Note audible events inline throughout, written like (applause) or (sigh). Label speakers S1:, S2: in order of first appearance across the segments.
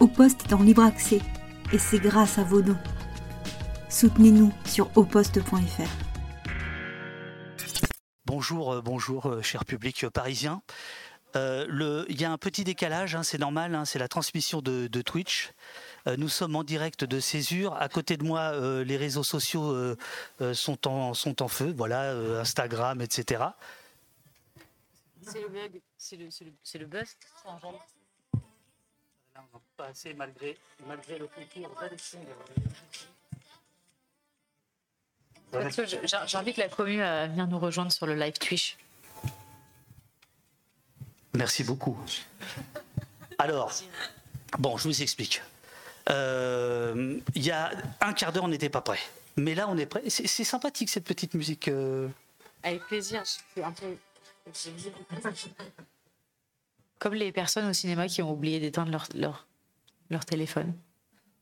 S1: Au Poste est en libre accès et c'est grâce à vos dons. Soutenez-nous sur oposte.fr.
S2: Bonjour, euh, bonjour, euh, cher public parisien. Euh, il y a un petit décalage, hein, c'est normal, hein, c'est la transmission de, Twitch. nous sommes en direct de Césure. À côté de moi, les réseaux sociaux sont, en, sont en feu, voilà, Instagram, etc.
S3: C'est le bug, c'est le, c'est le, buzz.
S2: Là, on pas assez malgré, malgré le concours
S3: J'invite la commune à venir nous rejoindre sur le live Twitch.
S2: Merci beaucoup. Alors, bon, je vous explique. Euh, il y a un quart d'heure, on n'était pas prêt. Mais là, on est prêt. C'est sympathique cette petite musique. Euh.
S3: Avec plaisir. Comme les personnes au cinéma qui ont oublié d'éteindre leur, leur, leur téléphone.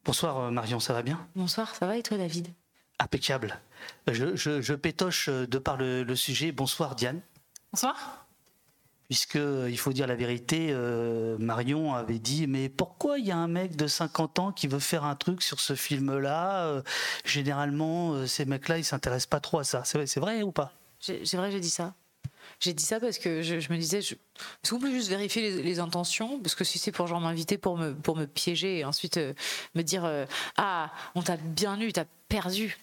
S2: Bonsoir euh, Marion, ça va bien?
S3: Bonsoir, ça va et toi David?
S2: Impeccable. Je, je, pétoche de par le sujet. Bonsoir Diane.
S4: Bonsoir
S2: puisque il faut dire la vérité, euh, Marion avait dit mais pourquoi il y a un mec de 50 ans qui veut faire un truc sur ce film-là euh, Généralement, euh, ces mecs-là, ils s'intéressent pas trop à ça. C'est vrai, ou pas?
S3: C'est vrai, j'ai dit ça. J'ai dit ça parce que je, me disais, est-ce qu'on peut juste vérifier les, intentions? Parce que si c'est pour genre m'inviter pour me, pour me piéger et ensuite me dire ah on t'a bien eu, t'as perdu,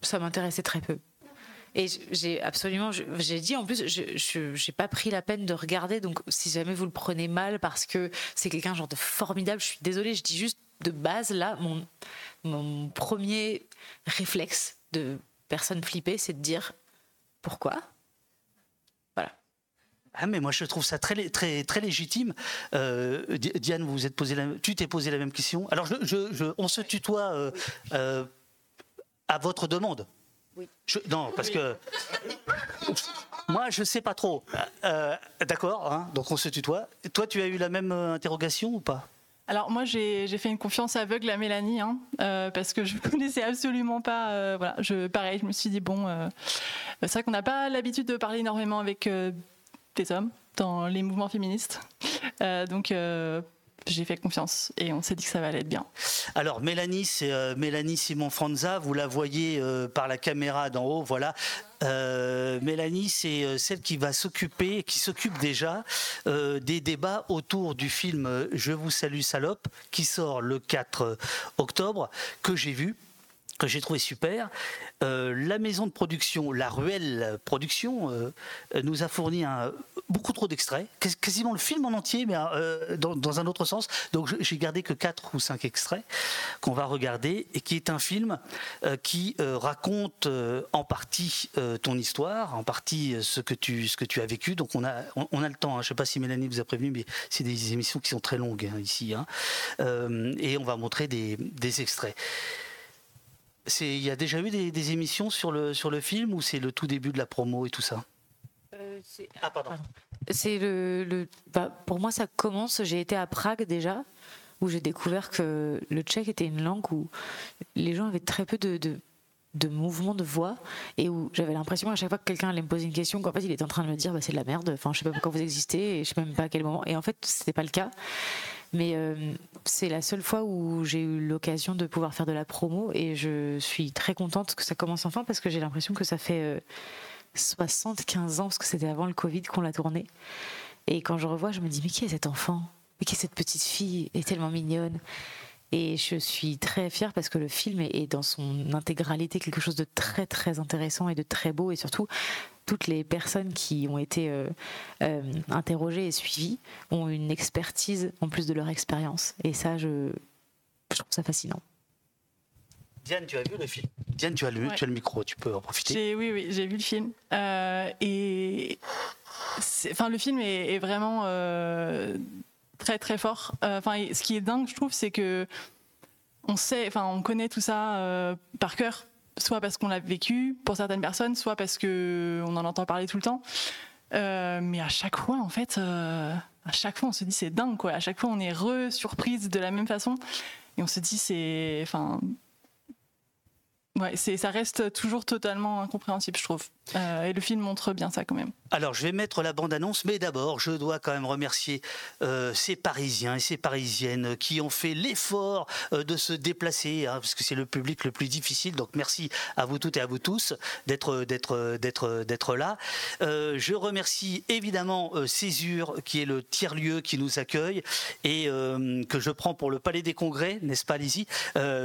S3: ça m'intéressait très peu. Et j'ai absolument, j'ai dit en plus, je n'ai pas pris la peine de regarder. Donc, si jamais vous le prenez mal parce que c'est quelqu'un genre de formidable, je suis désolée. Je dis juste de base là, mon mon premier réflexe de personne flippée, c'est de dire pourquoi?
S2: Ah mais moi je trouve ça très très très légitime. Euh, Diane, vous êtes posé la, tu t'es posé la même question. Alors je, je, on se tutoie euh, euh, à votre demande. Oui. non, parce que moi, je sais pas trop. Euh, d'accord, hein, donc on se tutoie. Toi, tu as eu la même interrogation ou pas?
S4: Alors moi j'ai fait une confiance aveugle à Mélanie hein, euh, parce que je ne (laughs) connaissais absolument pas. voilà, je pareil, je me suis dit bon, c'est vrai qu'on n'a pas l'habitude de parler énormément avec des hommes dans les mouvements féministes, donc j'ai fait confiance et on s'est dit que ça aller être bien.
S2: Alors Mélanie, c'est euh, Mélanie Simon Franza, vous la voyez euh, par la caméra d'en haut, voilà. Euh, Mélanie, c'est celle qui va s'occuper, qui s'occupe déjà des débats autour du film Je vous salue salope, qui sort le 4 octobre, que j'ai vu que j'ai trouvé super. Euh, la maison de production, la Ruelle Production, euh, nous a fourni beaucoup trop d'extraits, quasiment le film en entier, mais euh, dans, un autre sens. Donc j'ai gardé que 4 ou 5 extraits qu'on va regarder et qui est un film qui raconte en partie ton histoire, en partie ce que tu, as vécu. Donc on a, le temps. Hein. Je ne sais pas si Mélanie vous a prévenu, mais c'est des émissions qui sont très longues hein, ici. Hein. et on va montrer des extraits. Il y a déjà eu des, émissions sur le, sur le film ou c'est le tout début de la promo et tout ça?
S3: Euh, Ah, pardon. C'est le, bah, pour moi, ça commence. J'ai été à Prague déjà, où j'ai découvert que le tchèque était une langue où les gens avaient très peu de, de de mouvement de voix et où j'avais l'impression à chaque fois que quelqu'un allait me poser une question qu'en fait il était en train de me dire bah, c'est de la merde. Enfin je sais pas pourquoi vous existez et je sais même pas à quel moment. Et en fait c'était pas le cas mais euh, c'est la seule fois où j'ai eu l'occasion de pouvoir faire de la promo et je suis très contente que ça commence enfin parce que j'ai l'impression que ça fait 75 euh, ans, parce que c'était avant le Covid qu'on l'a tourné. Et quand je revois, je me dis, mais qui est cet enfant? Mais qui est cette petite fille? Elle est tellement mignonne. Et je suis très fière parce que le film est dans son intégralité quelque chose de très très intéressant et de très beau et surtout toutes les personnes qui ont été euh, euh, interrogées et suivies ont une expertise en plus de leur expérience. Et ça, je, trouve ça fascinant.
S2: Diane, tu as vu le film? Diane, tu as le, tu as le micro, tu peux en profiter.
S4: Oui, oui, j'ai vu le film. Euh, et enfin, le film est, vraiment très, très fort. Enfin, ce qui est dingue, je trouve, c'est que on sait, enfin, on connaît tout ça par cœur soit parce qu'on l'a vécu pour certaines personnes, soit parce que on en entend parler tout le temps. Euh, mais à chaque fois, en fait, euh, à chaque fois, on se dit c'est dingue, quoi. À chaque fois, on est re-surprise de la même façon, et on se dit c'est, enfin, ouais, c'est, ça reste toujours totalement incompréhensible, je trouve. Et le film montre bien ça quand même.
S2: Alors, je vais mettre la bande-annonce, mais d'abord, je dois quand même remercier euh, ces Parisiens et ces Parisiennes qui ont fait l'effort euh, de se déplacer, hein, parce que c'est le public le plus difficile. Donc, merci à vous toutes et à vous tous d'être d'être d'être d'être là. Euh, je remercie évidemment Césure, qui est le tiers lieu qui nous accueille et que je prends pour le Palais des Congrès, n'est-ce pas, Lizzie?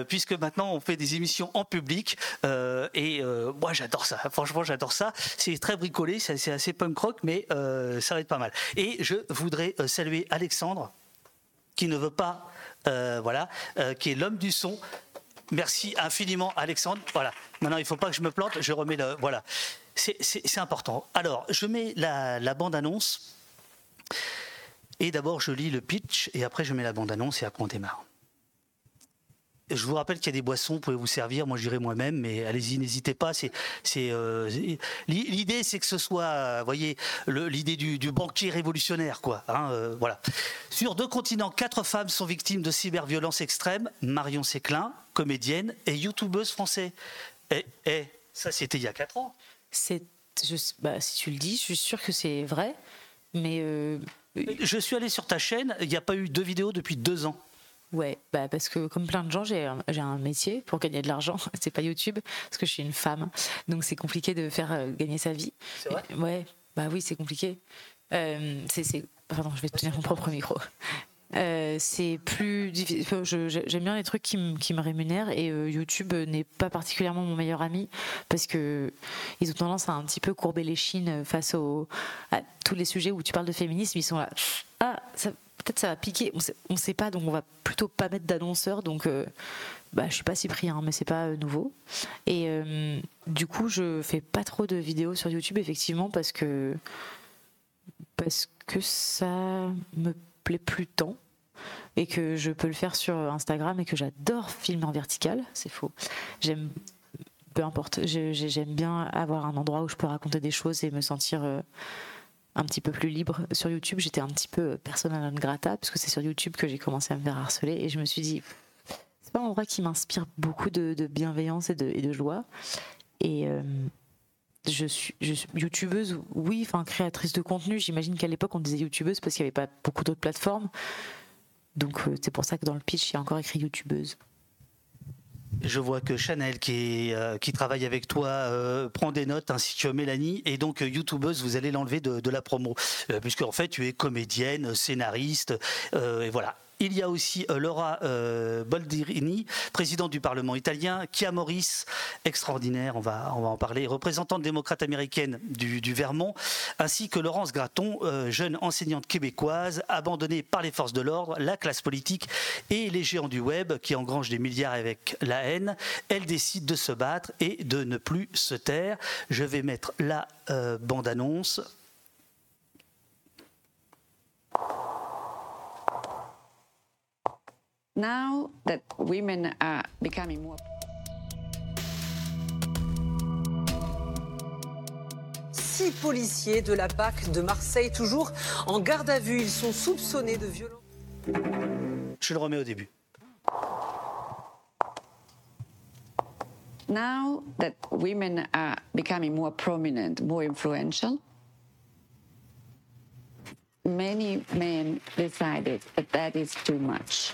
S2: Puisque maintenant on fait des émissions en public et moi j'adore ça. Franchement, j'adore ça. C'est très bricolé, c'est assez punk rock, mais euh, ça va être pas mal. Et je voudrais euh, saluer Alexandre, qui ne veut pas, euh, voilà, qui est l'homme du son. Merci infiniment, Alexandre. Voilà. Maintenant, il ne faut pas que je me plante. Je remets le. Voilà. C'est important. Alors, je mets la, la bande-annonce. Et d'abord, je lis le pitch. Et après, je mets la bande-annonce. Et après, on démarre. Je vous rappelle qu'il y a des boissons, vous pouvez vous servir. Moi, j'irai moi-même, mais allez-y, n'hésitez pas. C'est, c'est, euh, l'idée, c'est que ce soit, vous voyez, l'idée du, banquier révolutionnaire, quoi. Hein, euh, voilà. Sur deux continents, quatre femmes sont victimes de cyberviolence extrême. Marion Séclin, comédienne et youtubeuse française. Et, et ça, c'était il y a quatre ans.
S3: C'est, bah, si tu le dis, je suis sûre que c'est vrai, mais. Euh,
S2: je suis allé sur ta chaîne. Il n'y a pas eu deux vidéos depuis deux ans.
S3: Ouais, bah parce que comme plein de gens, j'ai un, un métier pour gagner de l'argent. (laughs) C'est pas YouTube parce que je suis une femme, donc c'est compliqué de faire euh, gagner sa vie.
S2: C'est vrai?
S3: Ouais, bah oui, c'est compliqué. Euh, c'est, pardon, je vais tenir mon propre micro. Euh, c'est plus difficile. J'aime bien les trucs qui, me rémunèrent et YouTube n'est pas particulièrement mon meilleur ami parce que ils ont tendance à un petit peu courber les chines face au, à tous les sujets où tu parles de féminisme. Ils sont là. Ah, ça, peut-être ça va piquer. On sait, sait pas, donc on va plutôt pas mettre d'annonceur. Donc, euh, bah, je suis pas Cyprien, hein, mais c'est pas euh, nouveau. Et euh, du coup, je fais pas trop de vidéos sur YouTube, effectivement, parce que parce que ça me plaît plus tant et que je peux le faire sur Instagram et que j'adore filmer en vertical. C'est faux. J'aime peu importe. J'aime bien avoir un endroit où je peux raconter des choses et me sentir un petit peu plus libre sur YouTube. J'étais un petit peu persona non grata, parce que c'est sur YouTube que j'ai commencé à me faire harceler. Et je me suis dit, c'est pas un endroit qui m'inspire beaucoup de, bienveillance et de, joie. Et euh, je, suis, youtubeuse, oui, enfin créatrice de contenu. J'imagine qu'à l'époque, on disait youtubeuse parce qu'il n'y avait pas beaucoup d'autres plateformes. Donc euh, c'est pour ça que dans le pitch, il y a encore écrit youtubeuse.
S2: Je vois que Chanel, qui, euh, travaille avec toi, euh, prend des notes, ainsi que Mélanie. Et donc, euh, youtubeuse, vous allez l'enlever de, la promo. puisque, en fait, tu es comédienne, scénariste. et voilà. Il y a aussi euh, Laura euh, Boldirini, présidente du Parlement italien, Kia Morris, extraordinaire, on va, en parler, représentante démocrate américaine du, Vermont, ainsi que Laurence Graton, euh, jeune enseignante québécoise, abandonnée par les forces de l'ordre, la classe politique et les géants du web qui engrangent des milliards avec la haine. Elle décide de se battre et de ne plus se taire. Je vais mettre la bande-annonce.
S5: Now that women are becoming more
S6: Six policiers de la BAC de Marseille, toujours en garde à vue. Ils sont soupçonnés de violence.
S2: Je le remets au début.
S5: Now that women are becoming more prominent, more influential, many men decided that that is too much.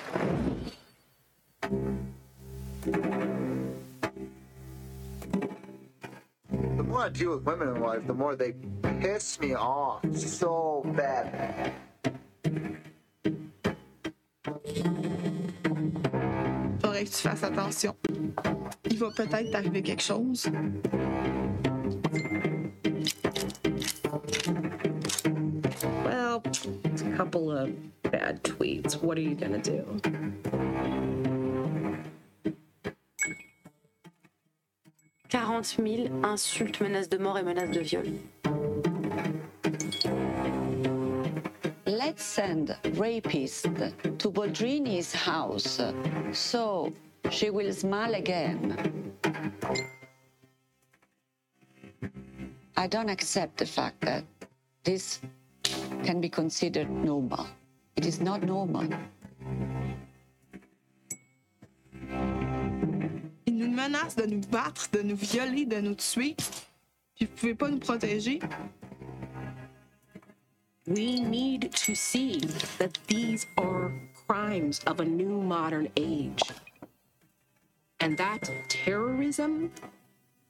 S7: The more I deal with women in life, the more they piss me off so bad.
S8: Faudrait que tu fasses attention. Il va peut-être t'arriver quelque chose.
S9: Couple of bad tweets. What are you going to do?
S10: Quarante mille insultes, menaces de mort et menaces de viol.
S5: Let's send rapist to Boldrini's house so she will smile again. I don't accept the fact that this can be considered normal. It is not normal.
S8: Ils nous menacent de nous battre, de nous violer, de nous tuer. Puis vous pouvez pas nous protéger.
S9: We need to see that these are crimes of a new modern age. And that terrorism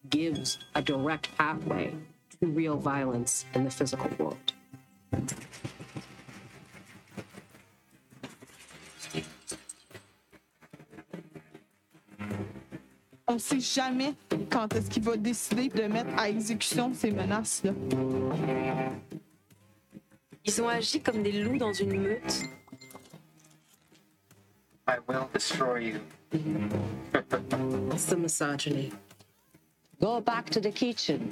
S9: gives a direct pathway to real violence in the physical world.
S8: On sait jamais quand est-ce qu'il va décider de mettre à exécution ces menaces-là.
S10: Ils ont agi comme des loups dans une meute.
S11: I will destroy you. (laughs)
S9: It's the misogyny.
S5: Go back to the kitchen.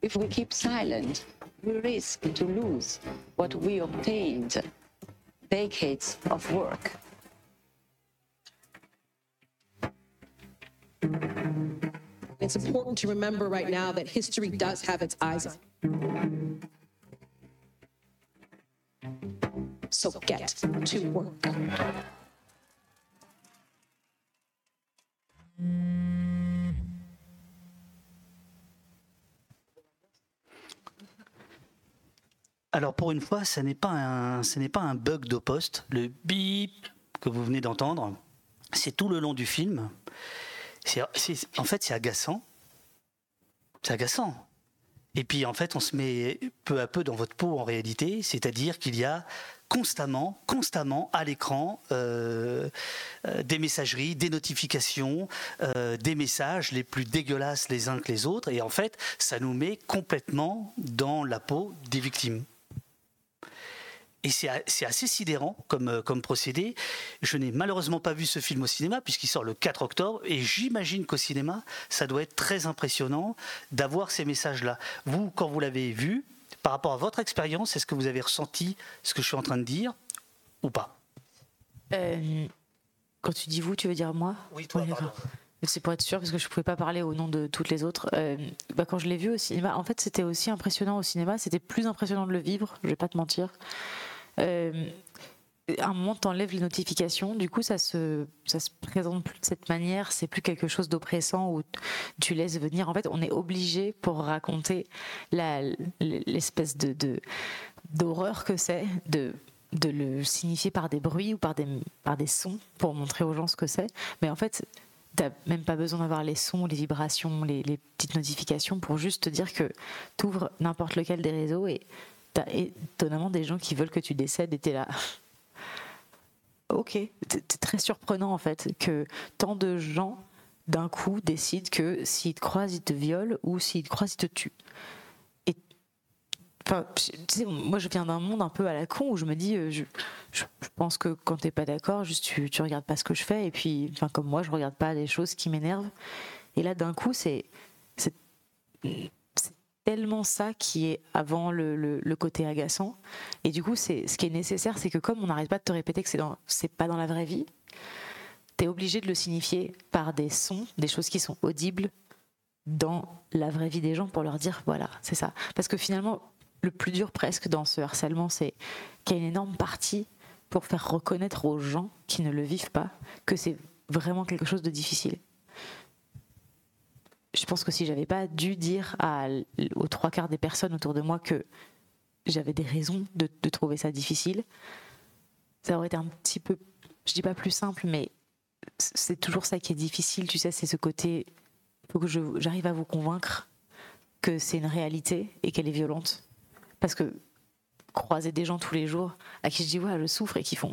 S5: If we keep silent, we risk to lose what we obtained decades of work.
S12: It's important to remember right now that history does have its eyes on. So get to work.
S2: Alors pour une fois, ce n'est pas un, ce n'est pas un bug. Le bip que vous venez d'entendre, c'est tout le long du film. En fait, c'est agaçant. C'est agaçant. Et puis en fait, on se met peu à peu dans votre peau en réalité, c'est-à-dire qu'il y a constamment, constamment à l'écran euh, euh, des messageries, des notifications, euh, des messages les plus dégueulasses les uns que les autres, et en fait, ça nous met complètement dans la peau des victimes. Et c'est assez sidérant comme, euh, comme procédé. Je n'ai malheureusement pas vu ce film au cinéma puisqu'il sort le 4 octobre et j'imagine qu'au cinéma, ça doit être très impressionnant d'avoir ces messages-là. Vous, quand vous l'avez vu, par rapport à votre expérience, est-ce que vous avez ressenti ce que je suis en train de dire ou pas?
S3: Euh, quand tu dis vous, tu veux dire moi?
S2: Oui, toi,
S3: d'accord. C'est pour être sûr, parce que je ne pouvais pas parler au nom de toutes les autres. Euh, bah, quand je l'ai vu au cinéma, en fait, c'était aussi impressionnant au cinéma. C'était plus impressionnant de le vivre, je vais pas te mentir. Euh, à un moment, tu enlèves les notifications, du coup, ça se, se présente plus de cette manière. C'est plus quelque chose d'oppressant où tu laisses venir. En fait, on est obligé pour raconter l'espèce de, d'horreur que c'est de le signifier par des bruits ou par des, par des sons pour montrer aux gens ce que c'est. Mais en fait, t'as même pas besoin d'avoir les sons, les vibrations, les, les petites notifications pour juste te dire que tu ouvres n'importe lequel des réseaux et t'as étonnamment des gens qui veulent que tu décèdes et t'es là. (laughs) Ok, c'est très surprenant en fait que tant de gens d'un coup décident que s'ils te croisent, ils te violent ou s'ils te croisent, ils te tuent. Et Enfin, moi je viens d'un monde un peu à la con où je me dis, euh, je, pense que quand t'es pas d'accord, juste tu, regardes pas ce que je fais et puis, enfin comme moi, je regarde pas les choses qui m'énervent. Et là, d'un coup, c'est tellement ça qui est avant le, côté agaçant. Et du coup, c'est ce qui est nécessaire, c'est que comme on n'arrête pas de te répéter que c'est dans pas dans la vraie vie, t'es obligé de le signifier par des sons, des choses qui sont audibles dans la vraie vie des gens pour leur dire voilà, c'est ça. Parce que finalement, le plus dur presque dans ce harcèlement, c'est qu'il y a une énorme partie pour faire reconnaître aux gens qui ne le vivent pas que c'est vraiment quelque chose de difficile. Je pense que si j'avais pas dû dire aux trois quarts des personnes autour de moi que j'avais des raisons de, trouver ça difficile, ça aurait été un petit peu, je dis pas plus simple, mais c'est toujours ça qui est difficile, tu sais, c'est ce côté, faut que j'arrive à vous convaincre que c'est une réalité et qu'elle est violente. Parce que croiser des gens tous les jours à qui je dis ouais je souffre et qui font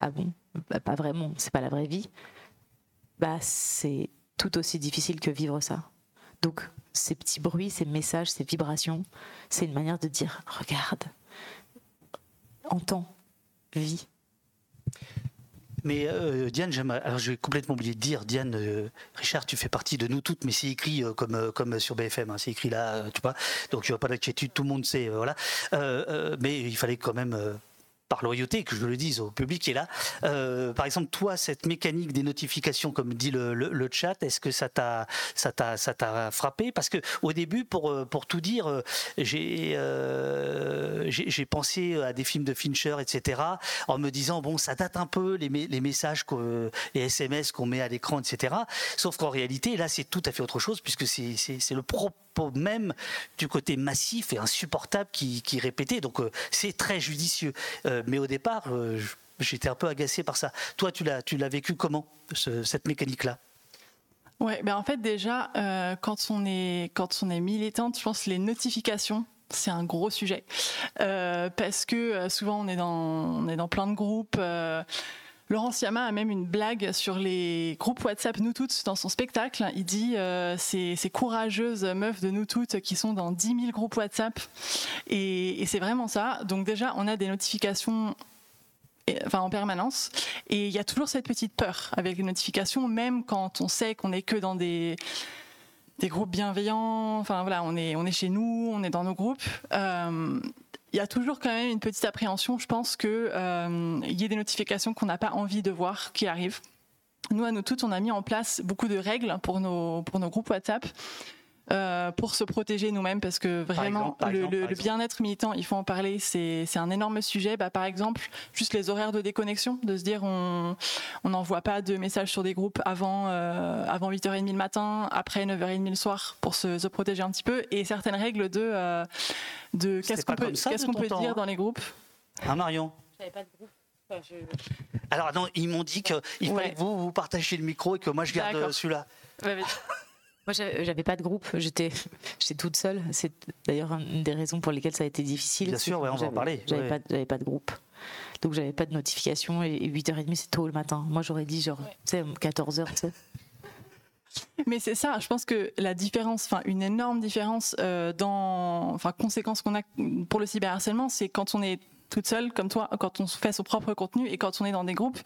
S3: ah bon Bah, pas vraiment c'est pas la vraie vie bah c'est tout aussi difficile que vivre ça. Donc ces petits bruits ces messages ces vibrations c'est une manière de dire regarde entends vis.
S2: Mais euh, Diane, alors je vais complètement oublier de dire, Diane, euh, Richard, tu fais partie de nous toutes, mais c'est écrit euh, comme, comme sur BFM, hein, c'est écrit là, tu vois, donc il n'y a pas d'inquiétude, tout le monde sait, voilà. Mais il fallait quand même par loyauté, que je le dise au public qui est là. Euh, par exemple, toi, cette mécanique des notifications, comme dit le, le, le chat, est-ce que ça t'a, ça t'a, ça t'a frappé? Parce que au début, pour euh, pour tout dire, euh, j'ai, euh, j'ai pensé à des films de Fincher, etc. En me disant bon, ça date un peu les, les messages, les SMS qu'on met à l'écran, etc. Sauf qu'en réalité, là, c'est tout à fait autre chose puisque c'est c'est, le propos même du côté massif et insupportable qui, répété. Donc euh, c'est très judicieux. Euh, mais au départ, euh, j'étais un peu agacé par ça. Toi, tu l'as, tu l'as vécu comment ce- cette mécanique-là?
S4: Ouais, ben en fait déjà quand on est quand on est militante, je pense les notifications c'est un gros sujet parce que souvent on est dans on est dans plein de groupes. Euh, Laurent Siama a même une blague sur les groupes WhatsApp Nous Toutes dans son spectacle. Il dit euh, ces, courageuses meufs de Nous Toutes qui sont dans 10 000 groupes WhatsApp. Et, c'est vraiment ça. Donc déjà, on a des notifications enfin en permanence. Et il y a toujours cette petite peur avec les notifications, même quand on sait qu'on n'est que dans des des groupes bienveillants. Enfin voilà, on est on est chez nous, on est dans nos groupes. Euh, il y a toujours quand même une petite appréhension. Je pense que euh, y a des notifications qu'on n'a pas envie de voir qui arrivent. Nous, à nous toutes, on a mis en place beaucoup de règles pour nos groupes WhatsApp. Euh, pour se protéger nous-mêmes parce que vraiment
S2: par
S4: le,
S2: exemple,
S4: le-
S2: par
S4: le
S2: exemple.
S4: bien-être militant il faut en parler c'est c'est un énorme sujet. Bah, par exemple juste les horaires de déconnexion de se dire on on n'envoie pas de messages sur des groupes avant euh, avant 8h30 le matin après 9h30 le soir pour se, se protéger un petit peu. Et certaines règles de euh, de qu'est-ce qu'on peut qu'est-ce qu'on peut
S2: temps,
S4: dire
S2: hein.
S4: dans les groupes?
S2: Hein, Marion?
S3: J'avais pas de groupe.
S2: Alors non, ils m'ont dit qu'il fallait que vous, vous partagiez le micro et que moi je garde euh, celui-là.
S3: Moi, j'avais j'avais pas de groupe, j'étais (laughs) j'étais toute seule. C'est d'ailleurs une des raisons pour lesquelles ça a été difficile.
S2: Bien sûr, ouais, on va en parler,
S3: J'avais
S2: ouais.
S3: pas, j'avais pas de groupe. Donc j'avais pas de notification et 8h30 c'est tôt le matin. Moi j'aurais dit genre, tu sais, 14h, tu sais. (laughs)
S4: Mais c'est ça, je pense que la différence, enfin une énorme différence euh, dans, enfin conséquence qu'on a pour le cyberharcèlement, c'est quand on est toute seule comme toi, quand on fait son propre contenu et quand on est dans des groupes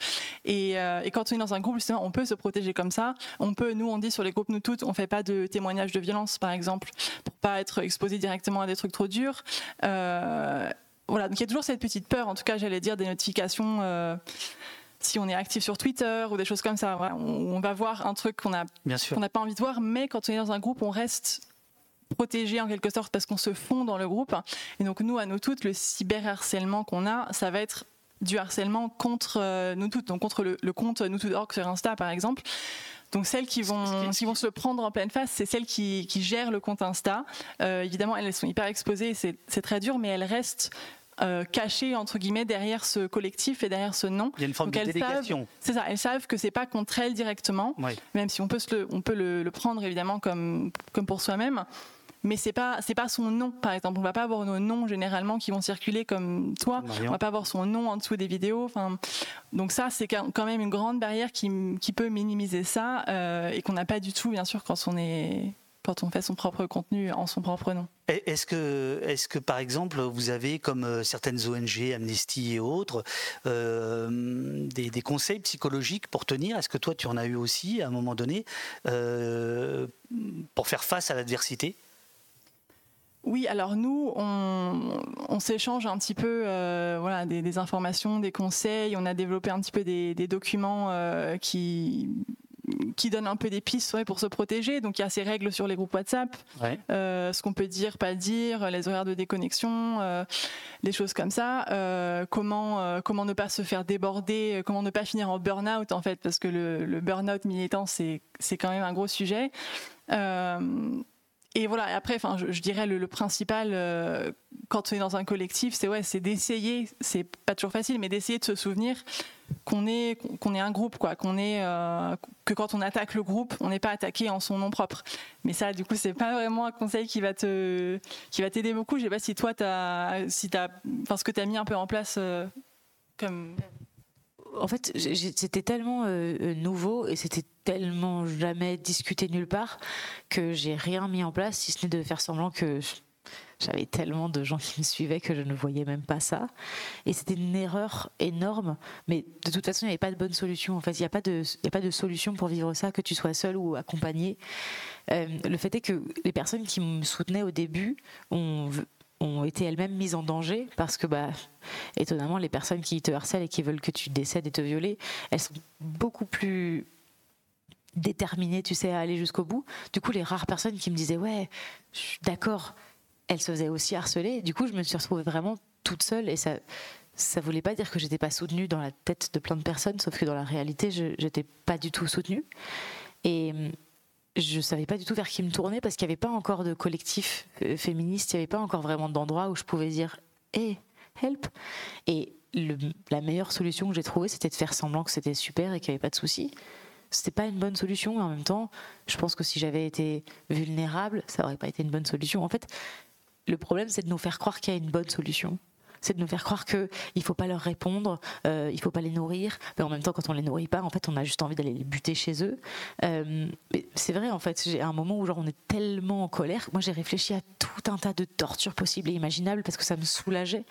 S4: et, euh, et quand on est dans un groupe justement, on peut se protéger comme ça. On peut, nous on dit sur les groupes nous toutes, on fait pas de témoignages de violence par exemple pour pas être exposé directement à des trucs trop durs. Euh, voilà, donc il y a toujours cette petite peur, en tout cas j'allais dire des notifications. euh, si on est actif sur Twitter ou des choses comme ça, voilà, on, on va voir un truc qu'on a qu'on n'a pas envie de voir, mais quand on est dans un groupe, on reste protégé en quelque sorte parce qu'on se fond dans le groupe. Et donc nous, à nous toutes, le cyberharcèlement qu'on a, ça va être du harcèlement contre euh, nous toutes, donc contre le, le compte nous toutes org sur Insta par exemple. Donc celles qui vont, qui vont se le prendre en pleine face, c'est celles qui, qui gèrent le compte Insta. Euh, évidemment, elles sont hyper exposées, c'est très dur, mais elles restent euh, cachées entre guillemets derrière ce collectif et derrière ce nom.
S2: Il y a une forme
S4: Donc,
S2: de délégation.
S4: C'est ça, elles savent que c'est pas contre elles directement, même si on peut, se le, on peut le, le prendre évidemment comme, comme pour soi-même. Mais c'est pas c'est pas son nom par exemple. On va pas avoir nos noms généralement qui vont circuler comme toi.
S2: Marion.
S4: On va pas avoir son nom en dessous des vidéos. Enfin, donc ça c'est quand même une grande barrière qui, qui peut minimiser ça euh, et qu'on n'a pas du tout bien sûr quand on est quand on fait son propre contenu en son propre nom.
S2: Est-ce que, est que, par exemple, vous avez, comme euh, certaines ONG, Amnesty et autres, euh, des, des conseils psychologiques pour tenir? Est-ce que toi, tu en as eu aussi à un moment donné euh, pour faire face à l'adversité?
S4: Oui, alors nous, on, on s'échange un petit peu euh, voilà, des, des informations, des conseils. On a développé un petit peu des, des documents euh, qui, qui donnent un peu des pistes ouais, pour se protéger. Donc il y a ces règles sur les groupes WhatsApp,
S2: Ouais.
S4: euh, ce qu'on peut dire, pas dire, les horaires de déconnexion, des choses comme ça. Comment, comment ne pas se faire déborder, comment ne pas finir en burn-out en fait, parce que le, le burn-out militant, c'est c'est quand même un gros sujet. Euh, et voilà, et après, enfin, je, dirais le, principal euh, quand on est dans un collectif, c'est ouais, c'est d'essayer, c'est pas toujours facile, mais d'essayer de se souvenir qu'on est qu'on est un groupe, quoi, qu'on est euh, que quand on attaque le groupe, on n'est pas attaqué en son nom propre. Mais ça, du coup, c'est pas vraiment un conseil qui va te qui va t'aider beaucoup. Je sais pas si toi, t'as si t'as, enfin, ce que t'as mis un peu en place euh, comme
S3: En fait, c'était tellement euh, euh, nouveau et c'était tellement jamais discuté nulle part que j'ai rien mis en place, si ce n'est de faire semblant que j'avais tellement de gens qui me suivaient que je ne voyais même pas ça. Et c'était une erreur énorme, mais de toute façon, il n'y avait pas de bonne solution. En fait, il n'y a, pas de- il y a pas de solution pour vivre ça, que tu sois seul ou accompagné. Euh, le fait est que les personnes qui me soutenaient au début ont, ont été elles-mêmes mises en danger parce que, bah, étonnamment, les personnes qui te harcèlent et qui veulent que tu décèdes et te violer, elles sont beaucoup plus déterminées, tu sais, à aller jusqu'au bout. Du coup, les rares personnes qui me disaient, ouais, d'accord, elles se faisaient aussi harceler. Du coup, je me suis retrouvée vraiment toute seule et ça. Ça voulait pas dire que j'étais pas soutenue dans la tête de plein de personnes, sauf que dans la réalité, je n'étais pas du tout soutenue. Et je savais pas du tout vers qui me tourner parce qu'il n'y avait pas encore de collectif euh, féministe, il n'y avait pas encore vraiment d'endroit où je pouvais dire hé, help Et la meilleure solution que j'ai trouvée, c'était de faire semblant que c'était super et qu'il n'y avait pas de souci. C'était pas une bonne solution, et en même temps, je pense que si j'avais été vulnérable, ça aurait pas été une bonne solution. En fait, le problème, c'est de nous faire croire qu'il y a une bonne solution c'est de nous faire croire qu'il ne faut pas leur répondre, euh, il ne faut pas les nourrir, mais en même temps, quand on les nourrit pas, en fait, on a juste envie d'aller les buter chez eux. Euh, c'est vrai, en fait, j'ai un moment où genre on est tellement en colère. Moi, j'ai réfléchi à tout un tas de tortures possibles et imaginables parce que ça me soulageait.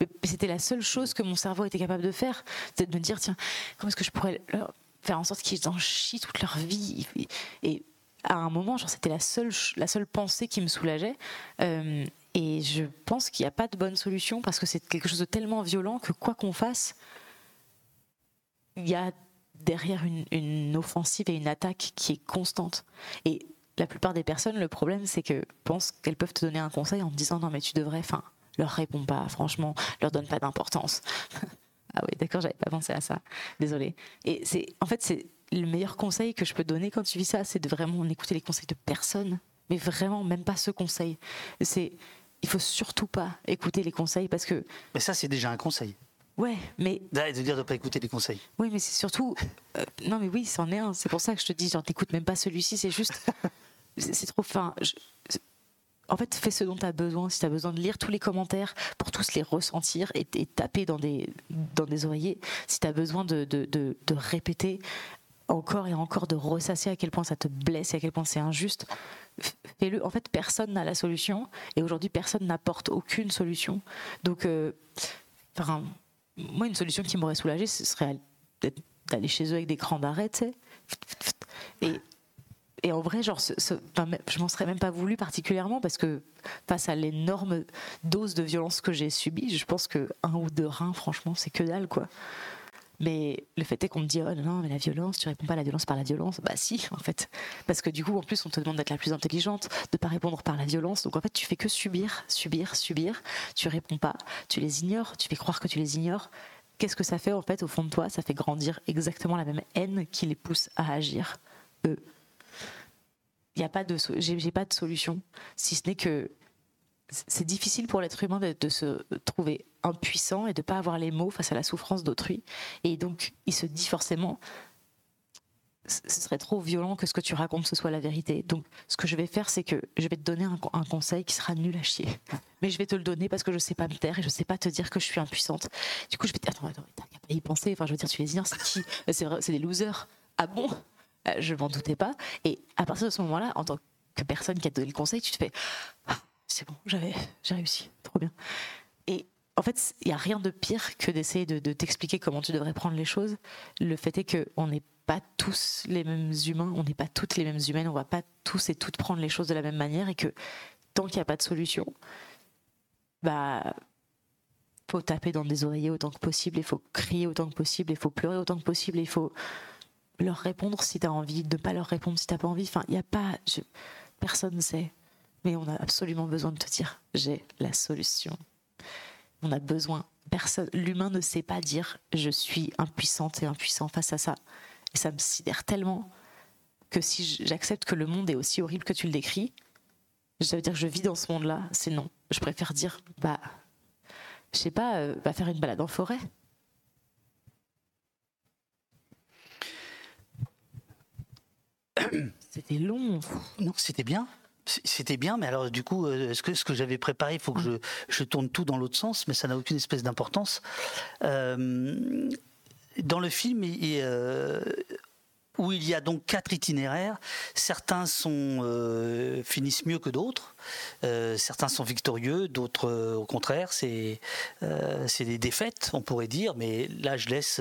S3: Mais, c'était la seule chose que mon cerveau était capable de faire, c'est de me dire tiens, comment est-ce que je pourrais faire en sorte qu'ils en chient toute leur vie? Et, à un moment, c'était la seule, la seule pensée qui me soulageait. Euh, et je pense qu'il n'y a pas de bonne solution parce que c'est quelque chose de tellement violent que quoi qu'on fasse, il y a derrière une, offensive et une attaque qui est constante. Et la plupart des personnes, le problème, c'est que pensent qu'elles peuvent te donner un conseil en te disant non mais tu devrais, enfin, leur réponds pas, franchement, leur donne pas d'importance. (laughs) ah oui, d'accord, j'avais pas pensé à ça. Désolée. Et c'est, en fait, c'est le meilleur conseil que je peux donner quand tu vis ça, c'est de vraiment écouter les conseils de personne, mais vraiment même pas ce conseil. C'est il faut surtout pas écouter les conseils parce que.
S2: Mais ça, c'est déjà un conseil.
S3: Ouais, mais.
S2: De dire de pas écouter les conseils.
S3: Oui, mais c'est surtout. Euh, non, mais oui, c'en est un. C'est pour ça que je te dis, genre, t'écoutes même pas celui-ci. C'est juste. (laughs) c'est trop fin. En fait, fais ce dont tu as besoin. Si tu as besoin de lire tous les commentaires pour tous les ressentir et, taper dans des, dans des oreillers, si tu as besoin de, de, de, de, répéter encore et encore, de ressasser à quel point ça te blesse et à quel point c'est injuste, En fait, personne n'a la solution et aujourd'hui, personne n'apporte aucune solution. Donc, euh, moi, une solution qui m'aurait soulagée, ce serait d'aller chez eux avec des crans d'arrêt, tu sais. Et, et en vrai, genre, je m'en serais même pas voulu particulièrement parce que face à l'énorme dose de violence que j'ai subie, je pense que un ou deux reins, franchement, c'est que dalle, quoi. Mais le fait est qu'on me dit oh non, mais la violence, tu réponds pas à la violence par la violence. Bah si, en fait, parce que du coup, en plus, on te demande d'être la plus intelligente, de pas répondre par la violence. Donc en fait, tu fais que subir, subir, subir. Tu réponds pas, tu les ignores, tu fais croire que tu les ignores. Qu'est-ce que ça fait en fait au fond de toi? Ça fait grandir exactement la même haine qui les pousse à agir. Eux. Il y a pas de, j'ai pas de solution, si ce n'est que c'est difficile pour l'être humain de, se trouver impuissant et de pas avoir les mots face à la souffrance d'autrui. Et donc, il se dit forcément, ce serait trop violent que ce que tu racontes ce soit la vérité. Donc, ce que je vais faire, c'est que je vais te donner un, conseil qui sera nul à chier. Mais je vais te le donner parce que je ne sais pas me taire et je ne sais pas te dire que je suis impuissante. Du coup, je vais te dire, attends, attends, t'as qu'à y penser. Enfin, je veux dire, tu les ignores, c'est qui? C'est des losers. Ah bon? Euh, Je m'en doutais pas. Et à partir de ce moment-là, en tant que personne qui a donné le conseil, tu te fais, c'est bon, j'avais, j'ai réussi, trop bien. En fait, il n'y a rien de pire que d'essayer de, t'expliquer comment tu devrais prendre les choses. Le fait est qu'on n'est pas tous les mêmes humains, on n'est pas toutes les mêmes humaines, on va pas tous et toutes prendre les choses de la même manière et que tant qu'il n'y a pas de solution, bah faut taper dans des oreillers autant que possible, il faut crier autant que possible, il faut pleurer autant que possible, il faut leur répondre si tu as envie, ne pas leur répondre si tu n'as pas envie. Enfin, il a pas. personne ne sait mais on a absolument besoin de te dire j'ai la solution. On a besoin. Personne, l'humain ne sait pas dire je suis impuissante et impuissant face à ça. Et ça me sidère tellement que si j'accepte que le monde est aussi horrible que tu le décris, ça veut dire que je vis dans ce monde-là. C'est non. Je préfère dire bah, je sais pas, euh, va faire une balade en forêt. (coughs) C'était long.
S2: Non, c'était bien. C'était bien, mais alors du coup, euh, est-ce que ce que j'avais préparé, il faut que je, je, tourne tout dans l'autre sens, mais ça n'a aucune espèce d'importance. Euh, dans le film, il, euh, où il y a donc quatre itinéraires. Certains sont, euh, finissent mieux que d'autres. Euh, certains sont victorieux, d'autres euh, au contraire, c'est euh, c'est des défaites, on pourrait dire. Mais là, je laisse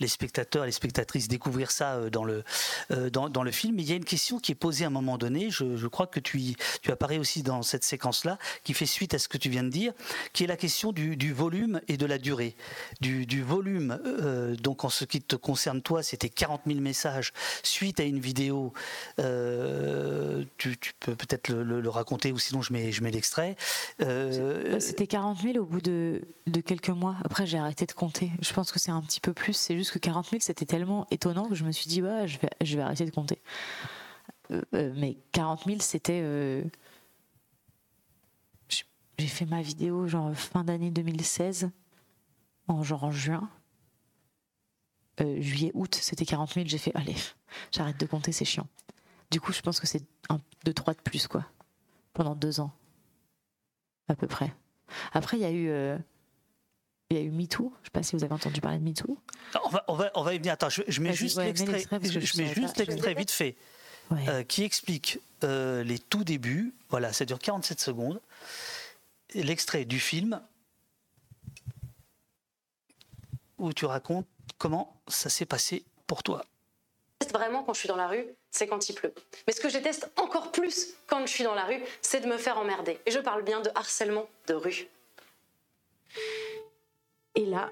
S2: les spectateurs et les spectatrices découvrir ça dans le, dans, le film. Mais il y a une question qui est posée à un moment donné. Je, crois que tu, tu apparais aussi dans cette séquence-là, qui fait suite à ce que tu viens de dire, qui est la question du, volume et de la durée. Du, volume, donc en ce qui te concerne toi, c'était 40 000 messages suite à une vidéo. tu, peux peut-être le, raconter ou sinon je mets, je mets l'extrait. Euh,
S3: C'était 40 000 au bout de, de quelques mois. Après, j'ai arrêté de compter. Je pense que c'est un petit peu plus. C'est juste que 40 000, c'était tellement étonnant que je me suis dit, bah, je vais, je vais arrêter de compter. Euh, euh, mais 40 000, c'était. euh, J'ai fait ma vidéo genre fin d'année 2016, en genre en juin. Euh, juillet, août, c'était 40 000. J'ai fait, allez, j'arrête de compter, c'est chiant. Du coup, je pense que c'est un, deux, trois de plus, quoi. Pendant deux ans à peu près. Après, il y a eu, euh, il y a eu MeToo. Je sais pas si vous avez entendu parler de MeToo.
S2: on, va, on, va, on va y venir. Attends, je, je mets juste
S3: ouais,
S2: l'extrait. Je, mets juste l'extrait vite fait, euh, qui explique euh, les tout débuts. Voilà, ça dure 47 secondes. L'extrait du film où tu racontes comment ça s'est passé pour toi.
S10: Déteste vraiment quand je suis dans la rue, c'est quand il pleut. Mais ce que je déteste encore plus quand je suis dans la rue, c'est de me faire emmerder. Et je parle bien de harcèlement de rue. Et là,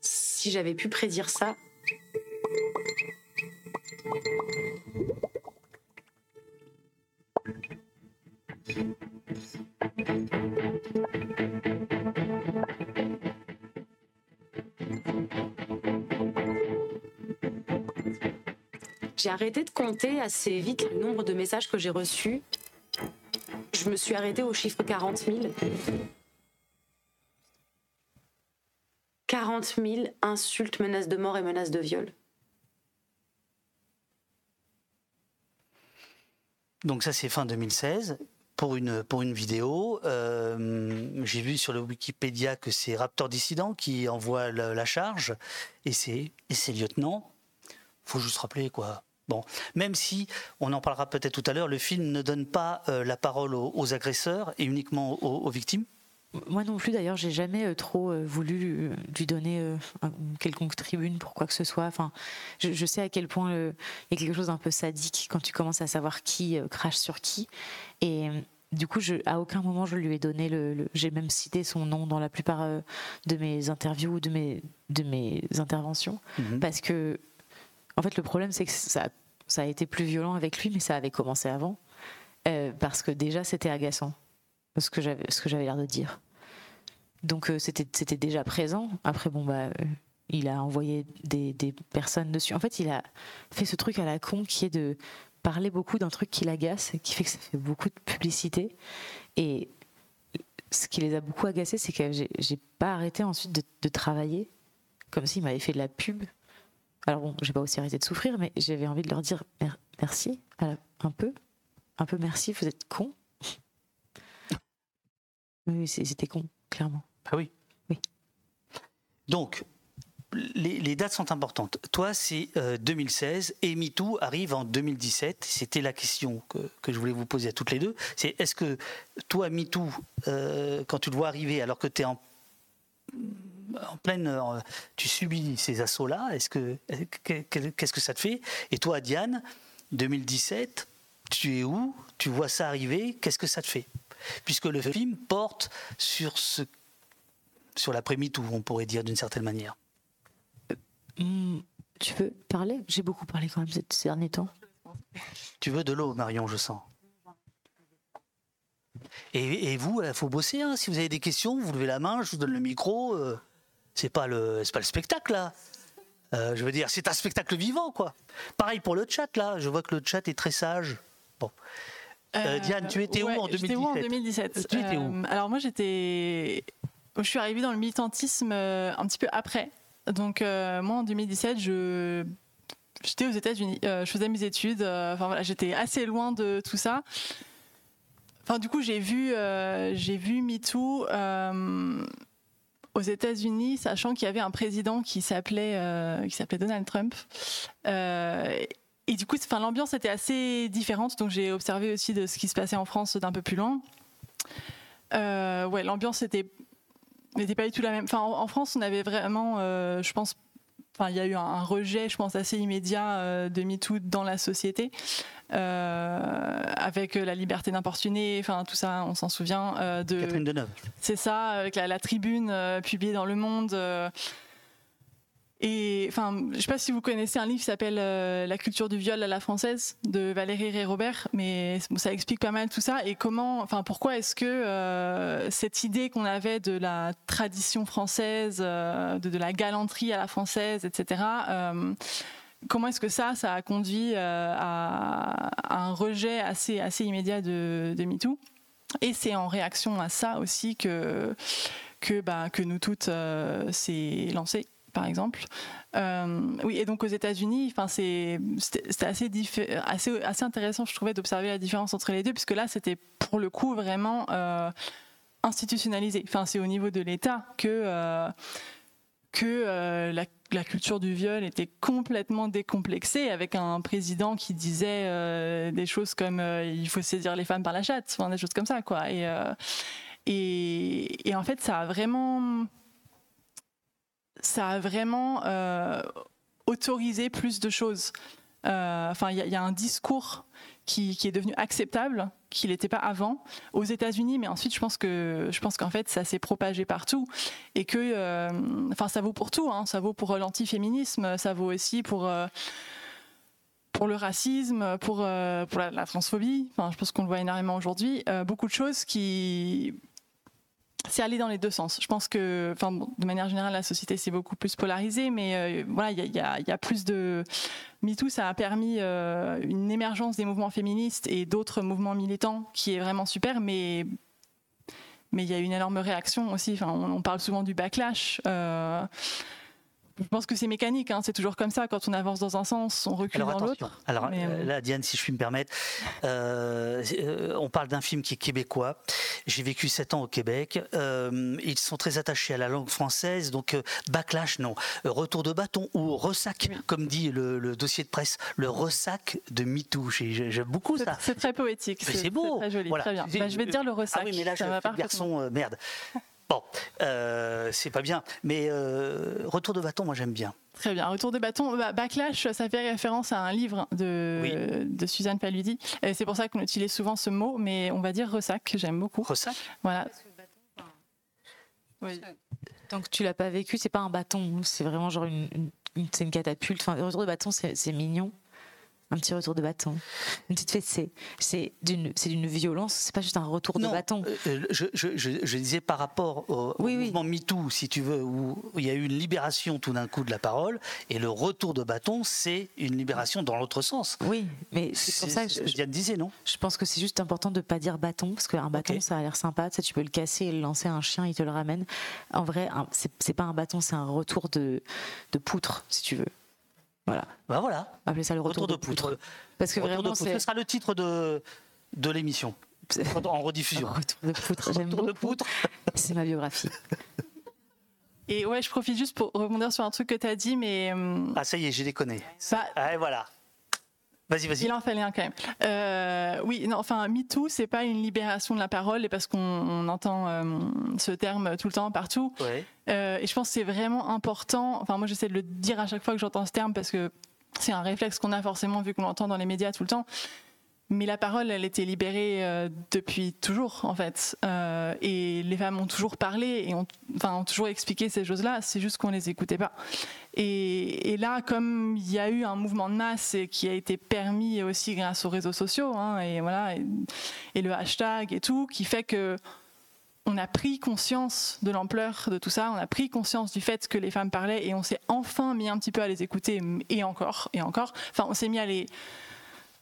S10: si j'avais pu prédire ça, j'ai arrêté de compter assez vite le nombre de messages que j'ai reçus. Je me suis arrêtée au chiffre 40 000. 40 000 insultes, menaces de mort et menaces de viol.
S2: Donc ça c'est fin 2016 pour une pour une vidéo. Euh, J'ai vu sur le Wikipédia que c'est Raptor Dissident qui envoie la, charge et c'est et c'est lieutenant. Faut juste rappeler quoi. Bon, même si on en parlera peut-être tout à l'heure, le film ne donne pas euh, la parole aux, aux agresseurs et uniquement aux, aux victimes.
S3: Moi non plus, d'ailleurs, j'ai jamais euh, trop euh, voulu lui, donner un- une quelconque tribune pour quoi que ce soit. Enfin, je, je sais à quel point il y a quelque chose d'un peu sadique quand tu commences à savoir qui crache sur qui. Et du coup, je, à aucun moment je lui ai donné le. le- j'ai même cité son nom dans la plupart de mes interviews ou de mes, de mes interventions. Parce que, en fait, le problème, c'est que ça, a été plus violent avec lui, mais ça avait commencé avant. Euh, parce que déjà, c'était agaçant ce que j'avais l'air de dire. Donc euh, c'était déjà présent. Après bon bah euh, il a envoyé des, personnes dessus. En fait il a fait ce truc à la con qui est de parler beaucoup d'un truc qui l'agace, qui fait que ça fait beaucoup de publicité. Et ce qui les a beaucoup agacés, c'est que j'ai pas arrêté ensuite de, de travailler comme s'il m'avait fait de la pub. Alors bon, j'ai pas aussi arrêté de souffrir, mais j'avais envie de leur dire mer- merci, un peu, un peu merci, vous êtes cons. (laughs) Oui, c'était con, clairement.
S2: Ah oui.
S3: Oui.
S2: Donc, les, les dates sont importantes. Toi, c'est euh, 2016 et MeToo arrive en 2017. C'était la question que, que je voulais vous poser à toutes les deux. C'est est-ce que toi, MeToo, euh, quand tu le vois arriver alors que tu es en, en pleine. euh, tu subis ces assauts-là, est-ce que, que- qu'est-ce que ça te fait? Et toi, Diane, 2017, tu es où? Tu vois ça arriver, qu'est-ce que ça te fait? Puisque le film porte sur ce sur l'après-MeToo, on pourrait dire d'une certaine manière.
S3: Hmm, tu veux parler? J'ai beaucoup parlé quand même ces, ces derniers temps.
S2: Tu veux de l'eau, Marion, je sens. Et, et vous, il faut bosser. hein. Si vous avez des questions, vous levez la main, je vous donne le micro. euh, c'est pas le, c'est pas le spectacle là. Euh, je veux dire, c'est un spectacle vivant, quoi. Pareil pour le chat là. Je vois que le chat est très sage. Bon. Euh, Diane, tu étais
S4: ouais,
S2: où en 2017
S4: J'étais où en 2017
S2: Tu étais où
S4: Euh, Alors moi j'étais, je suis arrivée dans le militantisme euh, un petit peu après. Donc euh, moi en 2017, je j'étais aux États-Unis, Euh, je faisais mes études. euh, Enfin voilà, j'étais assez loin de tout ça. Enfin du coup j'ai vu euh, j'ai vu MeToo. Aux États-Unis, sachant qu'il y avait un président qui s'appelait euh, qui s'appelait Donald Trump. Euh, et du coup, enfin, l'ambiance était assez différente, donc j'ai observé aussi de ce qui se passait en France d'un peu plus loin. Euh, ouais, l'ambiance était n'était pas du tout la même. Enfin, en, France, on avait vraiment, je pense, enfin, il y a eu un, rejet, je pense, assez immédiat de MeToo dans la société, euh, avec la liberté d'importuner, enfin, tout ça, on s'en souvient. euh, de,
S2: Catherine Deneuve.
S4: c'est ça, avec la, la tribune euh, publiée dans Le Monde. euh, et enfin, je sais pas si vous connaissez un livre qui s'appelle euh, La culture du viol à la française de Valérie Ré Robert, mais bon, ça explique pas mal tout ça et comment, enfin, pourquoi est-ce que euh, cette idée qu'on avait de la tradition française, euh, de, de la galanterie à la française, etc. comment est-ce que ça, ça a conduit euh, à, un rejet assez, assez immédiat de, MeToo? Et c'est en réaction à ça aussi que, que, bah, nous toutes euh, s'est lancé, par exemple. Euh, oui, et donc aux États-Unis, c'est, c'était, assez, assez, intéressant, je trouvais, d'observer la différence entre les deux, puisque là, c'était pour le coup vraiment institutionnalisé. C'est au niveau de l'État que. que la, la culture du viol était complètement décomplexée avec un président qui disait euh, des choses comme euh, il faut saisir les femmes par la chatte, des choses comme ça quoi. Et, euh, et, en fait ça a vraiment ça a vraiment autorisé plus de choses. Enfin, il y, a- un discours qui est devenu acceptable, qu'il n'était pas avant aux États-Unis, mais ensuite je pense que je pense qu'en fait ça s'est propagé partout et que, euh, enfin, ça vaut pour tout, hein, ça vaut pour euh, l'antiféminisme, ça vaut aussi pour euh, pour le racisme, pour pour la, la transphobie. Enfin, je pense qu'on le voit énormément aujourd'hui. Beaucoup de choses qui c'est aller dans les deux sens. Je pense que, enfin, de manière générale, la société s'est beaucoup plus polarisée, mais euh, voilà, il y a, plus de. MeToo, ça a permis euh, une émergence des mouvements féministes et d'autres mouvements militants qui est vraiment super, mais mais il y a une énorme réaction aussi. Enfin, on, on parle souvent du backlash. euh, je pense que c'est mécanique, hein, c'est toujours comme ça. Quand on avance dans un sens, on recule
S2: Alors
S4: dans l'autre.
S2: Alors
S4: Mais,
S2: euh,
S4: euh,
S2: là, Diane, si je puis me permettre, euh, on parle d'un film qui est québécois. J'ai vécu sept ans au Québec. Euh, ils sont très attachés à la langue française, donc backlash, non. Retour de bâton ou ressac, comme dit le, le dossier de presse, le ressac de MeToo. J'ai- j'ai- J'aime beaucoup ça.
S4: C'est très poétique.
S2: C'est beau.
S4: très joli.
S2: Voilà.
S4: Très bien. Bah, je vais te dire le ressac.
S2: Ah oui, mais là, je
S4: Ça
S2: garçon, euh, merde. (laughs) Bon, euh, c'est pas bien. Mais euh, retour de bâton, moi j'aime bien.
S4: Très bien. Retour de bâton. Bah, Backlash, ça fait référence à un livre de,
S2: Oui.
S4: de Suzanne Paludi. Et C'est pour ça qu'on utilise souvent ce mot, mais on va dire ressac. J'aime beaucoup.
S2: Ressac
S4: Voilà. Oui.
S3: Tant que tu l'as pas vécu, c'est pas un bâton, c'est vraiment genre une, une- une- c'est une catapulte. Enfin, retour de bâton, c'est mignon. Un petit retour de bâton, une petite fessée. C'est d'une, c'est d'une violence. C'est pas juste un retour de bâton.
S2: euh, euh, je, je- je- je disais par rapport au, au mouvement MeToo, si tu veux, où il y a eu une libération tout d'un coup de la parole, et le retour de bâton, c'est une libération dans l'autre sens.
S3: Oui, mais c'est pour ça que je,
S2: disait, non?
S3: je pense que c'est juste important de pas dire bâton parce qu'un bâton ça a l'air sympa. Tu, sais, tu peux le casser et le lancer à un chien, il te le ramène. En vrai, c'est pas un bâton, c'est un retour de, de poutre, si tu veux. Voilà.
S2: Bah voilà.
S3: Appelez ça le retour,
S2: de poutre.
S3: Parce que
S2: Retour de
S3: vraiment,
S2: poutre.
S3: c'est
S2: Ce sera le titre de, de l'émission. En rediffusion. (laughs)
S3: Retour de poutre. J'aime
S2: Retour de poutre. (laughs)
S3: C'est ma biographie.
S4: Et ouais, je profite juste pour rebondir sur un truc que tu as dit, mais. euh,
S2: Ah, ça y est, j'ai déconné.
S4: bah,
S2: Ah, et voilà. Vas-y, vas-y.
S4: Il en fallait un quand même. Euh, oui, non, enfin, MeToo, c'est pas une libération de la parole, et parce qu'on on entend euh, ce terme tout le temps partout.
S2: Ouais.
S4: Euh, et je pense que c'est vraiment important. Enfin, moi, j'essaie de le dire à chaque fois que j'entends ce terme parce que c'est un réflexe qu'on a forcément vu qu'on l'entend dans les médias tout le temps. Mais la parole, elle était libérée depuis toujours, en fait. Et les femmes ont toujours parlé et ont, enfin, ont toujours expliqué ces choses-là. C'est juste qu'on les écoutait pas. Et, là, comme il y a eu un mouvement de masse qui a été permis aussi grâce aux réseaux sociaux, hein, et voilà, et, le hashtag et tout, qui fait que on a pris conscience de l'ampleur de tout ça, on a pris conscience du fait que les femmes parlaient et on s'est enfin mis un petit peu à les écouter et encore et encore. Enfin, on s'est mis à les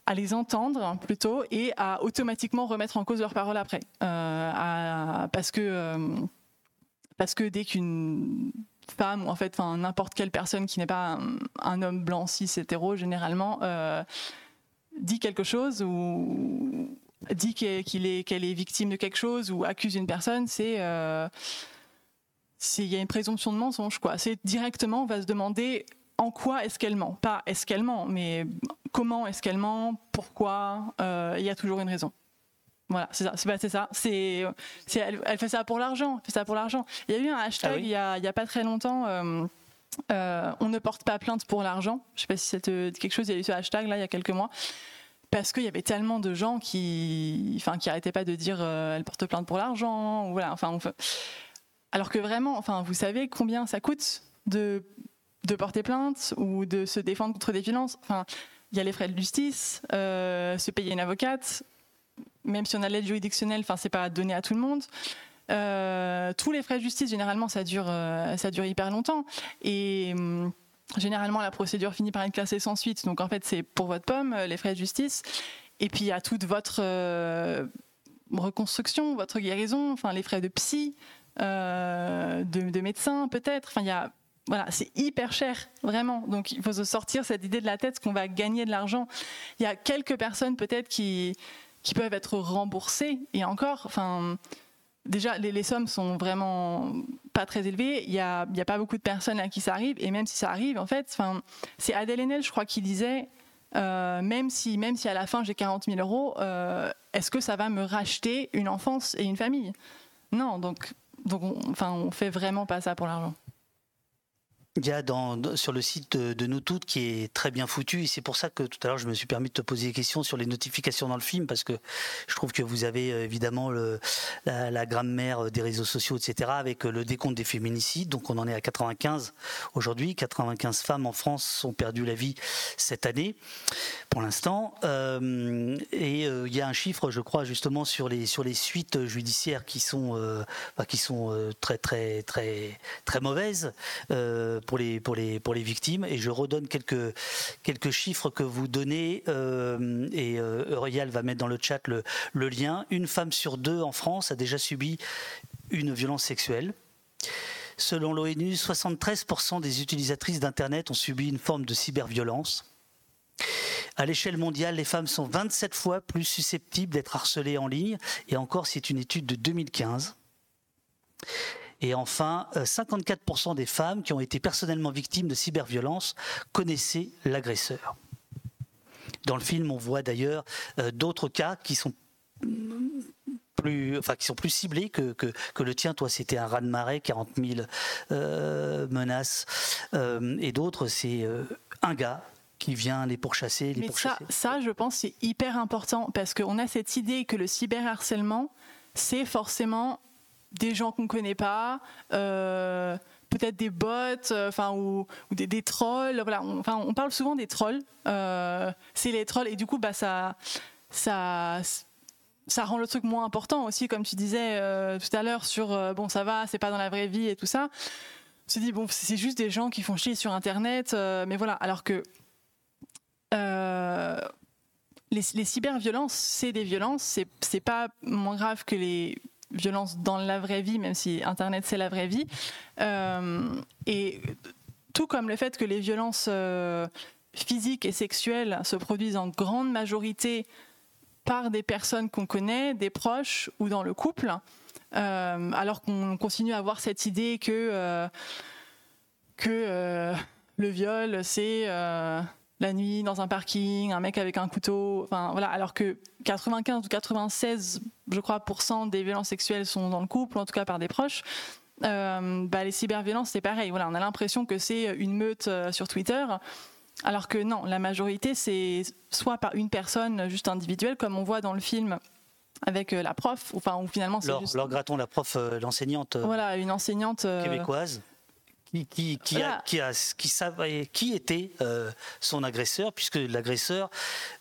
S4: à les entendre plutôt et à automatiquement remettre en cause leurs paroles après, Euh, parce que euh, parce que dès qu'une femme ou en fait n'importe quelle personne qui n'est pas un, homme blanc cis hétéro généralement euh, dit quelque chose ou dit qu'elle est victime de quelque chose ou accuse une personne c'est euh, s'il y a une présomption de mensonge, quoi. C'est directement, on va se demander en quoi est-ce qu'elle ment. Pas est-ce qu'elle ment, mais comment est-ce qu'elle ment, pourquoi, euh, il y a toujours une raison. Voilà, c'est ça. C'est c'est ça. C'est, c'est- elle, elle fait ça pour l'argent. Fait ça pour l'argent. Il y a eu un hashtag
S2: Ah oui
S4: il, y a, il y a pas très longtemps. euh, euh, on ne porte pas plainte pour l'argent. Je sais pas si dit quelque chose. Il y a eu ce hashtag là il y a quelques mois parce qu'il y avait tellement de gens qui, enfin, qui arrêtaient pas de dire euh, elle porte plainte pour l'argent. ou Voilà. Enfin, on fait- alors que vraiment, enfin, vous savez combien ça coûte de de porter plainte ou de se défendre contre des violences? Enfin, il y a les frais de justice, euh, se payer une avocate, même si on a l'aide juridictionnelle, enfin, c'est pas donné à tout le monde. Euh, tous les frais de justice, généralement, ça dure, euh, ça dure hyper longtemps. Et hum, généralement, la procédure finit par être classée sans suite. Donc, en fait, c'est pour votre pomme, euh, les frais de justice. Et puis, a toute votre reconstruction, votre guérison, enfin, les frais de psy, de, de médecin, peut-être. Enfin, il y a voilà, c'est hyper cher, vraiment. Donc il faut se sortir cette idée de la tête qu'on va gagner de l'argent. Il y a quelques personnes peut-être qui, qui peuvent être remboursées, et encore, enfin, déjà les, les sommes sont vraiment pas très élevées. Il n'y a, pas beaucoup de personnes à qui ça arrive, et même si ça arrive, en fait, enfin, c'est Adèle Haenel, je crois, qui disait. euh, même si, même si à la fin j'ai 40 000 euros, euh, est-ce que ça va me racheter une enfance et une famille? Non, donc, donc on, enfin, on fait vraiment pas ça pour l'argent.
S2: Il y a sur le site de, de nous toutes qui est très bien foutu. Et c'est pour ça que tout à l'heure je me suis permis de te poser des questions sur les notifications dans le film parce que je trouve que vous avez euh, évidemment la, grammaire des réseaux sociaux etc avec euh, le décompte des féminicides. Donc on en est à 95 aujourd'hui. 95 femmes en France ont perdu la vie cette année pour l'instant. Euh, et euh, il y a un chiffre je crois justement sur les sur les suites judiciaires qui sont euh, bah, qui sont euh, très très très très mauvaises. Euh, pour les pour les pour les victimes et je redonne quelques quelques chiffres que vous donnez euh, et euh, Eurial va mettre dans le chat le, le lien une femme sur deux en France a déjà subi une violence sexuelle Selon l'ONU, 73% des utilisatrices d'Internet ont subi une forme de cyberviolence. À l'échelle mondiale, les femmes sont 27 fois plus susceptibles d'être harcelées en ligne, et encore, c'est une étude de 2015. Et enfin, euh, 54% des femmes qui ont été personnellement victimes de cyberviolence connaissaient l'agresseur. Dans le film, on voit d'ailleurs euh, d'autres cas qui sont plus, enfin, qui sont plus ciblés que, que, que le tien. Toi, c'était un raz-de-marée, 40 000 euh, menaces. Euh, et d'autres, c'est euh, un gars qui vient les pourchasser, les
S4: Mais ça,
S2: pourchasser.
S4: ça, je pense, c'est hyper important parce qu'on a cette idée que le cyberharcèlement, c'est forcément des gens qu'on ne connaît pas, euh, peut-être des bots, euh, enfin ou, des, trolls. Voilà, on, enfin, on parle souvent des trolls. euh, c'est les trolls et du coup, bah ça, ça, ça rend le truc moins important aussi, comme tu disais tout à l'heure sur bon, ça va, c'est pas dans la vraie vie et tout ça. On se dit bon, c'est juste des gens qui font chier sur Internet, mais voilà. Alors que les, les cyberviolences, c'est des violences, c'est pas moins grave que les violences dans la vraie vie, même si Internet c'est la vraie vie. Euh, et tout comme le fait que les violences euh, physiques et sexuelles se produisent en grande majorité par des personnes qu'on connaît, des proches ou dans le couple, euh, alors qu'on continue à avoir cette idée que, que le viol, c'est la nuit dans un parking, un mec avec un couteau, enfin voilà, alors que 95 ou 96, je crois, des violences sexuelles sont dans le couple, ou en tout cas par des proches. Euh, bah, les cyberviolences, c'est pareil. Voilà, on a l'impression que c'est une meute euh, sur Twitter. Alors que non, la majorité, c'est soit par une personne juste individuelle, comme on voit dans le film avec euh, la prof, enfin, où finalement c'est juste.
S2: Laure Graton, la prof, l'enseignante
S4: Voilà, une enseignante.
S2: québécoise, qui, qui, qui, a-
S4: Voilà.
S2: qui, a- qui savait qui était euh, son agresseur, puisque l'agresseur,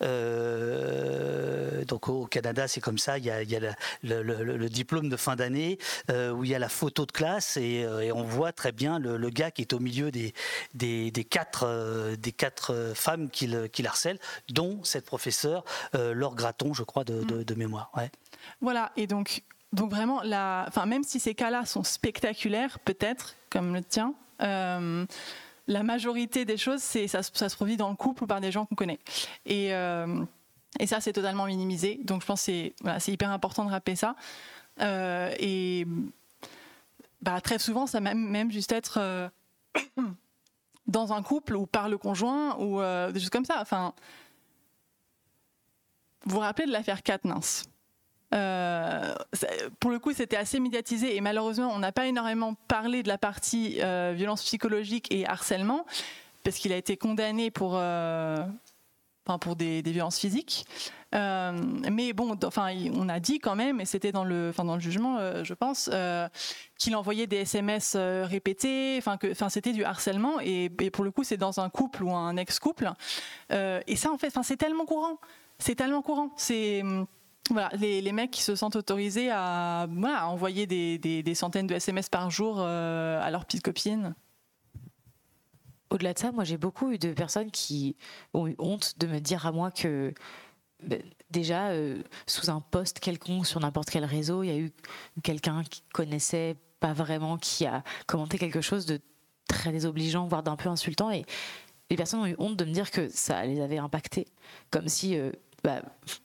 S2: euh, donc au Canada, c'est comme ça, il y a, il y a la- le, le- le diplôme de fin d'année, euh, où il y a la photo de classe, et, et on voit très bien le, le gars qui est au milieu des, des, des quatre, des quatre femmes qui le, qui le harcèlent, dont cette professeure, Laure Graton, je crois, de, de- de mémoire. Ouais.
S4: Voilà, et donc, donc vraiment, enfin, même si ces cas-là sont spectaculaires, peut-être, comme le tien, euh, la majorité des choses, ça, se- produit dans le couple ou par des gens qu'on connaît. Et, euh, ça, c'est totalement minimisé. Donc, je pense que c'est, hyper important de rappeler ça. Euh, et bah, très souvent, ça même, même juste être dans un couple ou par le conjoint ou des choses comme ça. Vous vous rappelez de l'affaire Katniss? Euh, pour le coup, c'était assez médiatisé et malheureusement, on n'a pas énormément parlé de la partie euh, violence psychologique et harcèlement parce qu'il a été condamné pour, euh, pour des, violences physiques. Mais bon, enfin, on a dit quand même, et c'était dans le, enfin dans le jugement, je pense, qu'il envoyait des SMS répétés, enfin que, enfin c'était du harcèlement et, et, pour le coup, c'est dans un couple ou un ex-couple. et ça, en fait, enfin c'est tellement courant, c'est tellement courant, c'est voilà, les, mecs qui se sentent autorisés à, envoyer des, centaines de SMS par jour euh, à leurs petites copines.
S3: Au-delà de ça, moi j'ai beaucoup eu de personnes qui ont eu honte de me dire à moi que ben, déjà euh, sous un post quelconque sur n'importe quel réseau, il y a eu quelqu'un qui connaissait pas vraiment, qui a commenté quelque chose de très désobligeant, voire d'un peu insultant, et les personnes ont eu honte de me dire que ça les avait impactés, comme si euh, bah,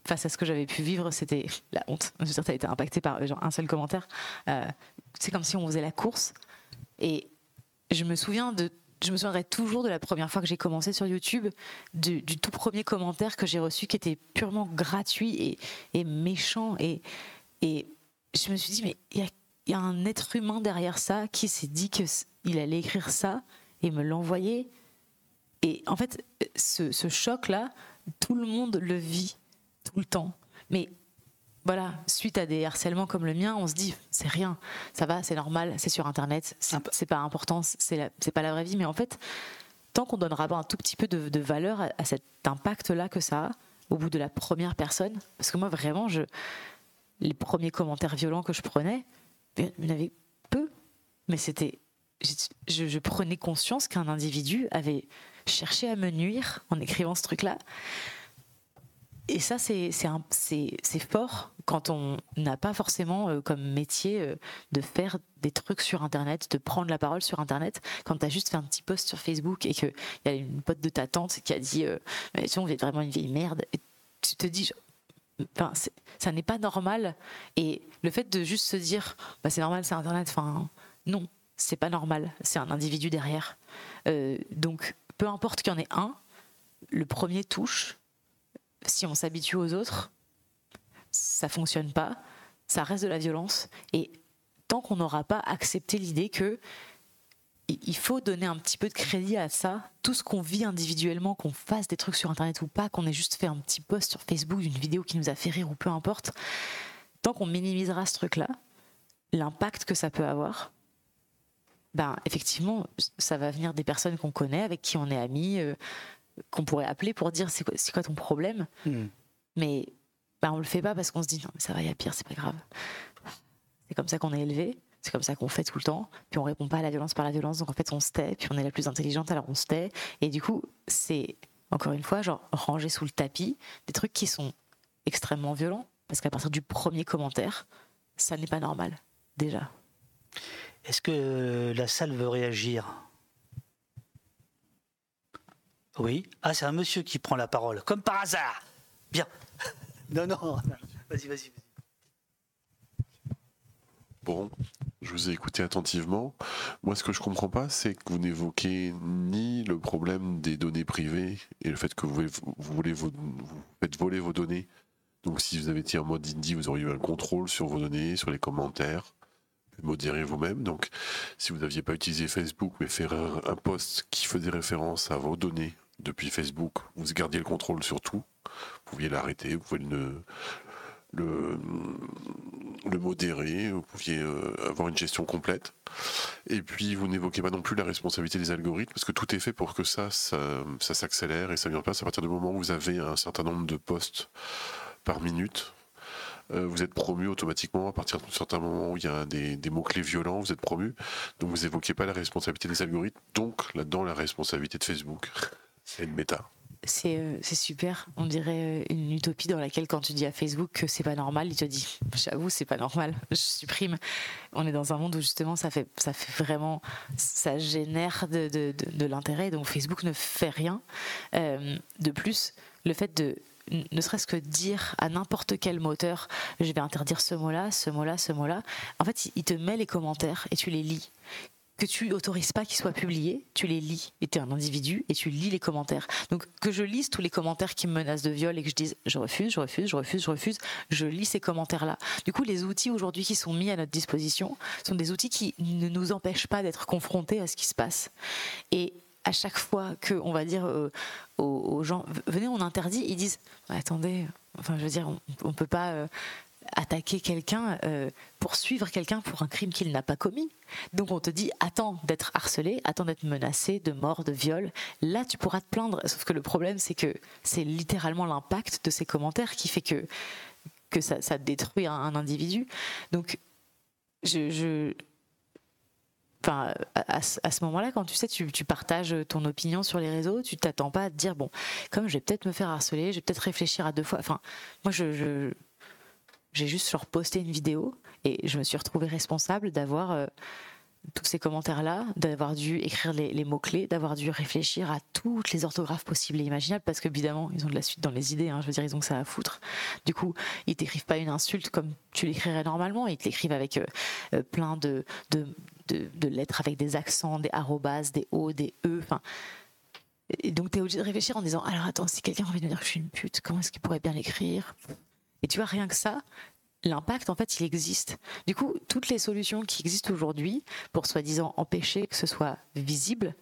S3: face à ce que j'avais pu vivre, c'était la honte. Je veux dire, tu as été impacté par genre, un seul commentaire. Euh, c'est comme si on faisait la course. Et je me souviens de. Je me souviendrai toujours de la première fois que j'ai commencé sur YouTube, du, tout premier commentaire que j'ai reçu qui était purement gratuit et, méchant. Et, je me suis dit, mais il y, a, un être humain derrière ça qui s'est dit qu'il allait écrire ça et me l'envoyer. Et en fait, ce choc-là, tout le monde le vit tout le temps. Mais voilà, suite à des harcèlements comme le mien, on se dit c'est rien, ça va, c'est normal, c'est sur internet, c'est pas important, c'est pas la vraie vie. Mais en fait, tant qu'on donnera pas un tout petit peu de, de valeur à, à, cet impact-là que ça a, au bout de la première personne, parce que moi vraiment, je, les premiers commentaires violents que je prenais, il y en avait peu, mais c'était, je, je prenais conscience qu'un individu avait cherché à me nuire en écrivant ce truc-là. Et ça, c'est fort quand on n'a pas forcément euh, comme métier euh, de faire des trucs sur Internet, de prendre la parole sur Internet. Quand tu as juste fait un petit post sur Facebook et qu'il y a une pote de ta tante qui a dit euh, Tu on est vraiment une vieille merde. Tu te dis ça n'est pas normal. Et le fait de juste se dire bah, C'est normal, c'est Internet. Enfin, non, c'est pas normal. C'est un individu derrière. Euh, donc, peu importe qu'il y en ait un, le premier touche. Si on s'habitue aux autres, ça fonctionne pas. Ça reste de la violence. Et tant qu'on n'aura pas accepté l'idée que il faut donner un petit peu de crédit à ça, tout ce qu'on vit individuellement, qu'on fasse des trucs sur Internet ou pas, qu'on ait juste fait un petit post sur Facebook d'une vidéo qui nous a fait rire ou peu importe, tant qu'on minimisera ce truc-là, l'impact que ça peut avoir, ben, effectivement, ça va venir des personnes qu'on connaît, avec qui on est amis, euh, qu'on pourrait appeler pour dire c'est quoi, quoi, ton problème. Mm. Mais ben, on le fait pas parce qu'on se dit non, mais ça va, il y a pire, c'est pas grave. C'est comme ça qu'on est élevé, c'est comme ça qu'on fait tout le temps. Puis on répond pas à la violence par la violence, donc en fait on se tait, puis on est la plus intelligente, alors on se tait. Et du coup, c'est encore une fois, genre ranger sous le tapis des trucs qui sont extrêmement violents, parce qu'à partir du premier commentaire, ça n'est pas normal, déjà.
S2: Est-ce que la salle veut réagir? Oui. Ah, c'est un monsieur qui prend la parole, comme par hasard. Bien. (laughs) Non, non. Vas-y, vas-y.
S13: Bon, je vous ai écouté attentivement. Moi, ce que je comprends pas, c'est que vous n'évoquez ni le problème des données privées et le fait que vous, voulez vous, faites voler vos données. Donc, si vous avez été en mode indie, vous auriez eu un contrôle sur vos données, sur les commentaires modérer vous-même. Donc, si vous n'aviez pas utilisé Facebook, mais faire un, post qui faisait référence à vos données depuis Facebook, vous gardiez le contrôle sur tout. Vous pouviez l'arrêter, vous pouvez le, modérer, vous pouviez euh, avoir une gestion complète. Et puis, vous n'évoquez pas non plus la responsabilité des algorithmes, parce que tout est fait pour que ça, ça, ça s'accélère et ça vient en place à partir du moment où vous avez un certain nombre de posts par minute vous êtes promu automatiquement à partir d'un certain moment où il y a des, mots-clés violents, vous êtes promu. Donc vous évoquez pas la responsabilité des algorithmes, donc là-dedans la responsabilité de Facebook et de Meta.
S3: C'est super. On dirait une utopie dans laquelle, quand tu dis à Facebook que c'est pas normal, il te dit J'avoue, c'est pas normal, (laughs) je supprime. On est dans un monde où justement ça fait, vraiment. Ça génère de, l'intérêt, donc Facebook ne fait rien. Euh, de plus, le fait de ne serait-ce que dire à n'importe quel moteur, je vais interdire ce mot-là, ce mot-là, ce mot-là, en fait, il te met les commentaires et tu les lis que tu autorises pas qu'ils soient publiés, tu les lis. Et tu es un individu et tu lis les commentaires. Donc que je lise tous les commentaires qui me menacent de viol et que je dise je refuse, je refuse, je refuse, je refuse, je lis ces commentaires-là. Du coup, les outils aujourd'hui qui sont mis à notre disposition sont des outils qui ne nous empêchent pas d'être confrontés à ce qui se passe. Et à chaque fois que on va dire euh, aux, gens venez on interdit ils disent attendez enfin je veux dire on, ne peut pas euh, attaquer quelqu'un, euh, poursuivre quelqu'un pour un crime qu'il n'a pas commis. Donc on te dit attends d'être harcelé, attends d'être menacé de mort, de viol. Là tu pourras te plaindre. Sauf que le problème c'est que c'est littéralement l'impact de ces commentaires qui fait que que ça, détruit un, individu. Donc je, Enfin, à, ce moment-là, quand tu sais, tu, tu, partages ton opinion sur les réseaux, tu t'attends pas à te dire bon, comme je vais peut-être me faire harceler, je vais peut-être réfléchir à deux fois. Enfin, moi, j'ai juste genre posté une vidéo et je me suis retrouvée responsable d'avoir euh, tous ces commentaires-là, d'avoir dû écrire les, mots-clés, d'avoir dû réfléchir à toutes les orthographes possibles et imaginables, parce qu'évidemment, ils ont de la suite dans les idées, hein, je veux dire, ils ont que ça à foutre. Du coup, ils t'écrivent pas une insulte comme tu l'écrirais normalement, ils te l'écrivent avec euh, euh, plein de, lettres avec des accents, des arrobas, des O, des E, enfin. Et donc, tu es obligé de réfléchir en disant Alors attends, si quelqu'un a envie de me dire que je suis une pute, comment est-ce qu'il pourrait bien l'écrire? Et tu vois, rien que ça, l'impact, en fait, il existe. Du coup, toutes les solutions qui existent aujourd'hui pour soi-disant empêcher que ce soit visible,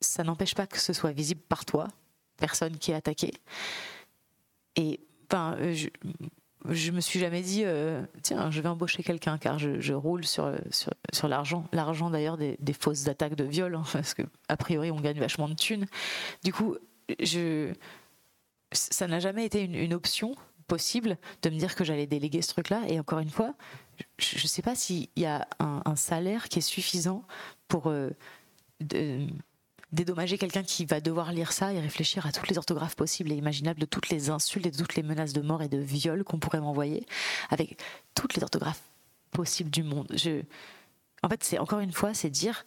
S3: ça n'empêche pas que ce soit visible par toi, personne qui est attaquée. Et enfin, je, je me suis jamais dit, euh, tiens, je vais embaucher quelqu'un, car je, roule sur, sur, l'argent. L'argent d'ailleurs des, fausses attaques de viol, hein, (laughs) parce que a priori on gagne vachement de thunes. Du coup, je, ça n'a jamais été une option possible de me dire que j'allais déléguer ce truc-là. Et encore une fois, je ne sais pas s'il y a un, salaire qui est suffisant pour euh, dédommager quelqu'un qui va devoir lire ça et réfléchir à toutes les orthographes possibles et imaginables de toutes les insultes et de toutes les menaces de mort et de viol qu'on pourrait m'envoyer, avec toutes les orthographes possibles du monde. En fait, c'est encore une fois, c'est dire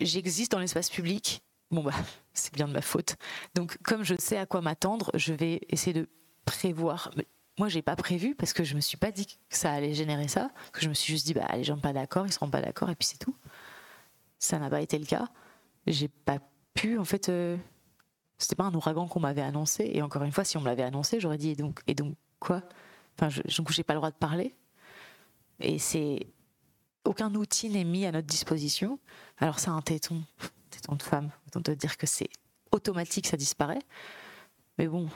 S3: j'existe dans l'espace public. Bon bah, (laughs) c'est bien de ma faute. Donc, comme je sais à quoi m'attendre, je vais essayer de prévoir. Moi, j'ai pas prévu parce que je me suis pas dit que ça allait générer ça. Que je me suis juste dit, bah, les gens pas d'accord, ils seront pas d'accord, et puis c'est tout. Ça n'a pas été le cas. J'ai pas pu, en fait. Euh, c'était pas un ouragan qu'on m'avait annoncé. Et encore une fois, si on me l'avait annoncé, j'aurais dit, et donc, et donc quoi? Enfin, je, n'ai pas le droit de parler. Et c'est. Aucun outil n'est mis à notre disposition. Alors, ça, un téton, téton de femme, autant te dire que c'est automatique, ça disparaît. Mais bon,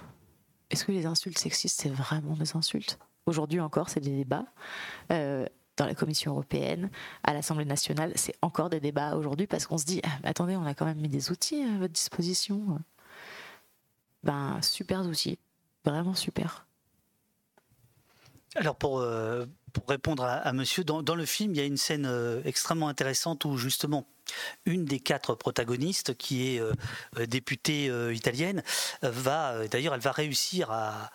S3: est-ce que les insultes sexistes, c'est vraiment des insultes? Aujourd'hui encore, c'est des débats. Euh, dans la Commission européenne, à l'Assemblée nationale, c'est encore des débats aujourd'hui parce qu'on se dit, ah, attendez, on a quand même mis des outils à votre disposition. Ben, super outils, vraiment super.
S2: Alors pour, euh, pour répondre à, monsieur, dans, le film, il y a une scène euh, extrêmement intéressante où justement une des quatre protagonistes, qui est euh, députée italienne, va d'ailleurs elle va réussir à,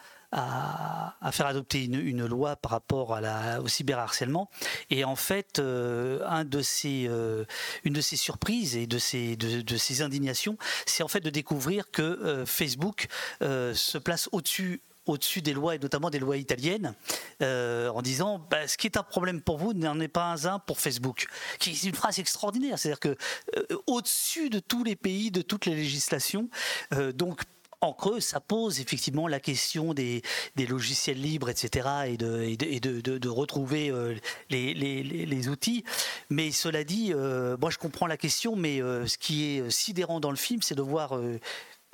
S2: faire adopter une, loi par rapport à la, au cyberharcèlement. Et en fait, une de ces surprises et de ces, de, indignations, c'est en fait de découvrir que Facebook se place au-dessus au-dessus des lois et notamment des lois italiennes euh, en disant bah, ce qui est un problème pour vous n'en est pas un pour Facebook qui est une phrase extraordinaire c'est-à-dire que euh, au-dessus de tous les pays de toutes les législations euh, donc en creux, ça pose effectivement la question des, logiciels libres, etc., et de, et de, de, retrouver les, les, les, outils. Mais cela dit, moi je comprends la question, mais ce qui est sidérant dans le film, c'est de voir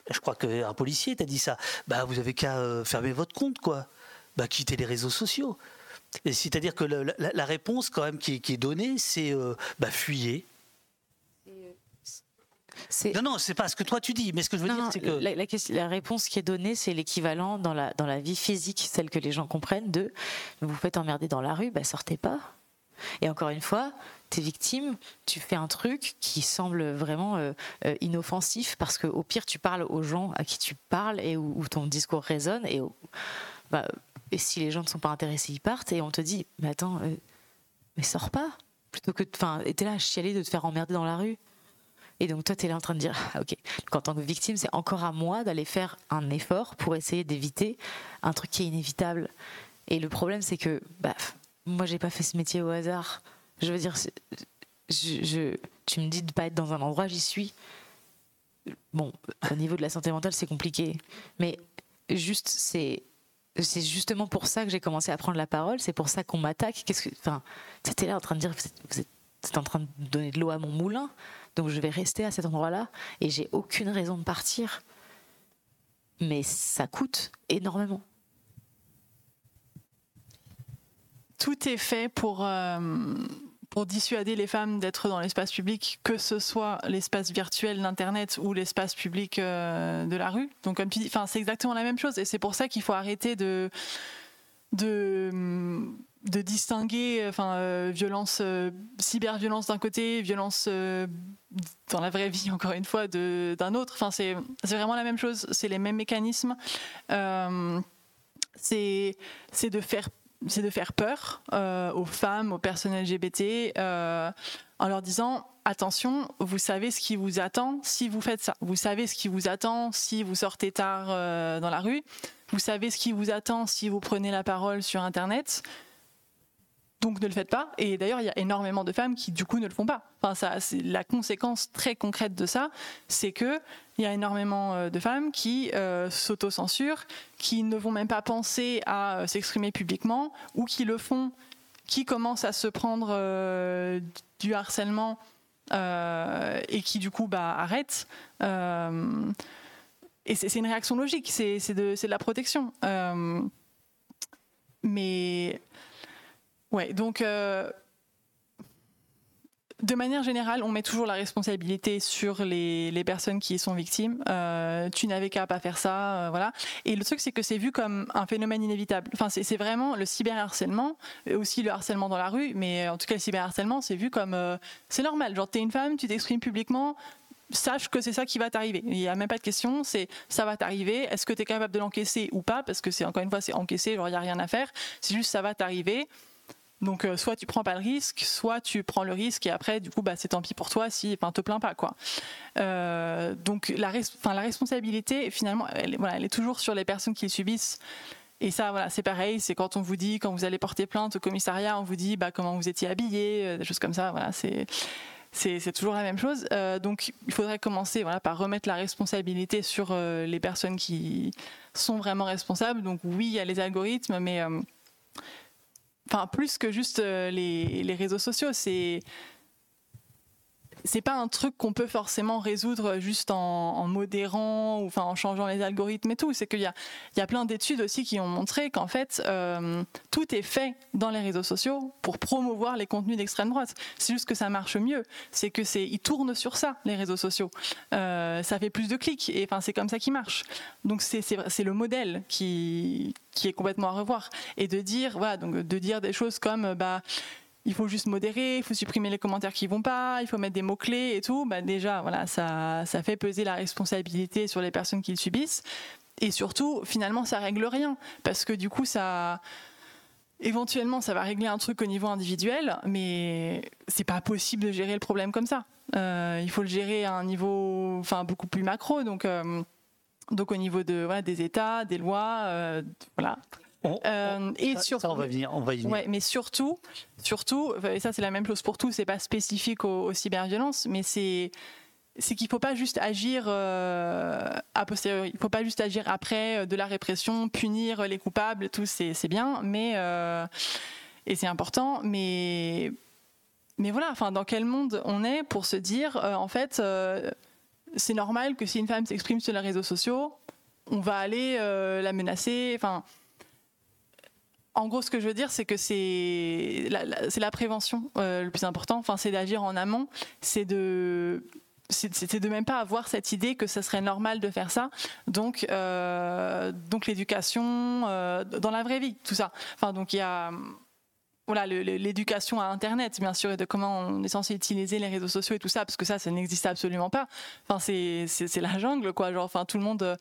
S2: je crois qu'un policier t'a dit ça. Bah, vous avez qu'à euh, fermer votre compte, quoi. Bah, quitter les réseaux sociaux. C'est-à-dire que la, réponse, quand même, qui, est donnée, c'est euh, bah, fuyez. Non, non, c'est pas ce que toi tu dis, mais ce que je veux dire, c'est que.
S3: La, la, réponse qui est donnée, c'est l'équivalent dans la, dans la vie physique, celle que les gens comprennent, de vous faites emmerder dans la rue, bah sortez pas. Et encore une fois, tu es victime, tu fais un truc qui semble vraiment euh, euh, inoffensif parce que au pire, tu parles aux gens à qui tu parles et où, ton discours résonne. Et, bah, et si les gens ne sont pas intéressés, ils partent et on te dit Mais attends, euh, mais sors pas Plutôt que. Enfin, t'es là à chialer de te faire emmerder dans la rue. Et donc toi, tu es là en train de dire, ah, ok, tant que victime, c'est encore à moi d'aller faire un effort pour essayer d'éviter un truc qui est inévitable. Et le problème, c'est que bah, moi, j'ai pas fait ce métier au hasard. Je veux dire, tu me dis de pas être dans un endroit, j'y suis. Bon, au niveau de la santé mentale, c'est compliqué. Mais juste, c'est justement pour ça que j'ai commencé à prendre la parole. C'est pour ça qu'on m'attaque. Qu'est-ce que, enfin, là en train de dire, vous êtes, en train de donner de l'eau à mon moulin, donc je vais rester à cet endroit-là et j'ai aucune raison de partir. Mais ça coûte énormément.
S4: Tout est fait pour euh, pour dissuader les femmes d'être dans l'espace public, que ce soit l'espace virtuel d'Internet ou l'espace public euh, de la rue. Donc, c'est exactement la même chose. Et c'est pour ça qu'il faut arrêter de, de, distinguer enfin, euh, violence, euh, cyberviolence d'un côté, violence dans la vraie vie, (laughs) encore une fois, d'un autre. Enfin, c'est vraiment la même chose. C'est les mêmes mécanismes. c'est de faire c'est de faire peur euh, aux femmes, aux personnes LGBT, euh, en leur disant attention, vous savez ce qui vous attend si vous faites ça. Vous savez ce qui vous attend si vous sortez tard euh, dans la rue. Vous savez ce qui vous attend si vous prenez la parole sur Internet. Donc ne le faites pas. Et d'ailleurs, il y a énormément de femmes qui du coup ne le font pas. Enfin, ça, c'est la conséquence très concrète de ça, c'est que il y a énormément euh, de femmes qui euh, s'autocensurent, qui ne vont même pas penser à euh, s'exprimer publiquement, ou qui le font, qui commencent à se prendre du harcèlement et qui du coup bah, arrêtent. et c'est une réaction logique, c'est de, de, la protection. mais Ouais, donc euh, de manière générale, on met toujours la responsabilité sur les, personnes qui sont victimes. Euh, tu n'avais qu'à pas faire ça, euh, voilà. Et le truc, c'est que c'est vu comme un phénomène inévitable. Enfin, c'est vraiment le cyberharcèlement, aussi le harcèlement dans la rue, mais en tout cas le cyberharcèlement, c'est vu comme c'est normal. Genre, t'es une femme, tu t'exprimes publiquement, sache que c'est ça qui va t'arriver. Il n'y a même pas de question, c'est ça va t'arriver. Est-ce que tu es capable de l'encaisser ou pas? Parce que encore une fois, c'est encaissé, genre il n'y a rien à faire. C'est juste ça va t'arriver. Donc euh, soit tu prends pas le risque, soit tu prends le risque et après du coup bah c'est tant pis pour toi si enfin te plains pas quoi. Euh, donc la responsabilité finalement elle, voilà, elle est toujours sur les personnes qui subissent. Et ça, voilà, c'est pareil. C'est quand on vous dit, quand vous allez porter plainte au commissariat, on vous dit bah, comment vous étiez habillé, euh, des choses comme ça. Voilà, c'est c'est toujours la même chose. donc, il faudrait commencer voilà, par remettre la responsabilité sur les personnes qui sont vraiment responsables. Donc, oui, il y a les algorithmes, mais enfin plus que juste euh, les, les réseaux sociaux, c'est c'est pas un truc qu'on peut forcément résoudre juste en, modérant ou en changeant les algorithmes et tout. C'est qu'il y a, il y a plein d'études aussi qui ont montré qu'en fait euh, tout est fait dans les réseaux sociaux pour promouvoir les contenus d'extrême droite. C'est juste que ça marche mieux. C'est que c'est ils tournent sur ça les réseaux sociaux. Euh, ça fait plus de clics et enfin c'est comme ça qui marche. Donc c'est c'est le modèle qui qui est complètement à revoir et de dire voilà donc de dire des choses comme bah il faut juste modérer, il faut supprimer les commentaires qui vont pas, il faut mettre des mots-clés et tout, bah déjà, voilà, ça, ça fait peser la responsabilité sur les personnes qui le subissent. Et surtout, finalement, ça règle rien. Parce que du coup, ça. Éventuellement, ça va régler un truc au niveau individuel, mais c'est pas possible de gérer le problème comme ça. Euh, il faut le gérer à un niveau enfin, beaucoup plus macro, donc, euh, donc au niveau de, voilà, des États, des lois, euh, voilà,
S2: euh, et ça, on va venir, on va y venir.
S4: Ouais, mais surtout, surtout, et ça c'est la même chose pour tout, c'est pas spécifique aux, cyberviolences, mais c'est c'est qu'il faut pas juste agir euh, a posteriori, il faut pas juste agir après euh, de la répression, punir les coupables, tout c'est bien, mais euh, et c'est important, mais mais voilà, enfin dans quel monde on est pour se dire en fait c'est normal que si une femme s'exprime sur les réseaux sociaux, on va aller la menacer, enfin en gros, ce que je veux dire, c'est que c'est la, c'est prévention euh, le plus important. Enfin, c'est d'agir en amont. C'est de c'est de même pas avoir cette idée que ce serait normal de faire ça. Donc, euh, donc l'éducation euh, dans la vraie vie, tout ça. Enfin, donc il y a voilà l'éducation à Internet, bien sûr, et de comment on est censé utiliser les réseaux sociaux et tout ça, parce que ça, ça n'existe absolument pas. Enfin, c'est la jungle, quoi. Genre, enfin, tout le monde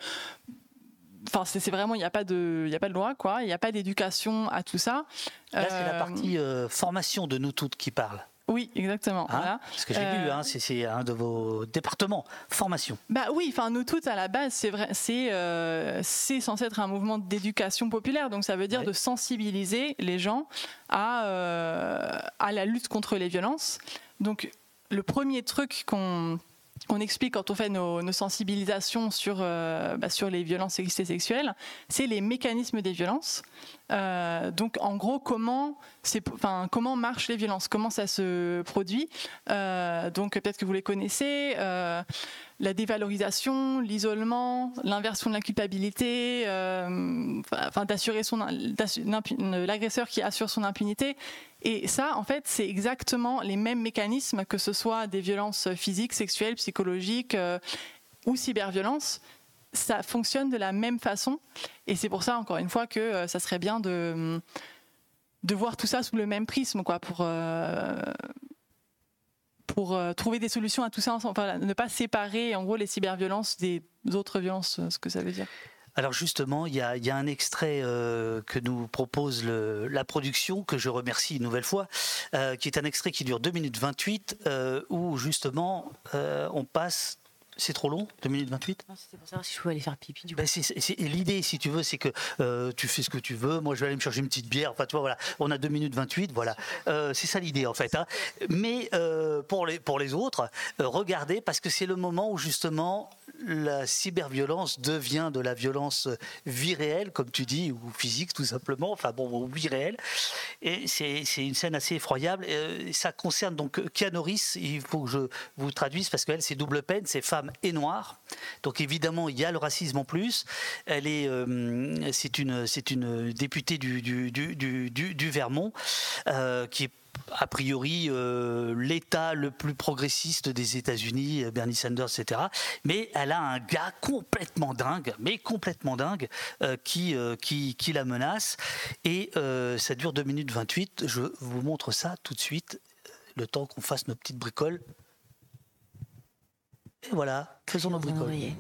S4: Enfin, c'est vraiment, il n'y a pas de, il a pas de loi, quoi. Il n'y a pas d'éducation à tout ça.
S2: Là, c'est la euh, partie euh, formation de nous toutes qui parle.
S4: Oui, exactement.
S2: Hein
S4: voilà.
S2: Ce que j'ai
S4: Euh,
S2: vu, hein, c'est- c'est un de vos départements, formation.
S4: Bah oui, enfin nous toutes à la base, c'est vrai, c'est euh, censé être un mouvement d'éducation populaire, donc ça veut dire de sensibiliser les gens à euh, à la lutte contre les violences. Donc le premier truc qu'on qu'on explique quand on fait nos, sensibilisations sur, euh, bah, sur les violences sexistes et sexuelles, c'est les mécanismes des violences. Euh, donc en gros, comment, enfin, marchent les violences, comment ça se produit? Euh, donc peut-être que vous les connaissez. La dévalorisation, l'isolement, l'inversion de la culpabilité, euh, enfin d'assurer son l'agresseur qui assure son impunité. Et ça, en fait, c'est exactement les mêmes mécanismes que ce soit des violences physiques, sexuelles, psychologiques euh, ou cyberviolences. Ça fonctionne de la même façon. Et c'est pour ça, encore une fois, que euh, ça serait bien de, de voir tout ça sous le même prisme, quoi, pour, euh, pour euh, trouver des solutions à tout ça. Enfin, ne pas séparer, en gros, les cyberviolences des autres violences, euh, ce que ça veut dire.
S2: Alors justement, il y a, un extrait euh, que nous propose la production, que je remercie une nouvelle fois, qui est un extrait qui dure 2 minutes 28, euh, où justement on passe... C'est trop long 2 minutes 28
S3: C'était pour savoir si je pouvais aller faire pipi du coup.
S2: Ben, L'idée, si tu veux, c'est que euh, tu fais ce que tu veux. Moi, je vais aller me chercher une petite bière. Enfin, tu vois, voilà. On a 2 minutes 28, voilà. Euh, c'est ça l'idée, en fait. hein. Mais euh, pour, les, pour les autres, regardez, parce que c'est le moment où, justement, la cyberviolence devient de la violence vie réelle, comme tu dis, ou physique, tout simplement. Enfin, bon, vie réelle. Et c'est une scène assez effroyable. Ça concerne donc Keanu Reeves. Il faut que je vous traduise, parce qu'elle, c'est double peine. C'est femme et noire. Donc, évidemment, il y a le racisme en plus. Elle est, euh, c'est une, c'est une députée du, du, du, Vermont euh, qui est a priori euh, l'État le plus progressiste des États-Unis, Bernie Sanders, etc. Mais elle a un gars complètement dingue, mais complètement dingue, qui, qui, qui la menace. Et ça dure 2 minutes 28. Je vous montre ça tout de suite, le temps qu'on fasse nos petites bricoles. Et voilà, faisons nos bricoles.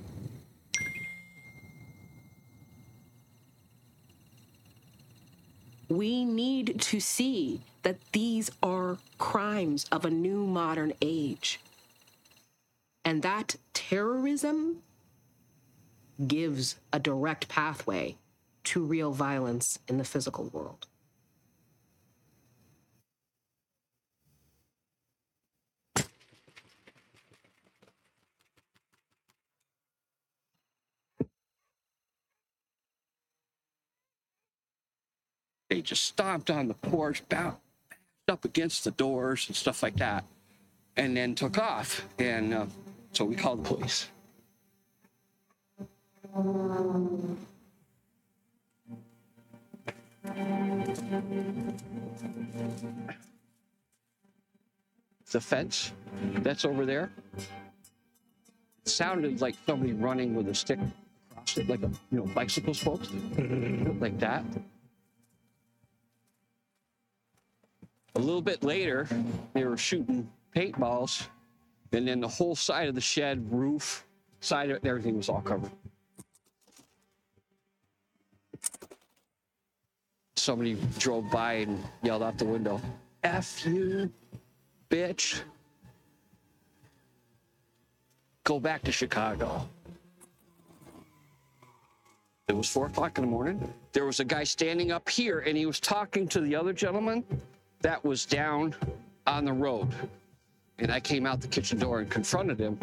S9: We need to see that these are crimes of a new modern age. And that terrorism gives a direct pathway to real violence in the physical world.
S14: They just stomped on the porch, bounced up against the doors and stuff like that, and then took off. And uh, so we called the police. The fence that's over there it sounded like somebody running with a stick across it, like a you know bicycle spokes, like that. A little bit later, they were shooting paintballs, and then the whole side of the shed, roof, side of it, everything was all covered. Somebody drove by and yelled out the window, F you, bitch. Go back to Chicago. It was four o'clock in the morning. There was a guy standing up here, and he was talking to the other gentleman that was down on the road. And I came out the kitchen door and confronted him.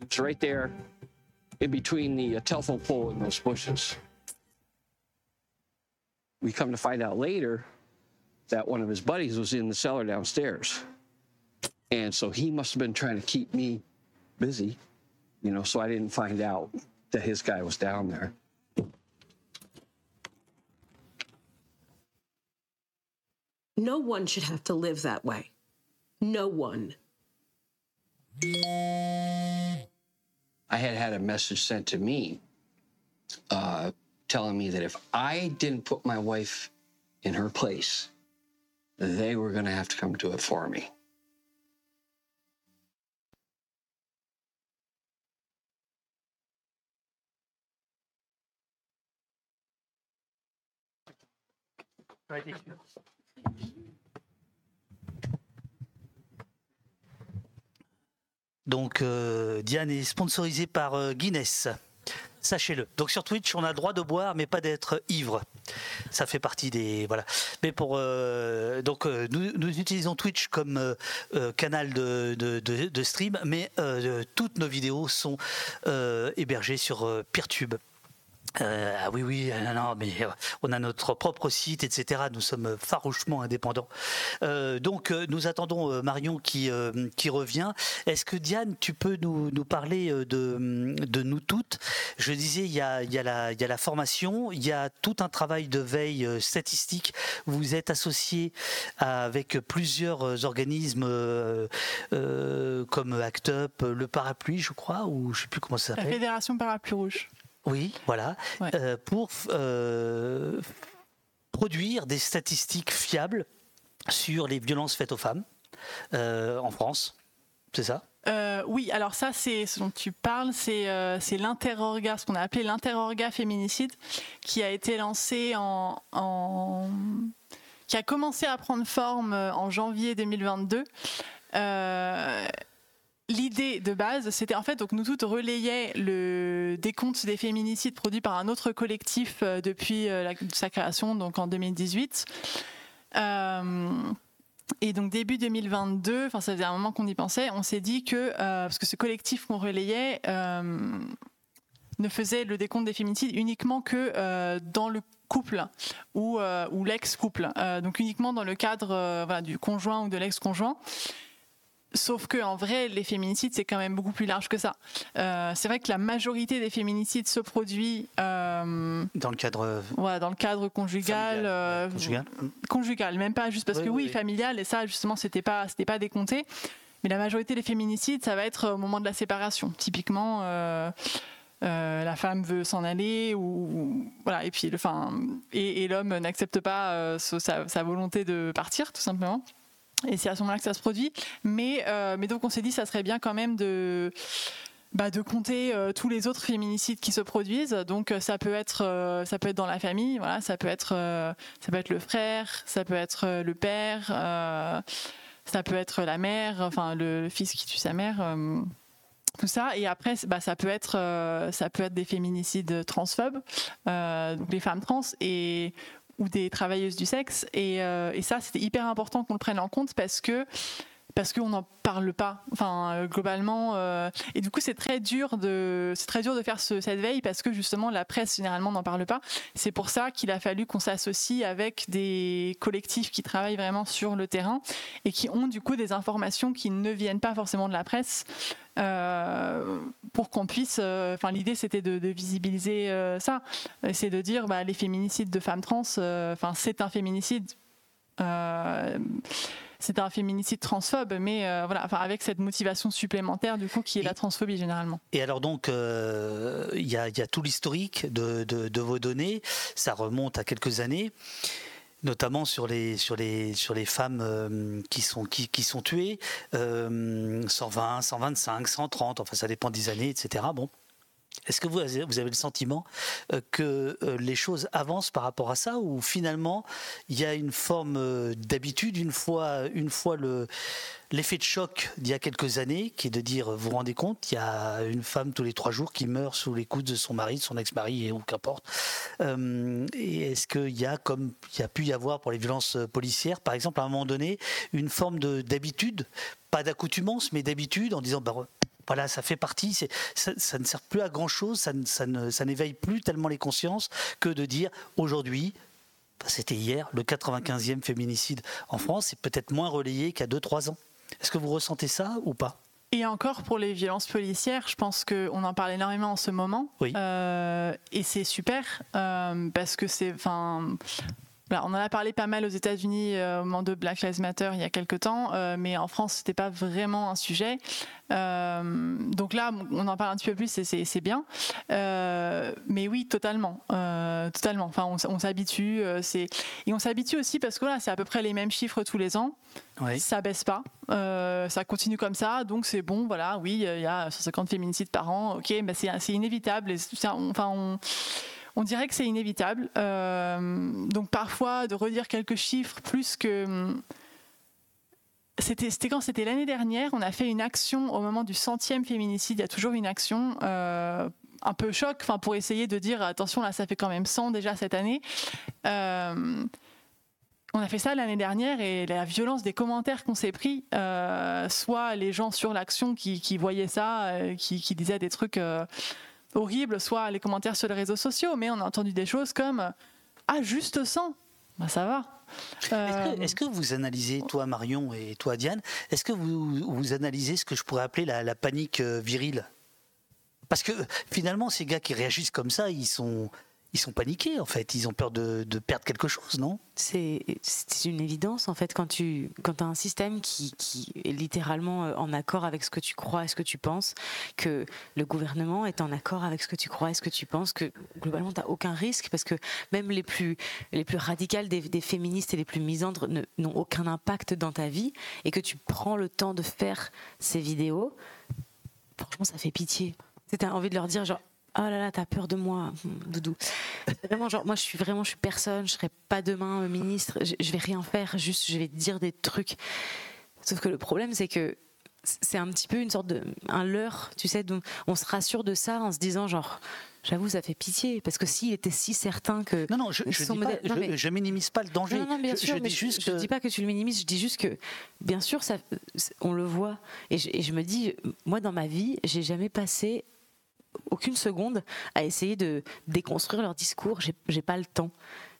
S14: It's right there in between the uh, telephone pole and those bushes. We come to find out later that one of his buddies was in the cellar downstairs. And so he must have been trying to keep me busy, you know, so I didn't find out that his guy was down there.
S9: No one should have to live that way. No one.
S14: I had had a message sent to me uh, telling me that if I didn't put my wife in her place, they were going to have to come do it for me.
S2: Donc euh, Diane est sponsorisée par euh, Guinness. Sachez-le. Donc sur Twitch, on a le droit de boire, mais pas d'être ivre. Ça fait partie des voilà. Mais pour euh, donc nous, utilisons Twitch comme canal de, de, de- stream, mais toutes nos vidéos sont hébergées sur Peertube. Euh, ah oui, oui, non, non, mais euh, on a notre propre site, etc. Nous sommes farouchement indépendants. Euh, donc, euh, nous attendons euh, Marion qui, euh, revient. Est-ce que Diane, tu peux nous, parler euh, de, nous toutes? Je disais, il y, a, la, il y a la formation, il y a tout un travail de veille euh, statistique. Vous êtes associé avec plusieurs euh, organismes euh, euh, comme ACT UP, le Parapluie, je crois, ou je ne sais plus comment ça
S4: La
S2: s'appelle.
S4: Fédération Parapluie Rouge.
S2: Oui, voilà, Euh, pour euh, produire des statistiques fiables sur les violences faites aux femmes euh, en France. C'est ça?
S4: Euh, oui, alors ça, c'est ce dont tu parles, c'est euh, l'interorga, ce qu'on a appelé l'interorga féminicide, qui a été lancé en, en- qui a commencé à prendre forme en janvier 2022. Euh, L'idée de base, c'était en fait, donc nous toutes relayaient le décompte des féminicides produits par un autre collectif euh, depuis euh, sa création, donc en 2018. Euh, et donc début 2022, enfin ça faisait un moment qu'on y pensait, on s'est dit que parce que ce collectif qu'on relayait ne faisait le décompte des féminicides uniquement que dans le couple ou, ou l'ex-couple, donc uniquement dans le cadre du conjoint ou de l'ex-conjoint. Sauf que en vrai, les féminicides c'est quand même beaucoup plus large que ça. Euh, c'est vrai que la majorité des féminicides se produit euh,
S2: Dans le cadre euh,
S4: voilà, dans le cadre conjugal, euh,
S2: conjugal
S4: conjugal, même pas juste parce
S2: Oui,
S4: que
S2: oui,
S4: familial et ça justement c'était pas c'était pas décompté. Mais la majorité des féminicides, ça va être au moment de la séparation. Typiquement, la femme veut s'en aller ou voilà et puis le, enfin et, et l'homme n'accepte pas sa volonté de partir tout simplement. Et c'est à ce moment-là que ça se produit. Mais, euh, mais donc on s'est dit, ça serait bien quand même de, bah, compter euh, tous les autres féminicides qui se produisent. Donc euh, ça peut être, ça peut être dans la famille, voilà, ça peut être, ça peut être le frère, ça peut être le père, ça peut être la mère, enfin le, fils qui tue sa mère. tout ça et après bah, ça peut être ça peut être des féminicides transphobes donc les femmes trans et ou des travailleuses du sexe. Et, euh, et ça c'était hyper important qu'on le prenne en compte parce que parce qu'on n'en parle pas enfin euh, globalement euh, et du coup c'est très dur de c'est très dur de faire ce- cette veille parce que justement la presse généralement n'en parle pas c'est pour ça qu'il a fallu qu'on s'associe avec des collectifs qui travaillent vraiment sur le terrain et qui ont du coup des informations qui ne viennent pas forcément de la presse euh, pour qu'on puisse. Enfin, l'idée c'était de, visibiliser ça, c'est de dire bah, les féminicides de femmes trans. Enfin, c'est un féminicide. C'est un féminicide transphobe, mais euh, voilà, enfin, avec cette motivation supplémentaire du coup qui est la transphobie généralement.
S2: Et alors donc, euh, il y, a, il y a tout l'historique de, de- de vos données. Ça remonte à quelques années, notamment sur les, sur les, sur les femmes euh, qui, sont, qui, qui sont tuées. Euh, 120, 125, 130, enfin ça dépend des années, etc. Bon. Est-ce que vous avez, le sentiment euh, que euh, les choses avancent par rapport à ça ou finalement il y a une forme euh, d'habitude une fois, une fois le, l'effet de choc d'il y a quelques années qui est de dire vous vous rendez compte il y a une femme tous les trois jours qui meurt sous les coups de son mari, de son ex-mari ou qu'importe. Et est-ce qu'il y a comme il y a pu y avoir pour les violences policières par exemple à un moment donné une forme de, d'habitude, pas d'accoutumance mais d'habitude en disant bah, voilà, ça fait partie, ça, ça ne sert plus à grand chose, ça, n'éveille plus tellement les consciences que de dire aujourd'hui, bah, c'était hier, le 95e féminicide en France, c'est peut-être moins relayé qu'à 2-3 ans. Est-ce que vous ressentez ça ou pas?
S4: Et encore pour les violences policières, je pense qu'on en parle énormément en ce moment.
S2: Oui.
S4: Euh, et c'est super euh, parce que c'est. Enfin. Voilà, on en a parlé pas mal aux États-Unis euh, au moment de Black Lives Matter il y a quelques temps, euh, mais en France c'était pas vraiment un sujet. Euh, donc là, on en parle un petit peu plus, et c'est bien. Mais oui, totalement, totalement. Enfin, on, s'habitue, c'est et on s'habitue aussi parce que voilà, c'est à peu près les mêmes chiffres tous les ans. Ça baisse pas, ça continue comme ça, donc c'est bon. Voilà, oui, il y a 150 féminicides par an. Ok, bah c'est c'est inévitable. et c'est- on- enfin, on on dirait que c'est inévitable. Euh, donc parfois, de redire quelques chiffres plus que c'était c'était quand? C'était l'année dernière. On a fait une action au moment du centième féminicide. Il y a toujours une action. euh, un peu choc, enfin pour essayer de dire attention là ça fait quand même 100 déjà cette année. Euh, on a fait ça l'année dernière et la violence des commentaires qu'on s'est pris, soit les gens sur l'action qui, voyaient ça, qui, disaient des trucs horribles, soit les commentaires sur les réseaux sociaux, mais on a entendu des choses comme ah juste 100, bah ça va.
S2: Est-ce que, est-ce que vous analysez, toi Marion et toi Diane, est-ce que vous, vous analysez ce que je pourrais appeler la, la panique euh, virile? Parce que finalement, ces gars qui réagissent comme ça, ils sont, ils sont paniqués en fait. Ils ont peur de, perdre quelque chose, non?
S3: C'est une évidence en fait quand tu as un système qui, est littéralement euh, en accord avec ce que tu crois et ce que tu penses, que le gouvernement est en accord avec ce que tu crois et ce que tu penses, que globalement tu n'as aucun risque parce que même les plus, les plus radicales des, des féministes et les plus misandres n'ont aucun impact dans ta vie et que tu prends le temps de faire ces vidéos, franchement ça fait pitié. Tu as envie de leur dire genre Oh là là, t'as peur de moi, doudou. Vraiment, genre, moi, je suis vraiment, je suis personne, je serai pas demain euh, ministre, je, je vais rien faire, juste, je vais dire des trucs. Sauf que le problème, c'est que c'est un petit peu une sorte de. un leurre, tu sais, donc on se rassure de ça en se disant, genre, j'avoue, ça fait pitié, parce que s'il était si certain que.
S2: Non, non, je, je,
S3: son
S2: dis pas-
S3: modèle- non,
S2: je-
S3: mais-
S2: je minimise pas le danger.
S3: non, non, bien
S2: je,
S3: sûr,
S2: je
S3: mais
S2: dis
S3: je,
S2: juste
S3: je
S2: que-
S3: dis pas que tu le minimises, je dis juste que, bien sûr, ça, on le voit. Et je, et je me dis, moi, dans ma vie, j'ai jamais passé aucune seconde à essayer de déconstruire leur discours. J'ai pas le temps.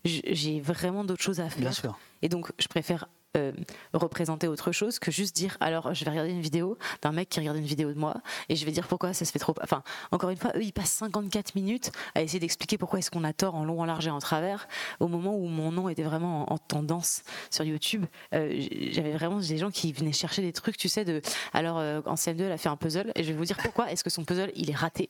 S3: J'ai vraiment d'autres choses à faire.
S2: Bien sûr.
S3: Et donc, je préfère euh, représenter autre chose que juste dire alors je vais regarder une vidéo d'un mec qui regarde une vidéo de moi et je vais dire pourquoi ça se fait trop. Enfin, encore une fois, eux ils passent 54 minutes à essayer d'expliquer pourquoi est-ce qu'on a tort en long, en large et en travers. Au moment où mon nom était vraiment en, en tendance sur YouTube, euh, j'avais vraiment des gens qui venaient chercher des trucs, tu sais, de alors euh, en CM2 elle a fait un puzzle et je vais vous dire pourquoi est-ce que son puzzle il est raté.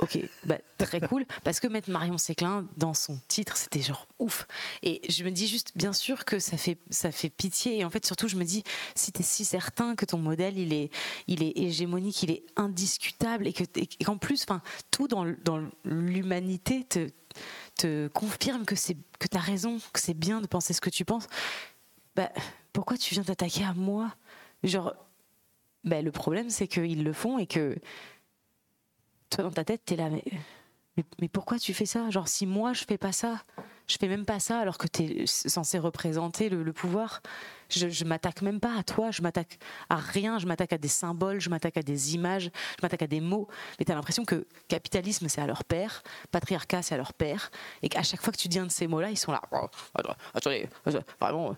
S3: Ok, bah, très cool. Parce que mettre Marion Séclin dans son titre, c'était genre ouf. Et je me dis juste, bien sûr que ça fait, ça fait pitié. Et en fait, surtout, je me dis, si tu es si certain que ton modèle, il est, il est hégémonique, il est indiscutable, et que- et qu'en plus, tout dans, dans l'humanité te, te confirme que que tu raison, que c'est bien de penser ce que tu penses, bah, pourquoi tu viens t'attaquer à moi? Genre, bah, le problème, c'est qu'ils le font et que toi dans ta tête t'es là mais, mais pourquoi tu fais ça? Genre si moi je fais pas ça je fais même pas ça alors que t'es censé représenter le, pouvoir je, je m'attaque même pas à toi je m'attaque à rien je m'attaque à des symboles je m'attaque à des images je m'attaque à des mots. Mais t'as l'impression que capitalisme c'est à leur père patriarcat c'est à leur père et qu'à chaque fois que tu dis un de ces mots là ils sont là Oh, attendez vraiment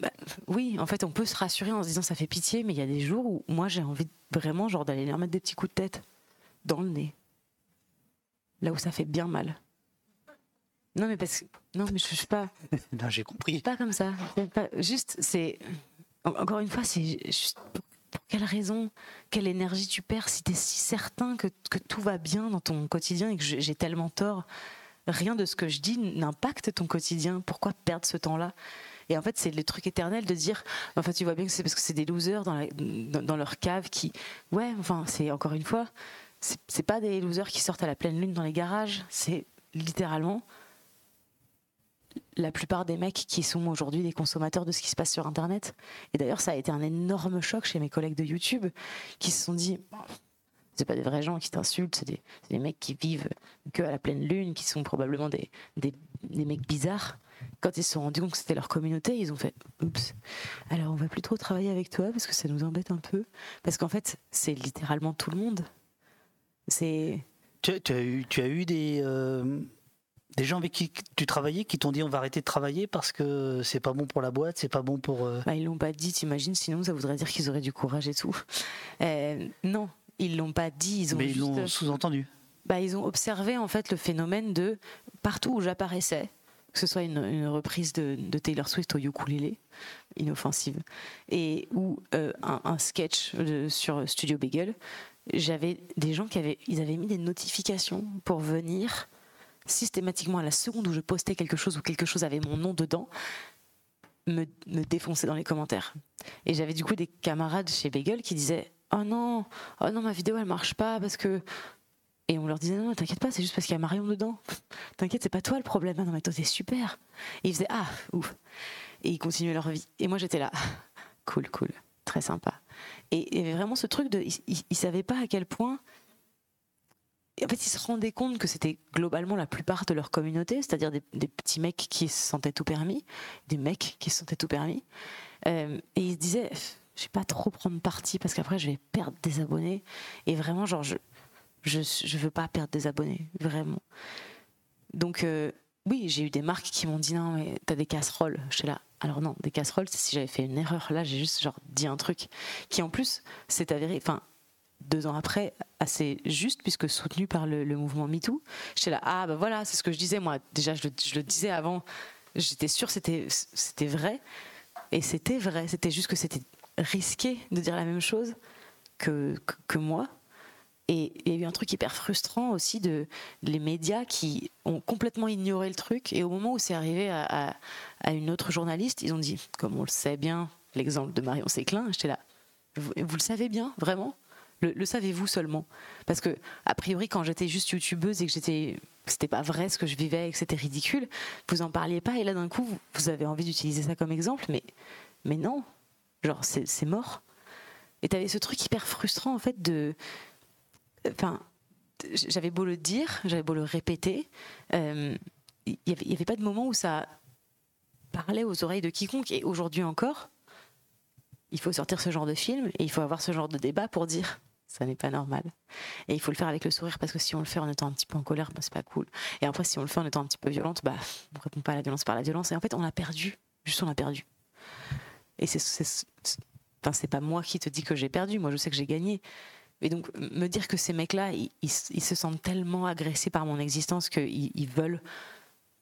S3: bah, oui, en fait, on peut se rassurer en se disant ça fait pitié, mais il y a des jours où moi j'ai envie vraiment genre d'aller leur mettre des petits coups de tête dans le nez, là où ça fait bien mal. Non, mais parce que non, mais je suis pas (laughs)
S2: Non, j'ai compris.
S3: pas comme ça. Pas- juste, c'est en- encore une fois, c'est pour, pour quelle raison, quelle énergie tu perds si tu es si certain que, que tout va bien dans ton quotidien et que j'ai tellement tort. Rien de ce que je dis n'impacte ton quotidien. Pourquoi perdre ce temps-là? Et en fait, c'est le truc éternel de dire, enfin, tu vois bien que c'est parce que c'est des losers dans, la- dans, dans leur cave qui, ouais, enfin, c'est encore une fois, c'est pas des losers qui sortent à la pleine lune dans les garages. C'est littéralement la plupart des mecs qui sont aujourd'hui des consommateurs de ce qui se passe sur Internet. Et d'ailleurs, ça a été un énorme choc chez mes collègues de YouTube qui se sont dit c'est pas des vrais gens qui t'insultent, c'est des, des mecs qui vivent que à la pleine lune, qui sont probablement des, des, des mecs bizarres. Quand ils se sont rendus compte que c'était leur communauté, ils ont fait oups. Alors on va plus trop travailler avec toi parce que ça nous embête un peu. Parce qu'en fait, c'est littéralement tout le monde. C'est
S2: Tu, tu as eu, tu as eu des, euh, des gens avec qui tu travaillais qui t'ont dit on va arrêter de travailler parce que c'est pas bon pour la boîte, c'est pas bon pour. euh,
S3: Bah, ils l'ont pas dit, t'imagines, sinon ça voudrait dire qu'ils auraient du courage et tout. Euh, non, ils l'ont pas dit, ils ont
S2: Mais ils l'ont sous-entendu.
S3: bah, ils ont observé en fait le phénomène de partout où j'apparaissais, que ce soit une, une reprise de, de Taylor Swift au ukulélé, inoffensive, et ou euh, un, un sketch de- sur Studio Bagel, j'avais des gens qui avaient, ils avaient mis des notifications pour venir systématiquement à la seconde où je postais quelque chose ou quelque chose avait mon nom dedans, me, me défoncer dans les commentaires. Et j'avais du coup des camarades chez Bagel qui disaient Oh non, oh non, ma vidéo elle marche pas parce que. Et on leur disait Non, non, t'inquiète pas, c'est juste parce qu'il y a Marion dedans. (laughs) T'inquiète, c'est pas toi le problème. Ah non, mais toi t'es super. Et ils faisaient Ah, ouf. Et ils continuaient leur vie. Et moi j'étais là (laughs) Cool, cool. très sympa. Et avait vraiment ce truc de. Il, il savait pas à quel point. En fait, ils se rendaient compte que c'était globalement la plupart de leur communauté, c'est-à-dire des, petits mecs qui se sentaient tout permis, des mecs qui se sentaient tout permis. Euh, et ils se disaient, je vais pas trop prendre parti parce qu'après je vais perdre des abonnés. Et vraiment, genre, je, je, je veux pas perdre des abonnés, vraiment. Donc, euh, oui, j'ai eu des marques qui m'ont dit non, mais t'as des casseroles. Je suis là. Alors non, des casseroles, c'est si j'avais fait une erreur. Là, j'ai juste genre dit un truc qui en plus s'est avéré, enfin, deux ans après, assez juste puisque soutenu par le, mouvement MeToo. J'étais là, ah bah voilà, c'est ce que je disais moi. Déjà, je le, disais avant. J'étais sûre c'était c'était vrai et c'était vrai. C'était juste que c'était risqué de dire la même chose que, que moi. Et il y a eu un truc hyper frustrant aussi de les médias qui ont complètement ignoré le truc. Et au moment où c'est arrivé à, une autre journaliste, ils ont dit, comme on le sait bien, l'exemple de Marion Séclin, j'étais là, vous, vous, le savez bien, vraiment? Le, le savez-vous seulement? Parce que, a priori, quand j'étais juste youtubeuse et que j'étais. C'était pas vrai ce que je vivais et que c'était ridicule, vous en parliez pas. Et là, d'un coup, vous, vous avez envie d'utiliser ça comme exemple, mais, mais non. Genre, c'est mort. Et t'avais ce truc hyper frustrant, en fait, de enfin, j'avais beau le dire, j'avais beau le répéter, euh, il n'y avait, pas de moment où ça parlait aux oreilles de quiconque. Et aujourd'hui encore, il faut sortir ce genre de film et il faut avoir ce genre de débat pour dire ça n'est pas normal. Et il faut le faire avec le sourire parce que si on le fait en étant un petit peu en colère, bah, c'est pas cool. Et après, si on le fait en étant un petit peu violente, bah, on répond pas à la violence par la violence. Et en fait, on a perdu. Juste, on a perdu. Et c'est, enfin, c'est pas moi qui te dis que j'ai perdu. Moi, je sais que j'ai gagné. Et donc, me dire que ces mecs-là, ils, se sentent tellement agressés par mon existence qu'ils ils veulent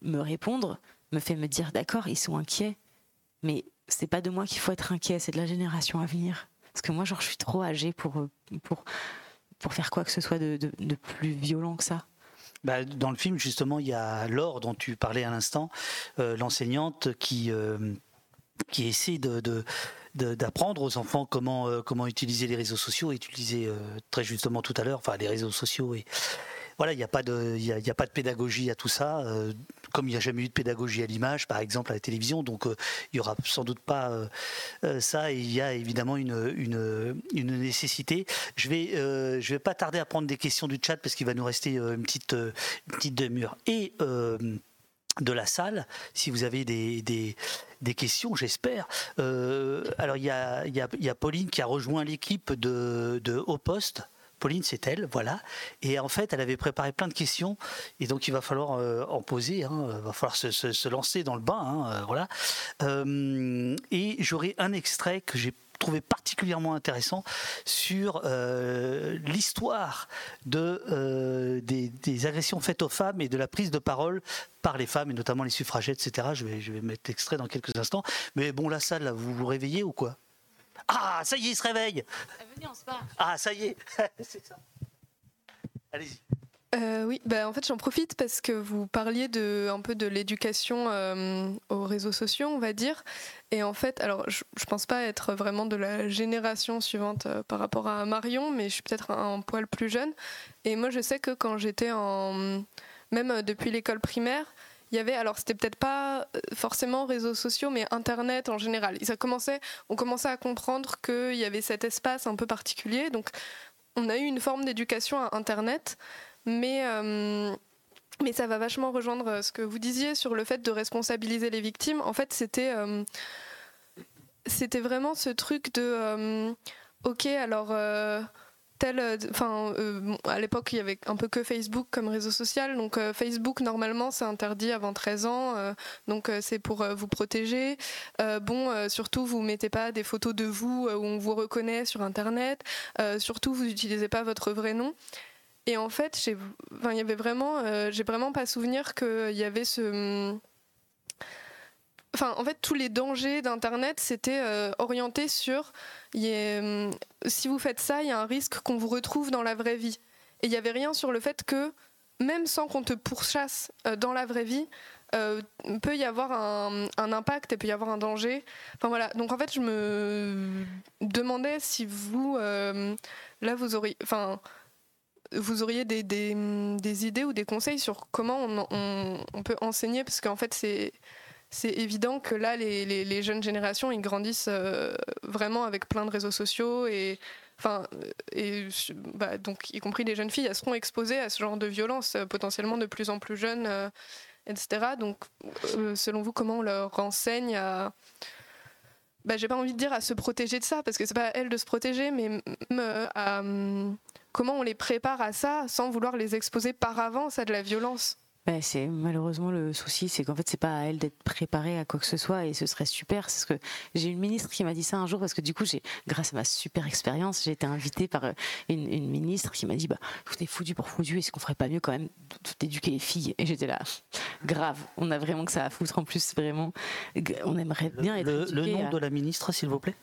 S3: me répondre, me fait me dire, d'accord, ils sont inquiets, mais c'est pas de moi qu'il faut être inquiet, c'est de la génération à venir. Parce que moi, genre, je suis trop âgée pour, pour, pour faire quoi que ce soit de, plus violent que ça.
S2: Bah, dans le film, justement, il y a Laure, dont tu parlais à l'instant, euh, l'enseignante qui, euh, qui essaie de d'apprendre aux enfants comment euh, comment utiliser les réseaux sociaux disais euh, très justement tout à l'heure enfin les réseaux sociaux et voilà il n'y a pas de y a, y a, pas de pédagogie à tout ça euh, comme il n'y a jamais eu de pédagogie à l'image par exemple à la télévision donc il y aura sans doute pas ça et il y a évidemment une une, nécessité. Je vais je vais pas tarder à prendre des questions du chat parce qu'il va nous rester une petite une petite demi-heure. Et de la salle, si vous avez des, des, questions, j'espère. Euh, alors, il y a, y, a, Pauline qui a rejoint l'équipe de, de Haut Poste. Pauline, c'est elle, voilà. Et en fait, elle avait préparé plein de questions, et donc il va falloir euh, en poser, hein, il va falloir se, lancer dans le bain, hein, euh, voilà. et j'aurai un extrait que j'ai trouvé particulièrement intéressant sur euh, l'histoire de, euh, des, des, agressions faites aux femmes et de la prise de parole par les femmes, et notamment les suffragettes, etc. Je vais, je vais mettre l'extrait dans quelques instants. Mais bon, la salle, là, vous vous réveillez ou quoi? Ah, ça y est, il se réveille
S3: Venez, on se part.
S2: Ah, ça y est (laughs) C'est ça. Allez-y.
S15: Euh, oui, bah, en fait j'en profite parce que vous parliez de un peu de l'éducation euh, aux réseaux sociaux, on va dire. Et en fait, alors je, je pense pas être vraiment de la génération suivante euh, par rapport à Marion, mais je suis peut-être un, un, poil plus jeune. Et moi je sais que quand j'étais en même depuis l'école primaire, il y avait alors c'était peut-être pas forcément réseaux sociaux mais internet en général. Ça commençait, on commençait à comprendre qu'il y avait cet espace un peu particulier. Donc on a eu une forme d'éducation à internet mais, euh, mais ça va vachement rejoindre ce que vous disiez sur le fait de responsabiliser les victimes. En fait, c'était euh, c'était vraiment ce truc de euh, ok, alors. Tel, enfin, euh, à l'époque, il y avait un peu que Facebook comme réseau social. Donc, euh, Facebook, normalement, c'est interdit avant 13 ans. Euh, donc, c'est pour vous protéger. bon, surtout, vous mettez pas des photos de vous où on vous reconnaît sur Internet. surtout, vous n'utilisez pas votre vrai nom. Et en fait, j'ai, enfin, y avait vraiment, euh, j'ai vraiment pas souvenir qu'il y avait ce. Enfin, en fait, tous les dangers d'Internet, c'était euh, orienté sur. Euh, si vous faites ça, il y a un risque qu'on vous retrouve dans la vraie vie. Et il n'y avait rien sur le fait que, même sans qu'on te pourchasse euh, dans la vraie vie, peut y avoir un, un, impact et peut y avoir un danger. Enfin voilà. Donc en fait, je me demandais si vous, là, vous auriez. Enfin vous auriez des, des, des, idées ou des conseils sur comment on, peut enseigner? Parce qu'en fait, c'est c'est évident que là, les, les- jeunes générations, ils grandissent euh, vraiment avec plein de réseaux sociaux et, enfin, euh, et bah, donc y compris les jeunes filles, elles seront exposées à ce genre de violence euh, potentiellement de plus en plus jeunes, etc. Donc, selon vous, comment on leur renseigne à bah, j'ai pas envie de dire à se protéger de ça parce que c'est pas à elles de se protéger, mais à comment on les prépare à ça sans vouloir les exposer par avance à de la violence?
S3: Ben, c'est malheureusement le souci, c'est qu'en fait c'est pas à elle d'être préparée à quoi que ce soit et ce serait super. C'est ce que j'ai une ministre qui m'a dit ça un jour parce que du coup j'ai, grâce à ma super expérience, j'ai été invitée par euh, une, une ministre qui m'a dit bah vous êtes foutu pour foutu, est-ce qu'on ferait pas mieux quand même d'éduquer les filles? Et j'étais là, grave, on a vraiment que ça à foutre en plus vraiment. On aimerait bien être
S2: Le, le nom
S3: à-
S2: de la ministre, s'il vous plaît?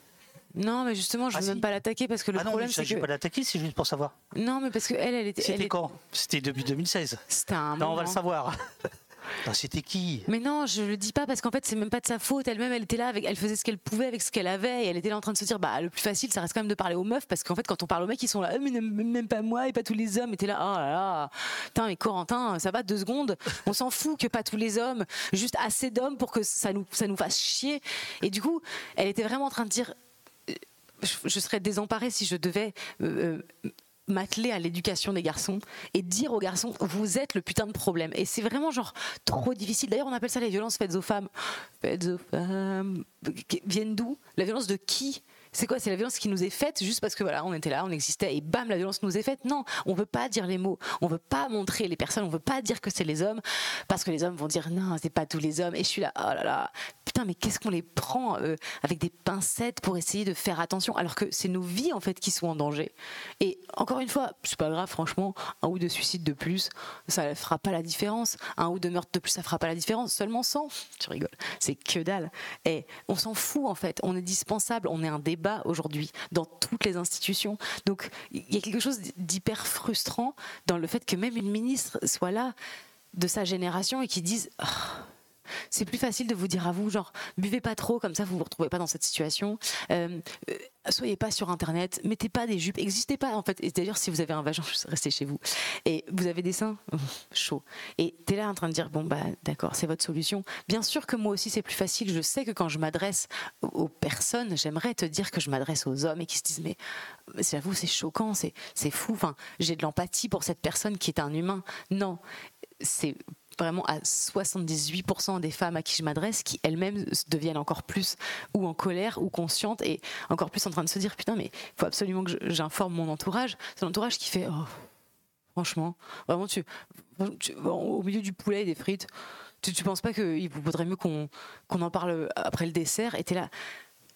S3: Non, mais justement, je
S2: Ah,
S3: veux
S2: si.
S3: même pas l'attaquer parce que le
S2: Ah non,
S3: problème
S2: je
S3: c'est
S2: ne
S3: que
S2: pas l'attaquer, c'est juste pour savoir.
S3: non, mais parce que elle, elle était.
S2: C'était
S3: était-
S2: quand? C'était depuis 2016.
S3: C'était un
S2: Non, on va le savoir. (laughs) C'était qui?
S3: Mais non, je le dis pas parce qu'en fait, c'est même pas de sa faute. Elle-même, elle était là, avec, elle faisait ce qu'elle pouvait avec ce qu'elle avait, et elle était là en train de se dire, bah, le plus facile, ça reste quand même de parler aux meufs, parce qu'en fait, quand on parle aux mecs, ils sont là, Ah, mais même, pas moi et pas tous les hommes. Et t'es là, oh là là, putain, mais Corentin, ça va deux secondes. On s'en fout que pas tous les hommes, juste assez d'hommes pour que ça nous, ça nous fasse chier. Et du coup, elle était vraiment en train de dire, je, serais désemparée si je devais. euh, euh, m'atteler à l'éducation des garçons et dire aux garçons vous êtes le putain de problème. Et c'est vraiment genre trop difficile. D'ailleurs on appelle ça les violences faites aux femmes. Faites aux femmes. Viennent d'où? La violence de qui? C'est quoi C'est la violence qui nous est faite juste parce que voilà, on était là, on existait et bam, la violence nous est faite. Non, on veut pas dire les mots, on veut pas montrer les personnes, on veut pas dire que c'est les hommes parce que les hommes vont dire non, c'est pas tous les hommes. Et je suis là, oh là là, putain, mais qu'est-ce qu'on les prend avec des pincettes pour essayer de faire attention alors que c'est nos vies en fait qui sont en danger. Et encore une fois, c'est pas grave, franchement, un ou deux suicides de plus, ça fera pas la différence. Un ou deux meurtres de plus, ça fera pas la différence. Seulement 100, tu rigoles, c'est que dalle. Et on s'en fout en fait, on est dispensable, on est un débat aujourd'hui dans toutes les institutions. Donc il y a quelque chose d'hyper frustrant dans le fait que même une ministre soit là de sa génération et qui dise. Ah, c'est plus facile de vous dire à vous, genre, buvez pas trop, comme ça vous vous retrouvez pas dans cette situation. Euh, euh, soyez pas sur Internet, mettez pas des jupes, existez pas en fait. Et d'ailleurs, si vous avez un vagin, restez chez vous. Et vous avez des seins, (laughs) chaud. Et t'es là en train de dire, bon bah d'accord, c'est votre solution. Bien sûr que moi aussi c'est plus facile. Je sais que quand je m'adresse aux personnes, j'aimerais te dire que je m'adresse aux hommes et qui se disent, mais j'avoue, c'est choquant, c'est c'est fou. Enfin, j'ai de l'empathie pour cette personne qui est un humain. Non, c'est vraiment à 78% des femmes à qui je m'adresse qui elles-mêmes deviennent encore plus ou en colère ou conscientes et encore plus en train de se dire putain mais il faut absolument que j'informe mon entourage. C'est l'entourage qui fait oh, franchement vraiment tu, au milieu du poulet et des frites tu, tu penses pas qu'il vaudrait mieux qu'on qu'on en parle après le dessert et t'es là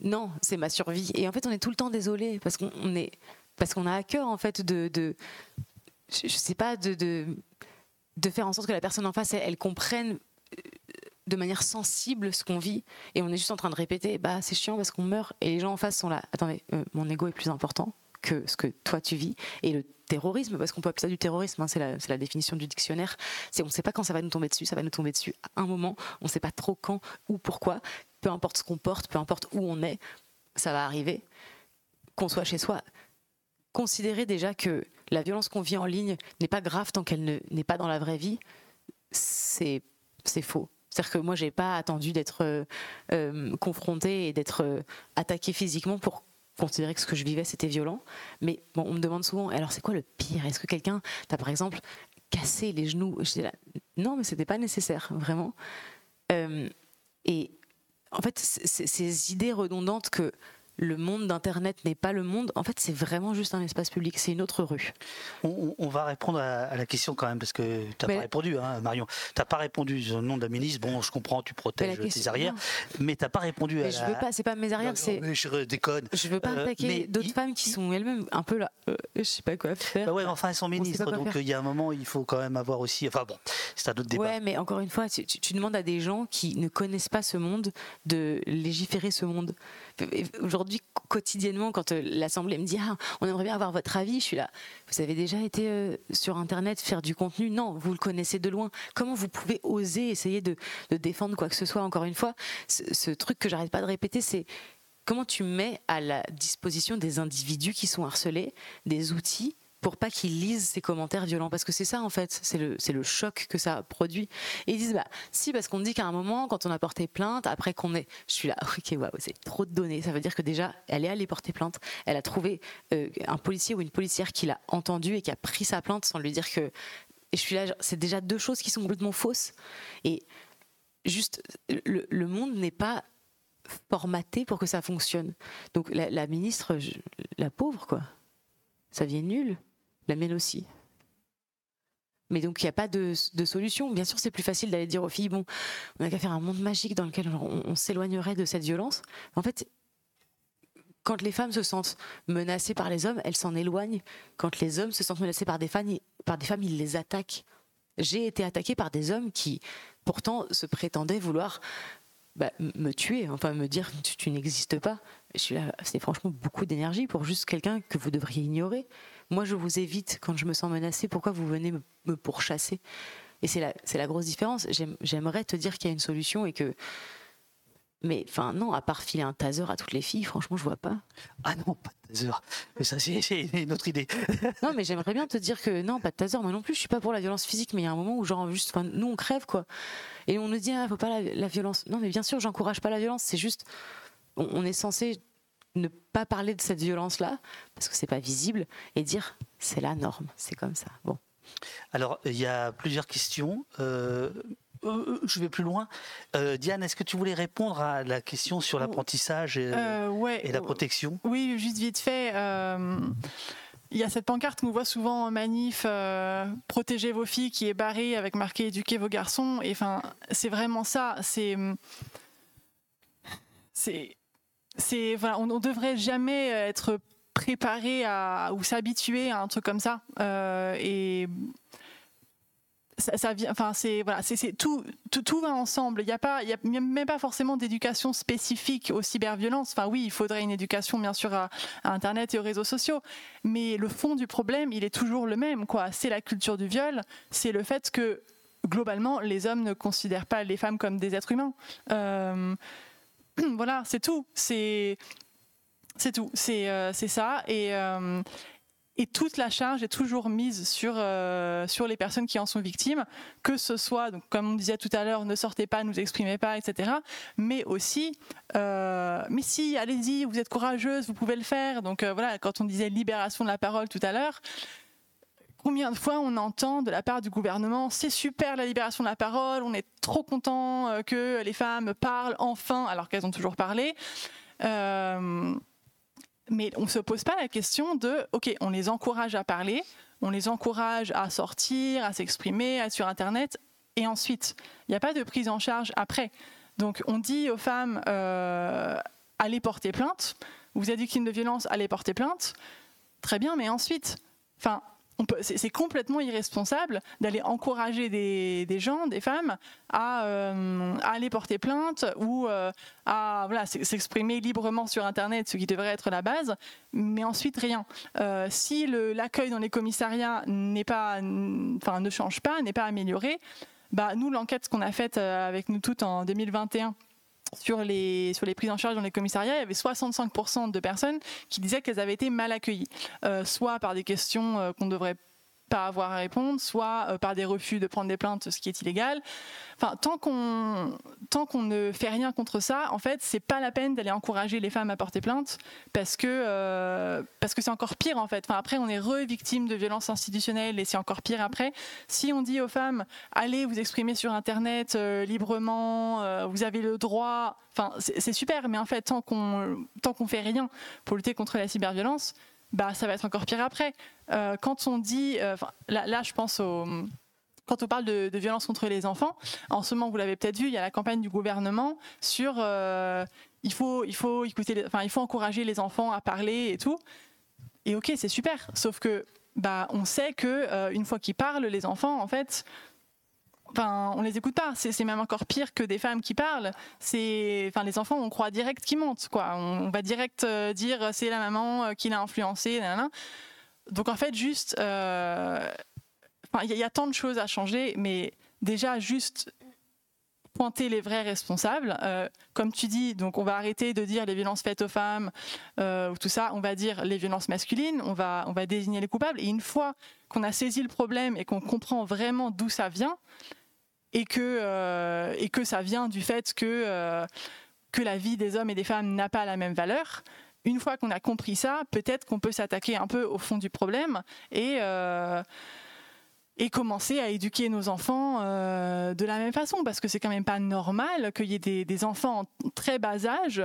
S3: non c'est ma survie. Et en fait on est tout le temps désolé parce qu'on on est parce qu'on a à cœur en fait de, je, je sais pas de de faire en sorte que la personne en face, elle, elle comprenne euh, de manière sensible ce qu'on vit. Et on est juste en train de répéter, bah c'est chiant parce qu'on meurt. Et les gens en face sont là, attendez, euh, mon ego est plus important que ce que toi tu vis. Et le terrorisme, parce qu'on peut appeler ça du terrorisme, hein, c'est la, définition du dictionnaire, c'est on ne sait pas quand ça va nous tomber dessus, ça va nous tomber dessus à un moment, on ne sait pas trop quand ou pourquoi, peu importe ce qu'on porte, peu importe où on est, ça va arriver, qu'on soit chez soi, considérer déjà que la violence qu'on vit en ligne n'est pas grave tant qu'elle ne- n'est pas dans la vraie vie, c'est faux. C'est-à-dire que moi, j'ai pas attendu d'être euh, euh, confrontée et d'être euh, attaquée physiquement pour considérer que ce que je vivais c'était violent. Mais bon, on me demande souvent, alors c'est quoi le pire? Est-ce que quelqu'un t'a par exemple cassé les genoux? Là, non, mais c'était pas nécessaire, vraiment. Et en fait, ces idées redondantes que le monde d'Internet n'est pas le monde, en fait, c'est vraiment juste un espace public, c'est une autre rue.
S2: On, va répondre à, à la question quand même, parce que tu n'as pas répondu, hein, Marion. Tu n'as pas répondu le nom de la ministre. Bon, je comprends, tu protèges
S3: question-
S2: tes arrières, mais tu n'as pas répondu à
S3: Mais je
S2: la-
S3: veux pas, c'est pas mes arrières, c'est.
S2: je déconne.
S3: Je veux pas
S2: Euh,
S3: attaquer d'autres femmes qui sont elles-mêmes un peu là. euh, je sais pas quoi faire.
S2: Bah ouais, mais enfin, elles sont ministres, donc euh, il y a un moment, il faut quand même avoir aussi. Enfin bon, c'est un autre débat.
S3: Ouais, mais encore une fois, tu, tu- tu demandes à des gens qui ne connaissent pas ce monde de légiférer ce monde. Aujourd'hui, quotidiennement, quand euh, l'Assemblée me dit ah, on aimerait bien avoir votre avis, je suis là. Vous avez déjà été euh, sur Internet faire du contenu? Non, vous le connaissez de loin. Comment vous pouvez oser essayer de, de défendre quoi que ce soit? Encore une fois, ce, ce truc que j'arrête pas de répéter, c'est comment tu mets à la disposition des individus qui sont harcelés des outils pour pas qu'ils lisent ces commentaires violents. Parce que c'est ça en fait. C'est le choc que ça produit. Et ils disent bah si parce qu'on dit qu'à un moment quand on a porté plainte après qu'on est je suis là (laughs) ok waouh c'est trop de données. Ça veut dire que déjà elle est allée porter plainte. Elle a trouvé euh, un policier ou une policière qui l'a entendu et qui a pris sa plainte sans lui dire que et je suis là c'est déjà deux choses qui sont complètement fausses. Et juste le, monde n'est pas formaté pour que ça fonctionne. Donc la, la ministre la pauvre quoi. Ça vient nul la mienne aussi. Mais donc, il n'y a pas de, solution. Bien sûr, c'est plus facile d'aller dire aux filles, bon, on n'a qu'à faire un monde magique dans lequel on, s'éloignerait de cette violence. En fait, quand les femmes se sentent menacées par les hommes, elles s'en éloignent. Quand les hommes se sentent menacés par des femmes, par des femmes ils les attaquent. J'ai été attaquée par des hommes qui, pourtant, se prétendaient vouloir bah, me tuer, enfin me dire tu, tu n'existes pas. C'est franchement beaucoup d'énergie pour juste quelqu'un que vous devriez ignorer. Moi, je vous évite quand je me sens menacée. Pourquoi vous venez me, me pourchasser? Et c'est la, c'est la grosse différence. J'aime- J'aimerais te dire qu'il y a une solution et que. Mais enfin, non, à part filer un taser à toutes les filles, franchement, je vois pas.
S2: Ah non, pas de taser. Mais ça, c'est c'est une autre idée. (laughs)
S3: non, mais j'aimerais bien te dire que non, pas de taser. Moi non plus, je suis pas pour la violence physique, mais il y a un moment où, genre, juste, nous, on crève, quoi. Et on nous dit, ah, faut pas la, la violence. Non, mais bien sûr, j'encourage pas la violence. C'est juste, on, on est censé ne pas parler de cette violence-là, parce que c'est pas visible, et dire, c'est la norme, c'est comme ça. Bon.
S2: Alors, il y a plusieurs questions. Euh, euh, je vais plus loin. Euh, Diane, est-ce que tu voulais répondre à la question sur l'apprentissage et,
S4: Euh, ouais.
S2: et la protection?
S4: Oui, juste vite fait. euh, Il y a cette pancarte qu'on voit souvent en manif, euh, protégez vos filles, qui est barrée avec marqué éduquez vos garçons. Et enfin, c'est vraiment ça. C'est, c'est, on, on devrait jamais être préparé ou s'habituer à un truc comme ça. Euh, et ça, vient, enfin c'est tout, tout, va ensemble. Il n'y a pas, il y a même pas forcément d'éducation spécifique aux cyberviolences. Enfin oui, il faudrait une éducation bien sûr à, Internet et aux réseaux sociaux, mais le fond du problème, il est toujours le même. C'est la culture du viol, c'est le fait que globalement les hommes ne considèrent pas les femmes comme des êtres humains. Euh, (clears throat) voilà, c'est tout. C'est c'est tout. C'est euh, c'est ça et euh, et toute la charge est toujours mise sur, euh, sur les personnes qui en sont victimes, que ce soit, donc, comme on disait tout à l'heure, ne sortez pas, ne vous exprimez pas, etc. Mais aussi, mais si, allez-y, vous êtes courageuse, vous pouvez le faire. Donc voilà, quand on disait libération de la parole tout à l'heure, Combien de fois on entend de la part du gouvernement c'est super la libération de la parole, on est trop content euh, que les femmes parlent enfin alors qu'elles ont toujours parlé. Euh, mais on ne se pose pas la question de, ok, on les encourage à parler, on les encourage à sortir, à s'exprimer, à être sur Internet, et ensuite, il n'y a pas de prise en charge après. Donc on dit aux femmes, euh, allez porter plainte, vous êtes victime de violence, allez porter plainte, très bien, mais ensuite, enfin, c'est complètement irresponsable d'aller encourager des, gens, des femmes, à, euh, à aller porter plainte ou euh, à s'exprimer librement sur Internet, ce qui devrait être la base, mais ensuite rien. Euh, si l'accueil dans les commissariats n'est pas, enfin, ne change pas, n'est pas amélioré, bah, nous, l'enquête qu'on a faite avec nous toutes en 2021 sur les, sur les prises en charge dans les commissariats, il y avait 65% de personnes qui disaient qu'elles avaient été mal accueillies, Euh, soit par des questions euh, qu'on devrait pas avoir à répondre, soit euh, par des refus de prendre des plaintes, ce qui est illégal. Enfin, tant qu'on tant qu'on ne fait rien contre ça, en fait, c'est pas la peine d'aller encourager les femmes à porter plainte parce que euh, parce que c'est encore pire en fait. Enfin, après, on est re-victime de violences institutionnelles et c'est encore pire après. Si on dit aux femmes allez vous exprimer sur Internet euh, librement, vous avez le droit. Enfin, c'est c'est super, mais en fait, tant qu'on tant qu'on fait rien pour lutter contre la cyberviolence, bah ça va être encore pire après. Euh, quand on dit, euh, là, je pense au quand on parle de, violence contre les enfants, en ce moment, vous l'avez peut-être vu, il y a la campagne du gouvernement sur euh, il faut, il faut écouter, enfin, il faut encourager les enfants à parler et tout. Et ok, c'est super. Sauf que, bah, on sait que une fois qu'ils parlent, les enfants, en fait, Enfin, on les écoute pas. C'est même encore pire que des femmes qui parlent. C'est, enfin, les enfants, on croit direct qu'ils mentent, quoi. On, va direct euh, dire c'est la maman euh, qui l'a influencé, nanana. Donc en fait, juste, euh, il y, y a tant de choses à changer, mais déjà juste pointer les vrais responsables. Euh, comme tu dis, donc on va arrêter de dire les violences faites aux femmes euh, ou tout ça, on va dire les violences masculines, on va, on va désigner les coupables. Et une fois qu'on a saisi le problème et qu'on comprend vraiment d'où ça vient, et que, euh, et que ça vient du fait que, que la vie des hommes et des femmes n'a pas la même valeur, une fois qu'on a compris ça, peut-être qu'on peut s'attaquer un peu au fond du problème et et commencer à éduquer nos enfants euh, de la même façon, parce que c'est quand même pas normal qu'il y ait des, enfants en très bas âge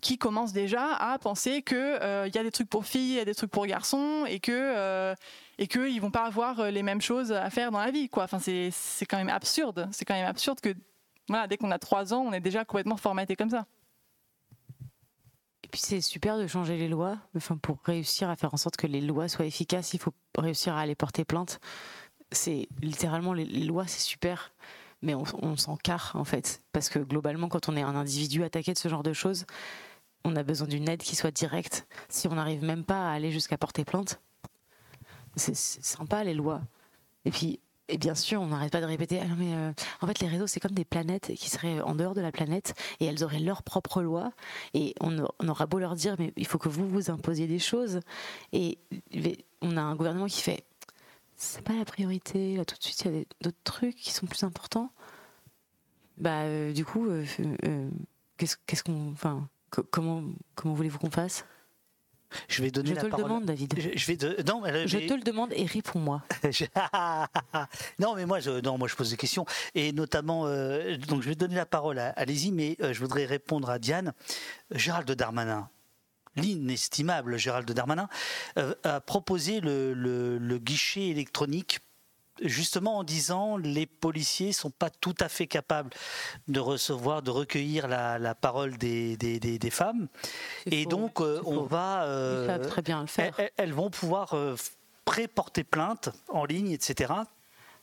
S4: qui commencent déjà à penser qu'il euh, y a des trucs pour filles, il y a des trucs pour garçons, et que euh, et qu'ils vont pas avoir les mêmes choses à faire dans la vie, quoi. C'est quand même absurde. C'est quand même absurde que voilà, dès qu'on a trois ans, on est déjà complètement formaté comme ça.
S3: Et puis c'est super de changer les lois. Enfin, pour réussir à faire en sorte que les lois soient efficaces, il faut réussir à aller porter plainte c'est littéralement les, lois, c'est super, mais on, s'en carre en fait, parce que globalement, quand on est un individu attaqué de ce genre de choses, on a besoin d'une aide qui soit directe. Si on n'arrive même pas à aller jusqu'à porter plainte, c'est sympa les lois. Et puis, et bien sûr, on n'arrête pas de répéter. Ah mais euh, en fait, les réseaux, c'est comme des planètes qui seraient en dehors de la planète et elles auraient leurs propres lois. Et on, on, aura beau leur dire, mais il faut que vous vous imposiez des choses. Et on a un gouvernement qui fait c'est pas la priorité. Là, tout de suite, il y a d'autres trucs qui sont plus importants. Bah, euh, du coup, euh, euh, qu'est-ce qu'on, enfin, comment, comment voulez-vous qu'on fasse?
S2: Je vais donner
S3: je te le demande, David.
S2: Je, vais non,
S3: je te le demande et réponds-moi. (laughs) (laughs)
S2: non, mais moi, je, non, moi, je pose des questions et notamment, donc, je vais donner la parole à, allez-y, mais je voudrais répondre à Diane. Gérald Darmanin, l'inestimable Gérald Darmanin, euh, a proposé le, guichet électronique justement en disant les policiers sont pas tout à fait capables de recevoir, de recueillir la, parole des, des, femmes. Et donc, euh, on va.
S3: Euh, très bien le faire.
S2: Elles, vont pouvoir pré-porter plainte en ligne, etc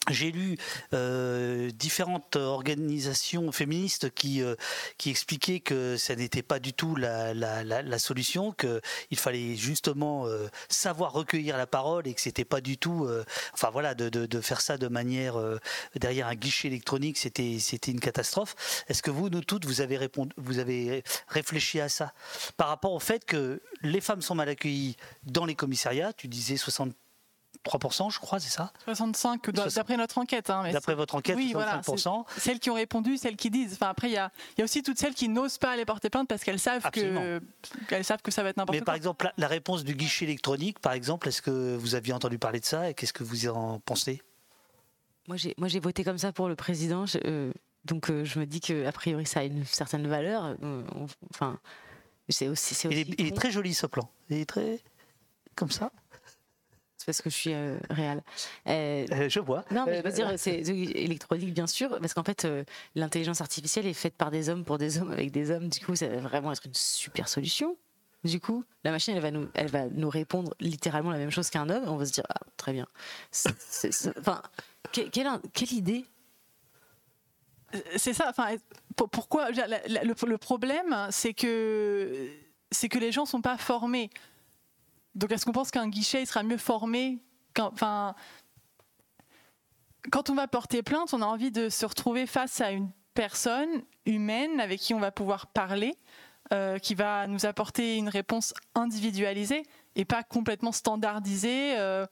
S2: j'ai lu euh, différentes organisations féministes qui, euh, qui expliquaient que ça n'était pas du tout la, la, solution, qu'il fallait justement euh, savoir recueillir la parole et que c'était pas du tout, enfin voilà, de, de, de, faire ça de manière derrière un guichet électronique, c'était c'était une catastrophe. Est-ce que vous, nous toutes, vous avez répondu, vous avez réfléchi à ça? Par rapport au fait que les femmes sont mal accueillies dans les commissariats Tu disais 60 3%, je crois, c'est ça
S4: 65, d'après notre enquête. Hein,
S2: d'après votre enquête, oui, 65%.
S4: celles qui ont répondu, celles qui disent. Enfin, après, il y a, y a, aussi toutes celles qui n'osent pas aller porter plainte parce qu'elles savent, que, qu'elles savent que ça va être n'importe quoi.
S2: Mais par exemple, la, réponse du guichet électronique, par exemple, est-ce que vous aviez entendu parler de ça et qu'est-ce que vous en pensez?
S3: Moi, j'ai, moi, j'ai voté comme ça pour le président. Euh, donc, euh, je me dis qu'a priori, ça a une certaine valeur. Euh, enfin, c'est aussi. C'est
S2: aussi il, est, très joli ce plan. Il est très. comme ça
S3: parce que je suis euh, réelle.
S2: Euh, euh, je vois.
S3: Non, mais je veux dire, c'est électronique, bien sûr, parce qu'en fait, l'intelligence artificielle est faite par des hommes pour des hommes avec des hommes. Du coup, ça va vraiment être une super solution. Du coup, la machine, elle va nous, elle va nous répondre littéralement la même chose qu'un homme. On va se dire, ah, très bien. enfin, quelle, quelle idée?
S4: C'est ça. Enfin, pourquoi le, problème, c'est que c'est que les gens sont pas formés. Donc est-ce qu'on pense qu'un guichet sera mieux formé quand on va porter plainte, on a envie de se retrouver face à une personne humaine avec qui on va pouvoir parler, euh, qui va nous apporter une réponse individualisée et pas complètement standardisée. Euh.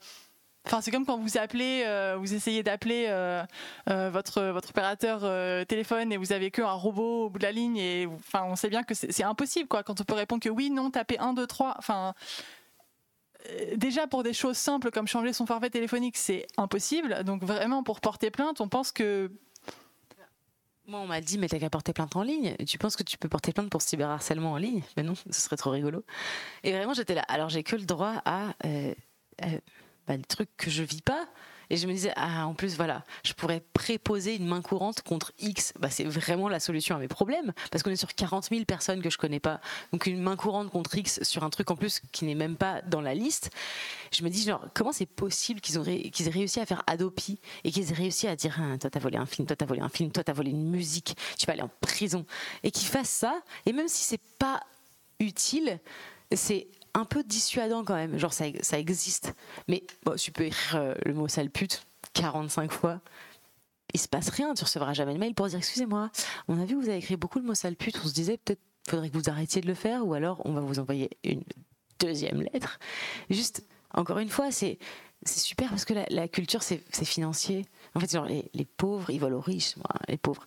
S4: Enfin, c'est comme quand vous appelez, euh, vous essayez d'appeler votre votre opérateur téléphone et vous avez que un robot au bout de la ligne et enfin, on sait bien que c'est impossible quoi. Quand on peut répondre que oui, non, tapez 1, 2, 3. Enfin, déjà pour des choses simples comme changer son forfait téléphonique, c'est impossible. Donc vraiment pour porter plainte, on pense que
S3: moi, on m'a dit, mais t'as qu'à porter plainte en ligne. Tu penses que tu peux porter plainte pour cyberharcèlement en ligne? Mais non, ce serait trop rigolo. Et vraiment, j'étais là. Alors, j'ai que le droit à euh, euh, bah, des trucs que je vis pas. Et je me disais, ah, en plus, voilà, je pourrais préposer une main courante contre X. Bah, c'est vraiment la solution à mes problèmes. Parce qu'on est sur 40 000 personnes que je connais pas. Donc, une main courante contre X sur un truc en plus qui n'est même pas dans la liste. Je me dis, genre, comment c'est possible qu'ils qu'ils aient réussi à faire Adopi et qu'ils aient réussi à dire, ah, toi, t'as volé un film, toi, t'as volé un film, toi, t'as volé une musique, tu vas aller en prison. Et qu'ils fassent ça. Et même si c'est pas utile, c'est un peu dissuadant quand même. Genre, ça, ça existe. Mais bon, tu peux écrire euh, le mot sale pute 45 fois. il se passe rien. Tu recevras jamais le mail pour dire excusez-moi, on a vu que vous avez écrit beaucoup le mot sale pute. On se disait peut-être faudrait que vous arrêtiez de le faire ou alors on va vous envoyer une deuxième lettre. Juste, encore une fois, c'est c'est super parce que la, culture, c'est financier. En fait, genre, les, les, pauvres, ils volent aux riches, les pauvres.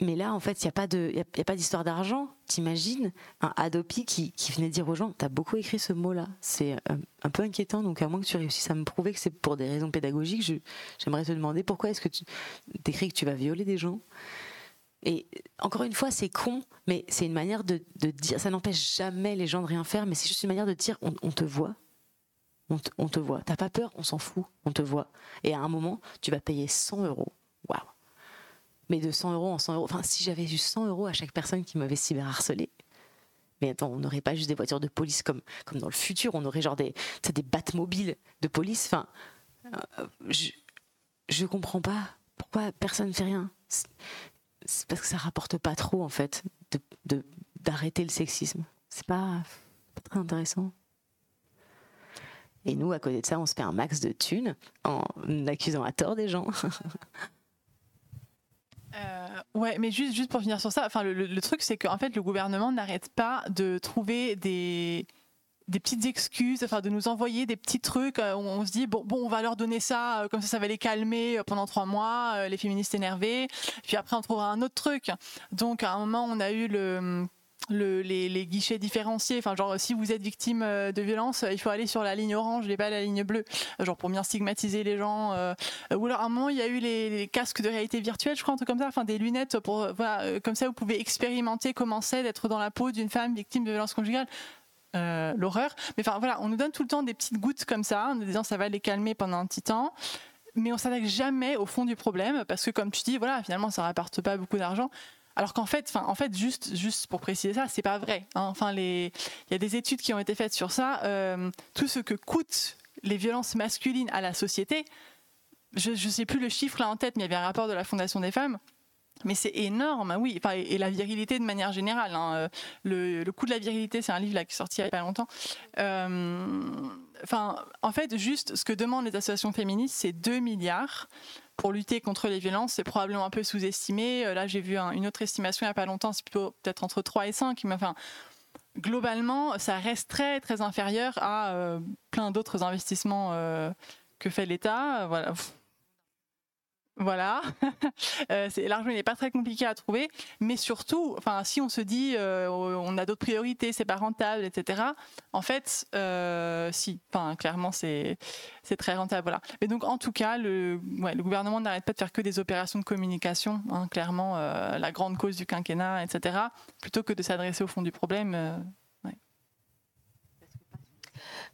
S3: Mais là, en fait, il n'y a pas de, y a, pas d'histoire d'argent. T'imagines un Adopi qui, venait dire aux gens, t'as beaucoup écrit ce mot-là. C'est un, un, peu inquiétant. Donc, à moins que tu réussisses à me prouver que c'est pour des raisons pédagogiques, j'aimerais te demander pourquoi est-ce que tu écris que tu vas violer des gens. Et encore une fois, c'est con, mais c'est une manière de, de dire. Ça n'empêche jamais les gens de rien faire, mais c'est juste une manière de dire, on, on te voit, on te, on te voit. T'as pas peur, on s'en fout, on te voit. Et à un moment, tu vas payer 100 euros. Waouh! Mais de 100 euros en 100 euros. Enfin, si j'avais eu 100 euros à chaque personne qui m'avait cyberharcelé, mais attends, on n'aurait pas juste des voitures de police comme, comme dans le futur, on aurait genre des, des mobiles de police. Enfin, euh, je, je comprends pas pourquoi personne ne fait rien. C'est parce que ça rapporte pas trop, en fait, de, d'arrêter le sexisme. C'est pas, pas très intéressant. Et nous, à côté de ça, on se fait un max de thunes en accusant à tort des gens. (laughs)
S4: Euh, ouais, mais juste, juste pour finir sur ça, enfin, le, truc, c'est qu'en fait, le gouvernement n'arrête pas de trouver des, des petites excuses, enfin, de nous envoyer des petits trucs euh, on se dit, bon, bon, on va leur donner ça, euh, comme ça, ça va les calmer pendant trois mois, les féministes énervés. Puis après, on trouvera un autre truc. Donc, à un moment, on a eu le les, guichets différenciés. Enfin, genre, si vous êtes victime euh, de violence, il faut aller sur la ligne orange et pas la ligne bleue. Genre, pour bien stigmatiser les gens. Euh, ou alors, à un moment, il y a eu les, casques de réalité virtuelle, je crois, un truc comme ça. Enfin, des lunettes pour, voilà, euh, comme ça, vous pouvez expérimenter comment c'est d'être dans la peau d'une femme victime de violence conjugale. l'horreur. Mais enfin voilà, on nous donne tout le temps des petites gouttes comme ça, en nous disant ça va les calmer pendant un petit temps. Mais on s'attaque jamais au fond du problème parce que comme tu dis, voilà, finalement ça rapporte pas beaucoup d'argent. Alors qu'en fait, en fait, juste, juste pour préciser ça, c'est pas vrai. Hein. Enfin, il y a des études qui ont été faites sur ça. Euh, tout ce que coûtent les violences masculines à la société, je ne sais plus le chiffre là en tête, mais il y avait un rapport de la Fondation des femmes. Mais c'est énorme, oui. et la virilité de manière générale. Hein. Le, coût de la virilité, c'est un livre qui est sorti il n'y a pas longtemps. Euh, enfin, en fait, juste ce que demandent les associations féministes, c'est 2 milliards pour lutter contre les violences, c'est probablement un peu sous-estimé. Euh, là, j'ai vu une autre estimation il n'y a pas longtemps, c'est plutôt peut-être entre 3 et 5. Mais enfin, globalement, ça reste très, très inférieur à euh, plein d'autres investissements euh, que fait l'État. Voilà. Voilà, (laughs) euh, l'argent n'est pas très compliqué à trouver, mais surtout, si on se dit euh, on a d'autres priorités, c'est pas rentable, etc. En fait, euh, si, clairement, c'est c'est très rentable, voilà. Mais donc, en tout cas, le gouvernement n'arrête pas de faire que des opérations de communication, hein, clairement, la grande cause du quinquennat, etc. Plutôt que de s'adresser au fond du problème.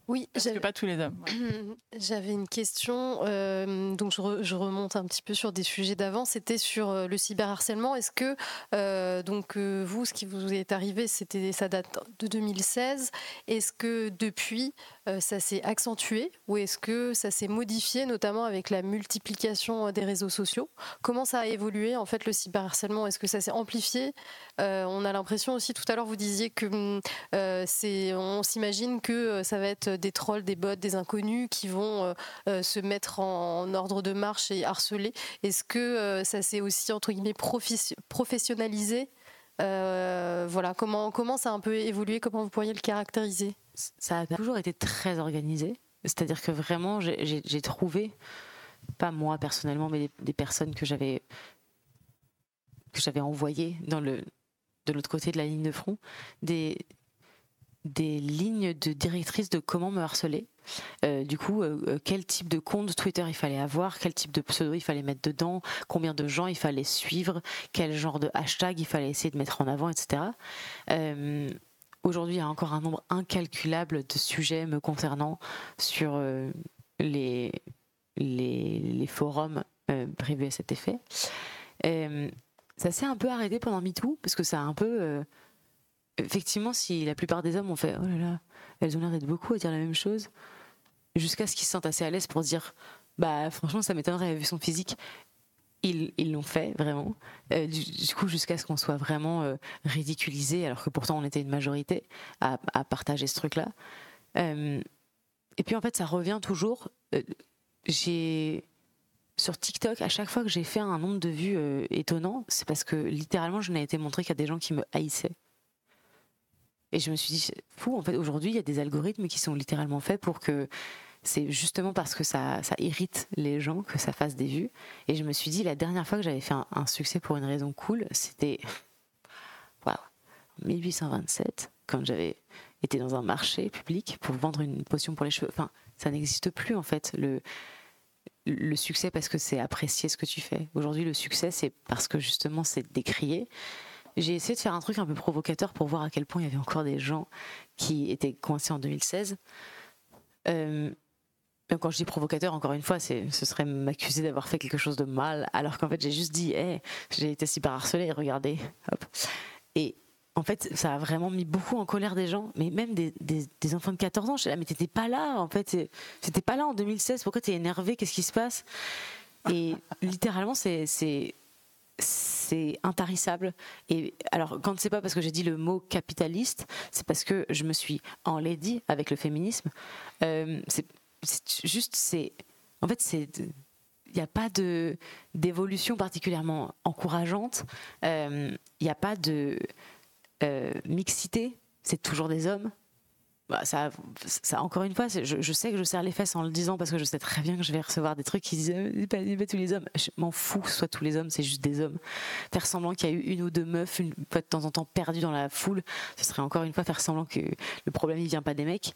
S16: Oui,
S4: parce que pas tous les hommes. (clears throat)
S16: J'avais une question, euh, donc je, remonte un petit peu sur des sujets d'avant. C'était sur euh, le cyberharcèlement. Est-ce que euh, donc vous, ce qui vous est arrivé, c'était ça date de 2016. Est-ce que depuis ça s'est accentué ou est-ce que ça s'est modifié, notamment avec la multiplication des réseaux sociaux? Comment ça a évolué en fait le cyberharcèlement? Est-ce que ça s'est amplifié? On a l'impression aussi tout à l'heure vous disiez que c'est, on s'imagine que ça va être des trolls, des bots, des inconnus qui vont euh, euh, se mettre en, ordre de marche et harceler. Est-ce que euh, ça s'est aussi entre guillemets professionnalisé? Voilà, comment, comment ça a un peu évolué? Comment vous pourriez le caractériser?
S3: Ça a toujours été très organisé. C'est-à-dire que vraiment, j'ai trouvé, pas moi personnellement, mais des, personnes que j'avais que j'avais envoyées dans le de l'autre côté de la ligne de front, des, des lignes de directrice de comment me harceler. Euh, du coup, euh, euh, quel type de compte Twitter il fallait avoir, quel type de pseudo il fallait mettre dedans, combien de gens il fallait suivre, quel genre de hashtag il fallait essayer de mettre en avant, etc. Aujourd'hui, il y a encore un nombre incalculable de sujets me concernant sur les, les, forums privés à cet effet. ça s'est un peu arrêté pendant MeToo, parce que ça a un peu effectivement, si la plupart des hommes ont fait oh là là, elles ont l'air d'être beaucoup à dire la même chose, jusqu'à ce qu'ils se sentent assez à l'aise pour dire bah franchement ça m'étonnerait vu son physique. Ils l'ont fait vraiment. Euh, du, coup, jusqu'à ce qu'on soit vraiment euh, ridiculisé, alors que pourtant on était une majorité à, partager ce truc-là. Euh, et puis en fait, ça revient toujours. J'ai sur TikTok, à chaque fois que j'ai fait un nombre de vues euh, étonnant, c'est parce que littéralement, je n'ai été montré a des gens qui me haïssaient. Et je me suis dit, fou, en fait, aujourd'hui, il y a des algorithmes qui sont littéralement faits pour que c'est justement parce que ça, ça irrite les gens que ça fasse des vues. Et je me suis dit, la dernière fois que j'avais fait un, un succès pour une raison cool, c'était voilà, 1827, quand j'avais été dans un marché public pour vendre une potion pour les cheveux. Enfin, ça n'existe plus en fait. Le, le succès parce que c'est apprécier ce que tu fais. Aujourd'hui, le succès, c'est parce que justement, c'est décrié. J'ai essayé de faire un truc un peu provocateur pour voir à quel point il y avait encore des gens qui étaient coincés en 2016. Euh, quand je dis provocateur, encore une fois, ce serait m'accuser d'avoir fait quelque chose de mal, alors qu'en fait, j'ai juste dit, hey, j'ai été super harcelée, regardez. Et en fait, ça a vraiment mis beaucoup en colère des gens, mais même des, des, des enfants de 14 ans. Je suis là, mais t'étais pas là, en fait. T'étais pas là en 2016. Pourquoi t'es énervé Qu'est-ce qui se passe? Et littéralement, c'est, c'est, intarissable. Et alors, quand c'est pas parce que j'ai dit le mot capitaliste, c'est parce que je me suis enlaidie avec le féminisme. Euh, c'est, juste, c'est. En fait, c'est il n'y a pas de d'évolution particulièrement encourageante. Euh, Il n'y a pas de euh, mixité. C'est toujours des hommes. Bah, ça, ça, encore une fois, je, sais que je serre les fesses en le disant parce que je sais très bien que je vais recevoir des trucs qui disent euh, pas, tous les hommes. Je m'en fous que ce soit tous les hommes, c'est juste des hommes. Faire semblant qu'il y a eu une ou deux meufs, une fois de temps en temps perdues dans la foule, ce serait encore une fois faire semblant que le problème il vient pas des mecs.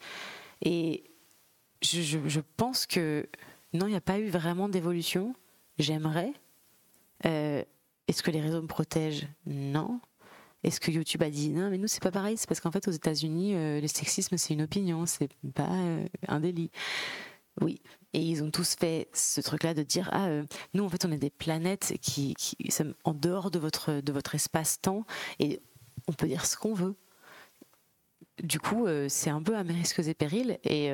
S3: Et je pense que non, il n'y a pas eu vraiment d'évolution. J'aimerais. Euh, Est-ce que les réseaux me protègent? Non. Est-ce que YouTube a dit non, mais nous c'est pas pareil, c'est parce qu'en fait aux États-Unis, euh, le sexisme c'est une opinion, c'est pas euh, un délit. Oui, et ils ont tous fait ce truc-là de dire ah euh, nous en fait on est des planètes qui, qui sommes en dehors de votre de votre espace-temps et on peut dire ce qu'on veut. Du coup, c'est un peu à mes risques et périls. Et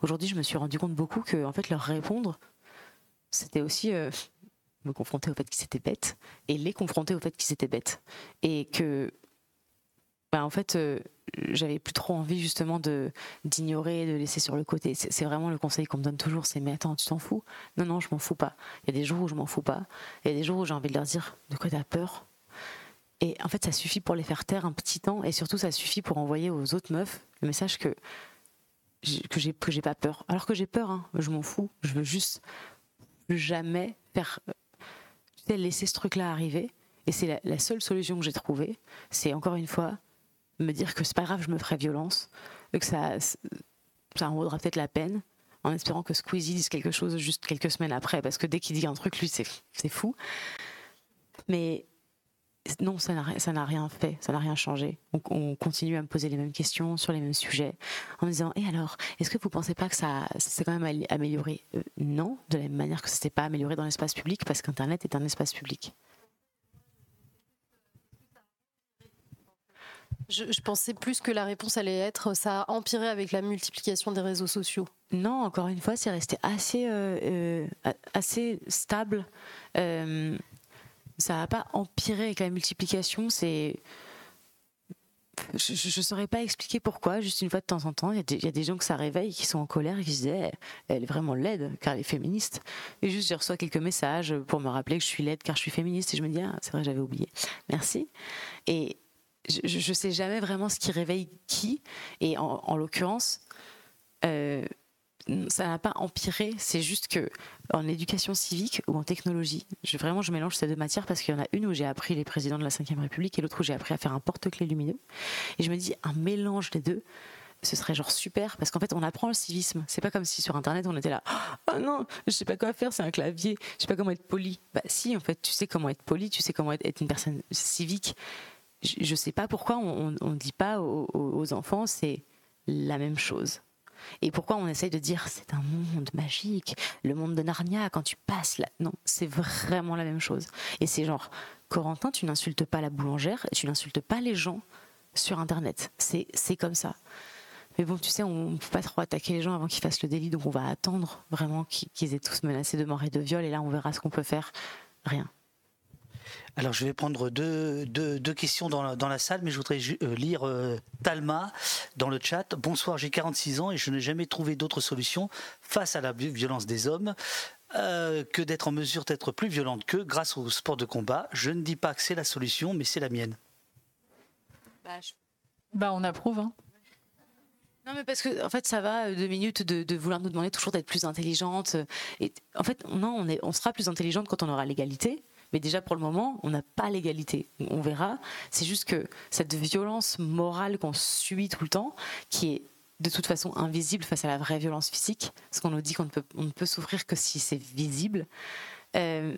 S3: aujourd'hui, je me suis rendu compte beaucoup que en fait leur répondre, c'était aussi me confronter au fait qu'ils étaient bêtes et les confronter au fait qu'ils étaient bêtes. Et que bah, en fait euh, j'avais plus trop envie justement de d'ignorer de laisser sur le côté. C'est vraiment le conseil qu'on me donne toujours c'est mais attends tu t'en fous? Non non je m'en fous pas. Il y a des jours où je m'en fous pas. Il y a des jours où j'ai envie de leur dire de quoi t'as peur? Et en fait ça suffit pour les faire taire un petit temps et surtout ça suffit pour envoyer aux autres meufs le message que que j'ai que j'ai pas peur. Alors que j'ai peur hein, je m'en fous. Je veux juste jamais faire laisser ce truc-là arriver. Et c'est la, la, seule solution que j'ai trouvée. C'est encore une fois me dire que c'est pas grave, je me ferai violence, que ça, ça en vaudra peut-être la peine, en espérant que Squeezie dise quelque chose juste quelques semaines après, parce que dès qu'il dit un truc, lui, c'est fou. Mais non, ça n'a rien fait, ça n'a rien changé. On, on, continue à me poser les mêmes questions sur les mêmes sujets, en me disant Et alors, est-ce que vous pensez pas que ça s'est quand même amélioré? Euh, Non, de la même manière que ça s'est pas amélioré dans l'espace public, parce qu'Internet est un espace public.
S16: Je, je, pensais plus que la réponse allait être ça a empiré avec la multiplication des réseaux sociaux.
S3: Non, encore une fois, c'est resté assez, euh, euh, assez stable. Euh, ça n'a pas empiré avec la multiplication. C'est je ne saurais pas expliquer pourquoi, juste une fois de temps en temps, il y, a des gens que ça réveille, qui sont en colère qui se disent eh, elle est vraiment laide car elle est féministe. Et juste, je reçois quelques messages pour me rappeler que je suis laide car je suis féministe et je me dis ah, c'est vrai, j'avais oublié. Merci. Et je ne sais jamais vraiment ce qui réveille qui. Et en, en l'occurrence, euh, ça n'a pas empiré, c'est juste que en éducation civique ou en technologie, je, vraiment je mélange ces deux matières parce qu'il y en a une où j'ai appris les présidents de la Ve République et l'autre où j'ai appris à faire un porte-clés lumineux. Et je me dis, un mélange des deux, ce serait genre super parce qu'en fait on apprend le civisme. C'est pas comme si sur internet on était là, oh non, je sais pas quoi faire, c'est un clavier, je sais pas comment être poli. Bah si, en fait, tu sais comment être poli, tu sais comment être, une personne civique. Je, je sais pas pourquoi on ne dit pas aux enfants c'est la même chose. Et pourquoi on essaye de dire c'est un monde magique, le monde de Narnia, quand tu passes là? Non, c'est vraiment la même chose. Et c'est genre, Corentin, tu n'insultes pas la boulangère, tu n'insultes pas les gens sur Internet. C'est comme ça. Mais bon, tu sais, on ne peut pas trop attaquer les gens avant qu'ils fassent le délit, donc on va attendre vraiment qu'ils aient tous menacé de mort et de viol, et là on verra ce qu'on peut faire. Rien.
S2: Alors, je vais prendre deux, deux, deux questions dans la, dans la, salle, mais je voudrais euh, lire euh, Talma dans le chat. Bonsoir, j'ai 46 ans et je n'ai jamais trouvé d'autre solution face à la violence des hommes. euh, que d'être en mesure d'être plus violente qu'eux grâce au sport de combat. Je ne dis pas que c'est la solution, mais c'est la mienne.
S4: Bah, on approuve. Hein.
S3: Non, mais parce que en fait, ça va deux minutes de, de vouloir nous demander toujours d'être plus intelligente. Et en fait, non, on, est, on sera plus intelligente quand on aura l'égalité. Mais déjà, pour le moment, on n'a pas l'égalité. On verra. C'est juste que cette violence morale qu'on subit tout le temps, qui est de toute façon invisible face à la vraie violence physique, parce qu'on nous dit qu'on ne peut, on ne peut souffrir que si c'est visible. euh,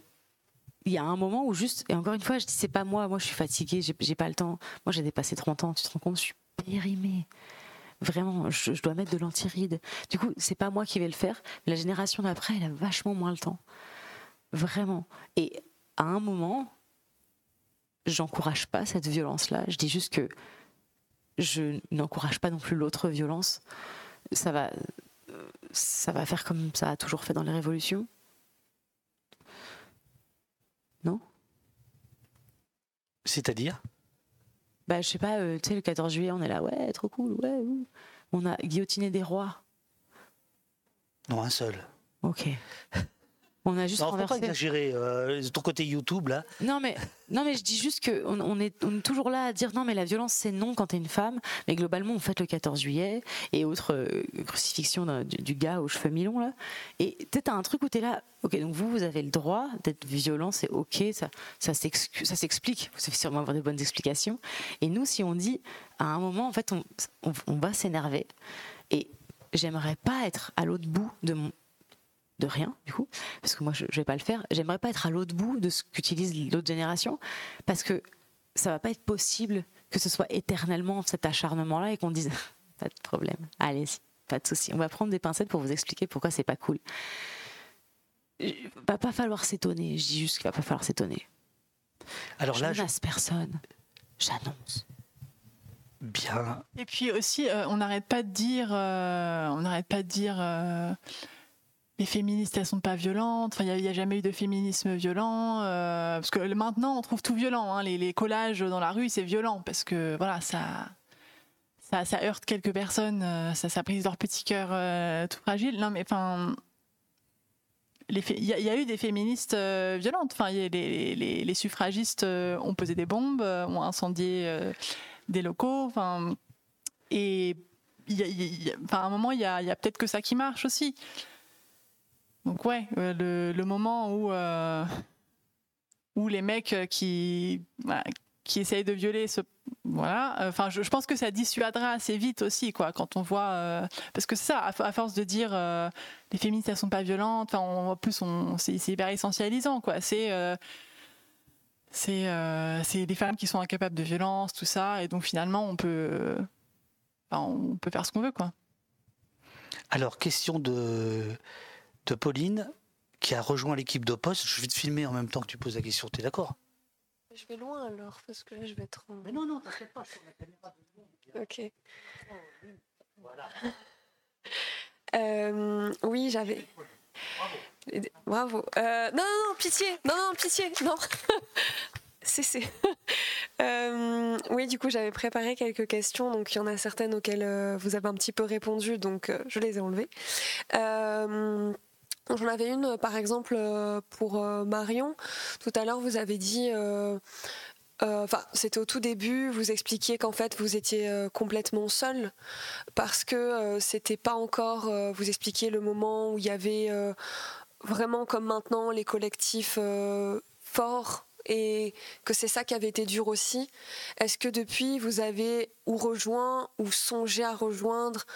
S3: il y a un moment où juste, et encore une fois, je dis c'est pas moi, moi je suis fatiguée, j'ai pas le temps. Moi j'ai dépassé 30 ans, tu te rends compte, je suis périmée. Vraiment, je, dois mettre de l'antiride. Du coup, c'est pas moi qui vais le faire. La génération d'après, elle a vachement moins le temps. Vraiment. Et à un moment, j'encourage pas cette violence-là. Je dis juste que je n'encourage pas non plus l'autre violence. Ça va, ça va faire comme ça a toujours fait dans les révolutions. Non?
S2: C'est-à-dire?
S3: Bah, je sais pas, euh, tu sais, le 14 juillet, on est là, ouais, trop cool, ouais. On a guillotiné des rois.
S2: Non, un seul.
S3: Ok. (laughs) On a juste
S2: Non, faut pas
S3: renversé.
S2: exagérer. euh, ton côté YouTube, là.
S3: Non mais, non mais je dis juste que on, on est, on est toujours là à dire non mais la violence c'est non quand t'es une femme mais globalement on fête le 14 juillet et autre euh, crucifixion d'un- du, du gars aux cheveux mi-longs là et peut-être un truc où t'es là ok donc vous vous avez le droit d'être violent c'est ok ça s'explique vous savez sûrement avoir des bonnes explications et nous si on dit à un moment en fait on, on, on va s'énerver et j'aimerais pas être à l'autre bout de mon de rien, du coup, parce que moi je, je vais pas le faire. J'aimerais pas être à l'autre bout de ce qu'utilise l'autre génération, parce que ça va pas être possible que ce soit éternellement cet acharnement-là et qu'on dise (laughs) pas de problème, allez, pas de souci. On va prendre des pincettes pour vous expliquer pourquoi c'est pas cool. Il va pas falloir s'étonner. Je dis juste qu'il va pas falloir s'étonner.
S2: Alors
S3: je
S2: là, je-
S3: menace personne. J'annonce.
S2: Bien.
S4: Et puis aussi, euh, on n'arrête pas de dire, euh, on n'arrête pas de dire, euh, les féministes elles sont pas violentes. Enfin, il n'y a, jamais eu de féminisme violent. euh, parce que maintenant, on trouve tout violent. hein. Les, collages dans la rue, c'est violent parce que voilà, ça, ça, heurte quelques personnes. euh, ça, brise leur petit cœur euh, tout fragile. Non, mais enfin. Il y, a- eu des féministes euh, violentes. Enfin, les, suffragistes euh, ont posé des bombes, euh, ont incendié euh, des locaux. Enfin, et à un moment, il y a peut-être que ça qui marche aussi. Donc ouais, euh, le, moment où euh, où les mecs euh, qui qui essayent de violer ce voilà, enfin je, pense que ça dissuadera assez vite aussi quoi quand on voit parce que ça à, force de dire les féministes elles sont pas violentes, on- en plus c'est hyper essentialisant quoi, c'est c'est des femmes qui sont incapables de violence tout ça et donc finalement on peut on peut faire ce qu'on veut quoi.
S2: Alors, question de, de Pauline, qui a rejoint l'équipe de poste. Je vais te filmer en même temps que tu poses la question. T'es d'accord?
S17: Je vais loin alors, parce que là je vais être.
S2: Mais non, non, t'inquiète pas, sur la caméra de
S17: Ok.
S2: Voilà. (laughs)
S17: Euh, oui, j'avais. Bravo. Euh, non, non, non, pitié. Non, non, pitié. Non. (laughs) Cessez. (laughs) Euh, oui, du coup, j'avais préparé quelques questions. Donc, il y en a certaines auxquelles euh, vous avez un petit peu répondu. Donc, euh, je les ai enlevées. Euh, J'en avais une, par exemple, euh, pour euh, Marion. Tout à l'heure, vous avez dit. euh, euh, Enfin, c'était au tout début. Vous expliquiez qu'en fait, vous étiez euh, complètement seule parce que euh, c'était pas encore. euh, vous expliquiez le moment où il y avait euh, vraiment, comme maintenant, les collectifs euh, forts et que c'est ça qui avait été dur aussi. Est-ce que depuis, vous avez ou rejoint ou songé à rejoindre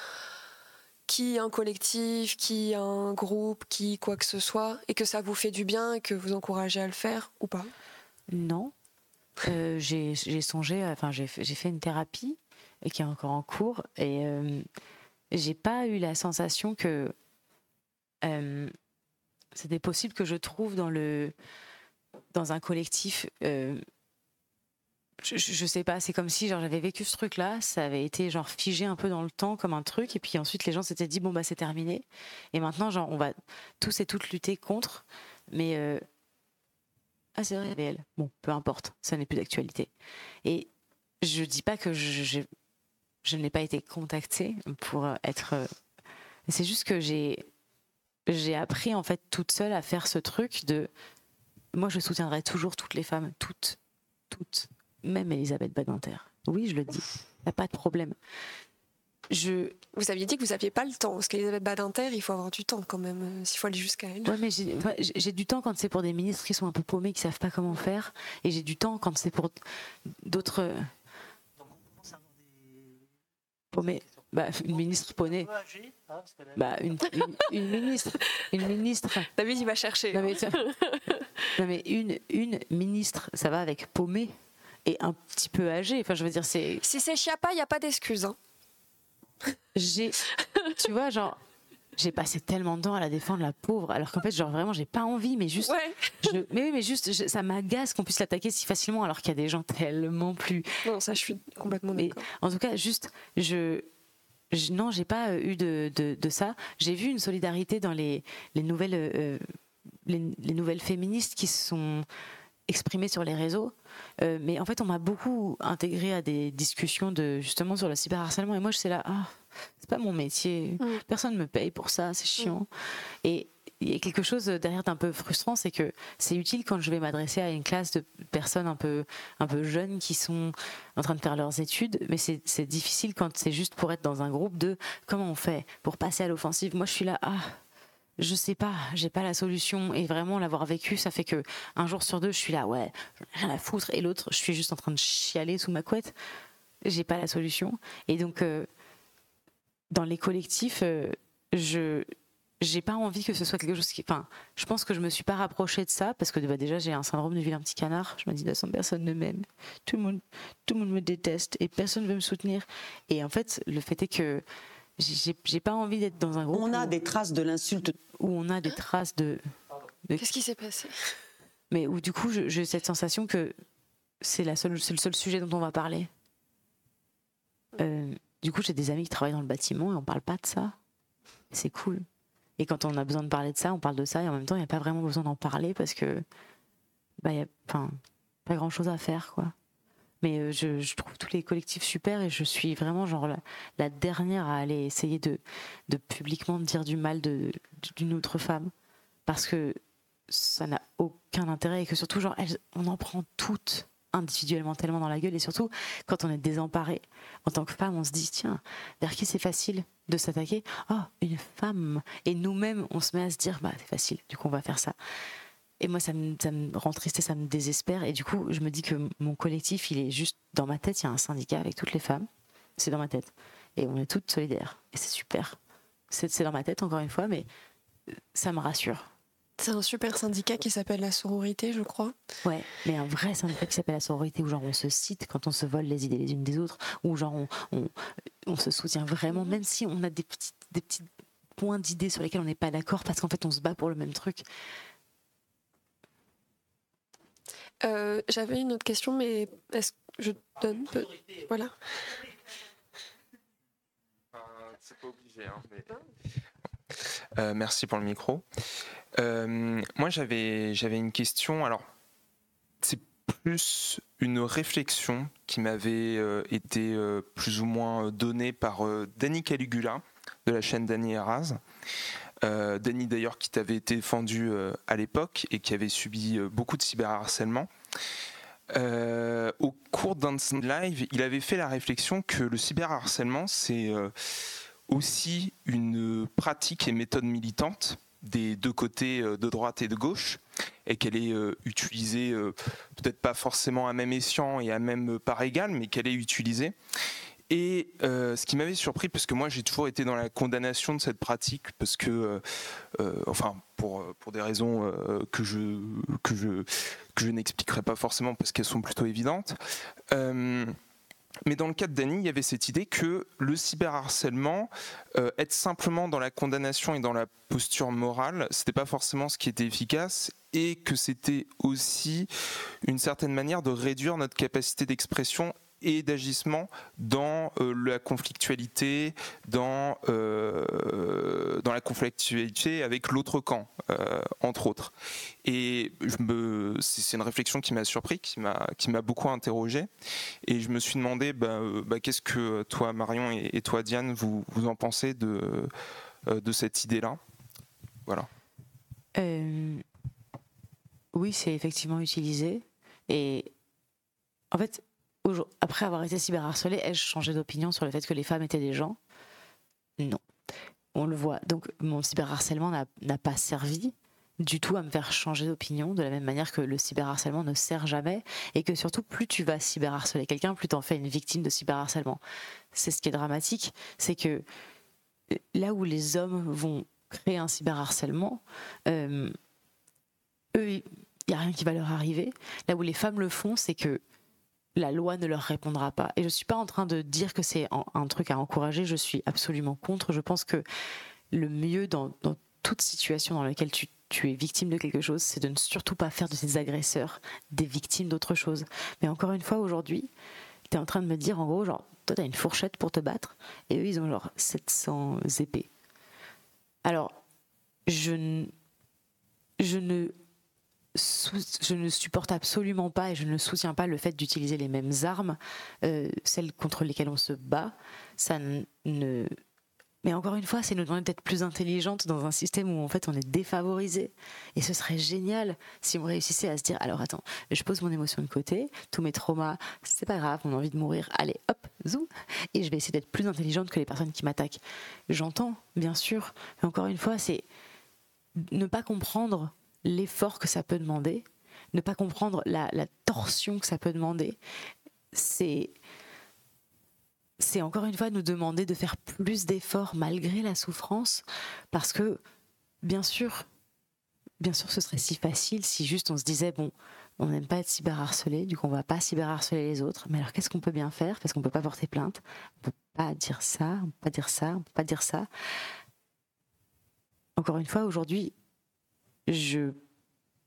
S17: qui un collectif, qui un groupe, qui quoi que ce soit, et que ça vous fait du bien et que vous encouragez à le faire ou pas?
S3: Non. Euh, j'ai songé, enfin j'ai fait une thérapie et qui est encore en cours et euh, j'ai pas eu la sensation que euh, c'était possible que je trouve dans le dans un collectif. Je, sais pas, c'est comme si genre j'avais vécu ce truc-là, ça avait été genre figé un peu dans le temps comme un truc, et puis ensuite les gens s'étaient dit bon bah c'est terminé, et maintenant genre on va tous et toutes lutter contre, mais euh, ah, c'est vrai, réel. Bon, peu importe, ça n'est plus d'actualité. Et je dis pas que je, je, je n'ai pas été contactée pour euh, être. euh, C'est juste que j'ai j'ai appris en fait toute seule à faire ce truc de moi je soutiendrai toujours toutes les femmes, toutes, toutes, même Elisabeth Badinter. Oui, je le dis, il n'y a pas de problème. Je...
S17: Vous aviez dit que vous n'aviez pas le temps, parce qu'Elisabeth Badinter, il faut avoir du temps quand même, euh, s'il faut aller jusqu'à elle.
S3: Ouais, mais j'ai ouais, du temps quand c'est pour des ministres qui sont un peu paumés, qui savent pas comment faire, et j'ai du temps quand c'est pour d'autres euh, paumés. Bah, une ministre paumée. Bah, une, une, une ministre, une ministre. (laughs)
S17: David, il va chercher.
S3: Non mais, ça- non, mais une, une ministre, ça va avec paumé et un petit peu âgé. Enfin, je veux dire, c'est.
S17: Si c'est Chiappa, il n'y a pas d'excuse. Hein.
S3: J'ai, tu vois, genre, j'ai passé tellement de temps à la défendre, la pauvre, alors qu'en fait, genre vraiment, j'ai pas envie, mais juste, je- mais oui, mais juste, je- ça m'agace qu'on puisse l'attaquer si facilement, alors qu'il y a des gens tellement plus.
S17: Non, ça, je suis complètement d'accord.
S3: en tout cas, juste, je, je- non, j'ai pas euh, eu de, de, de ça. J'ai vu une solidarité dans les, les nouvelles, euh, les, les nouvelles féministes qui sont exprimées sur les réseaux. Euh, mais en fait, on m'a beaucoup intégré à des discussions de justement sur le cyberharcèlement. Et moi, je suis là, ah, c'est pas mon métier. Personne me paye pour ça, c'est chiant. Et il y a quelque chose derrière d'un peu frustrant, c'est que c'est utile quand je vais m'adresser à une classe de personnes un peu, un peu jeunes qui sont en train de faire leurs études, mais c'est difficile quand c'est juste pour être dans un groupe de comment on fait pour passer à l'offensive? Moi, je suis là, ah, je sais pas, j'ai pas la solution et vraiment l'avoir vécu, ça fait que un jour sur deux, je suis là, ouais, rien à foutre, et l'autre, je suis juste en train de chialer sous ma couette. J'ai pas la solution, et donc euh, dans les collectifs, euh, je j'ai pas envie que ce soit quelque chose qui. Enfin, je pense que je me suis pas rapprochée de ça parce que bah, déjà j'ai un syndrome de vilain petit canard. Je me dis, de toute personne ne m'aime, tout le monde, tout le monde me déteste et personne veut me soutenir. Et en fait, le fait est que j'ai pas envie d'être dans un groupe. On a des traces de l'insulte. Où on a des traces de.
S17: Qu'est-ce qui s'est passé?
S3: Mais où du coup, j'ai cette sensation que c'est la seule, c'est le seul sujet dont on va parler. Euh, du coup, j'ai des amis qui travaillent dans le bâtiment et on parle pas de ça. C'est cool. Et quand on a besoin de parler de ça, on parle de ça et en même temps, il n'y a pas vraiment besoin d'en parler parce que, bah, il y a, pas grand chose à faire, quoi. Mais euh, je, trouve tous les collectifs super et je suis vraiment genre la, dernière à aller essayer de, publiquement dire du mal d'une autre femme parce que ça n'a aucun intérêt et que surtout genre on en prend toutes individuellement tellement dans la gueule et surtout quand on est désemparé en tant que femme on se dit tiens vers qui c'est facile de s'attaquer? Oh une femme! Et nous-mêmes on se met à se dire bah c'est facile du coup on va faire ça et moi, ça me, ça me rend triste et ça me désespère. Et du coup, je me dis que mon collectif, il est juste dans ma tête. Il y a un syndicat avec toutes les femmes. C'est dans ma tête. Et on est toutes solidaires. Et c'est super. C'est dans ma tête, encore une fois, mais ça me rassure.
S17: C'est un super syndicat qui s'appelle la sororité, je crois.
S3: Ouais, mais un vrai syndicat qui s'appelle la sororité, où genre on se cite quand on se vole les idées les unes des autres, où genre on, on, on se soutient vraiment, même si on a des petits, des petits points d'idées sur lesquels on n'est pas d'accord, parce qu'en fait on se bat pour le même truc.
S17: Euh, J'avais une autre question, mais est-ce que je donne peu... Voilà.
S18: C'est pas obligé, hein, Euh, merci pour le micro. Euh, moi, j'avais j'avais une question. Alors, c'est plus une réflexion qui m'avait euh, été euh, plus ou moins donnée par euh, Danny Caligula de la chaîne Danny Eraz. Euh, Danny d'ailleurs qui t'avait été défendu euh, à l'époque et qui avait subi euh, beaucoup de cyberharcèlement. Euh, au cours d'un live, il avait fait la réflexion que le cyberharcèlement, c'est aussi une pratique et méthode militante des deux côtés de droite et de gauche, et qu'elle est utilisée peut-être pas forcément à même escient et à même part égale, mais qu'elle est utilisée. Et euh, ce qui m'avait surpris, parce que moi j'ai toujours été dans la condamnation de cette pratique, parce que, euh, euh, enfin, pour, des raisons que je, que je, que je n'expliquerai pas forcément parce qu'elles sont plutôt évidentes. Mais dans le cas de Dany, il y avait cette idée que le cyberharcèlement, être simplement dans la condamnation et dans la posture morale, c'était pas forcément ce qui était efficace et que c'était aussi une certaine manière de réduire notre capacité d'expression et d'agissement dans euh, la conflictualité, dans, euh, dans la conflictualité avec l'autre camp, euh, entre autres. Et c'est une réflexion qui m'a surpris, qui m'a, beaucoup interrogé. Et je me suis demandé, bah, bah, qu'est-ce que toi, Marion, et, et toi, Diane, vous, vous en pensez de, de cette idée-là? Voilà.
S3: Oui, c'est effectivement utilisé. Et en fait, après avoir été cyberharcelée, ai-je changé d'opinion sur le fait que les femmes étaient des gens? Non. On le voit. Donc mon cyberharcèlement n'a pas servi du tout à me faire changer d'opinion, de la même manière que le cyberharcèlement ne sert jamais, et que surtout, plus tu vas cyberharceler quelqu'un, plus t'en fais une victime de cyberharcèlement. C'est ce qui est dramatique, c'est que là où les hommes vont créer un cyberharcèlement, euh, eux, il n'y a rien qui va leur arriver. Là où les femmes le font, c'est que la loi ne leur répondra pas. Et je ne suis pas en train de dire que c'est un, truc à encourager, je suis absolument contre. Je pense que le mieux dans, toute situation dans laquelle tu, es victime de quelque chose, c'est de ne surtout pas faire de ces agresseurs des victimes d'autre chose. Mais encore une fois, aujourd'hui, tu es en train de me dire, en gros, genre, toi, tu as une fourchette pour te battre, et eux, ils ont genre 700 épées. Alors, je, je ne je ne supporte absolument pas et je ne soutiens pas le fait d'utiliser les mêmes armes, euh, celles contre lesquelles on se bat. Ça ne. Mais encore une fois, c'est nous demander d'être plus intelligentes dans un système où en fait on est défavorisé. Et ce serait génial si on réussissait à se dire alors attends, je pose mon émotion de côté, tous mes traumas, c'est pas grave, on a envie de mourir, allez hop, zoom, et je vais essayer d'être plus intelligente que les personnes qui m'attaquent. J'entends, bien sûr, mais encore une fois, c'est ne pas comprendre l'effort que ça peut demander, ne pas comprendre la, torsion que ça peut demander, c'est c'est encore une fois nous demander de faire plus d'efforts malgré la souffrance, parce que bien sûr, bien sûr, ce serait si facile si juste on se disait bon, on n'aime pas être cyberharcelé, du coup on va pas cyberharceler les autres. Mais alors qu'est-ce qu'on peut bien faire? Parce qu'on peut pas porter plainte, on peut pas dire ça, on peut pas dire ça, on peut pas dire ça. Encore une fois, aujourd'hui, je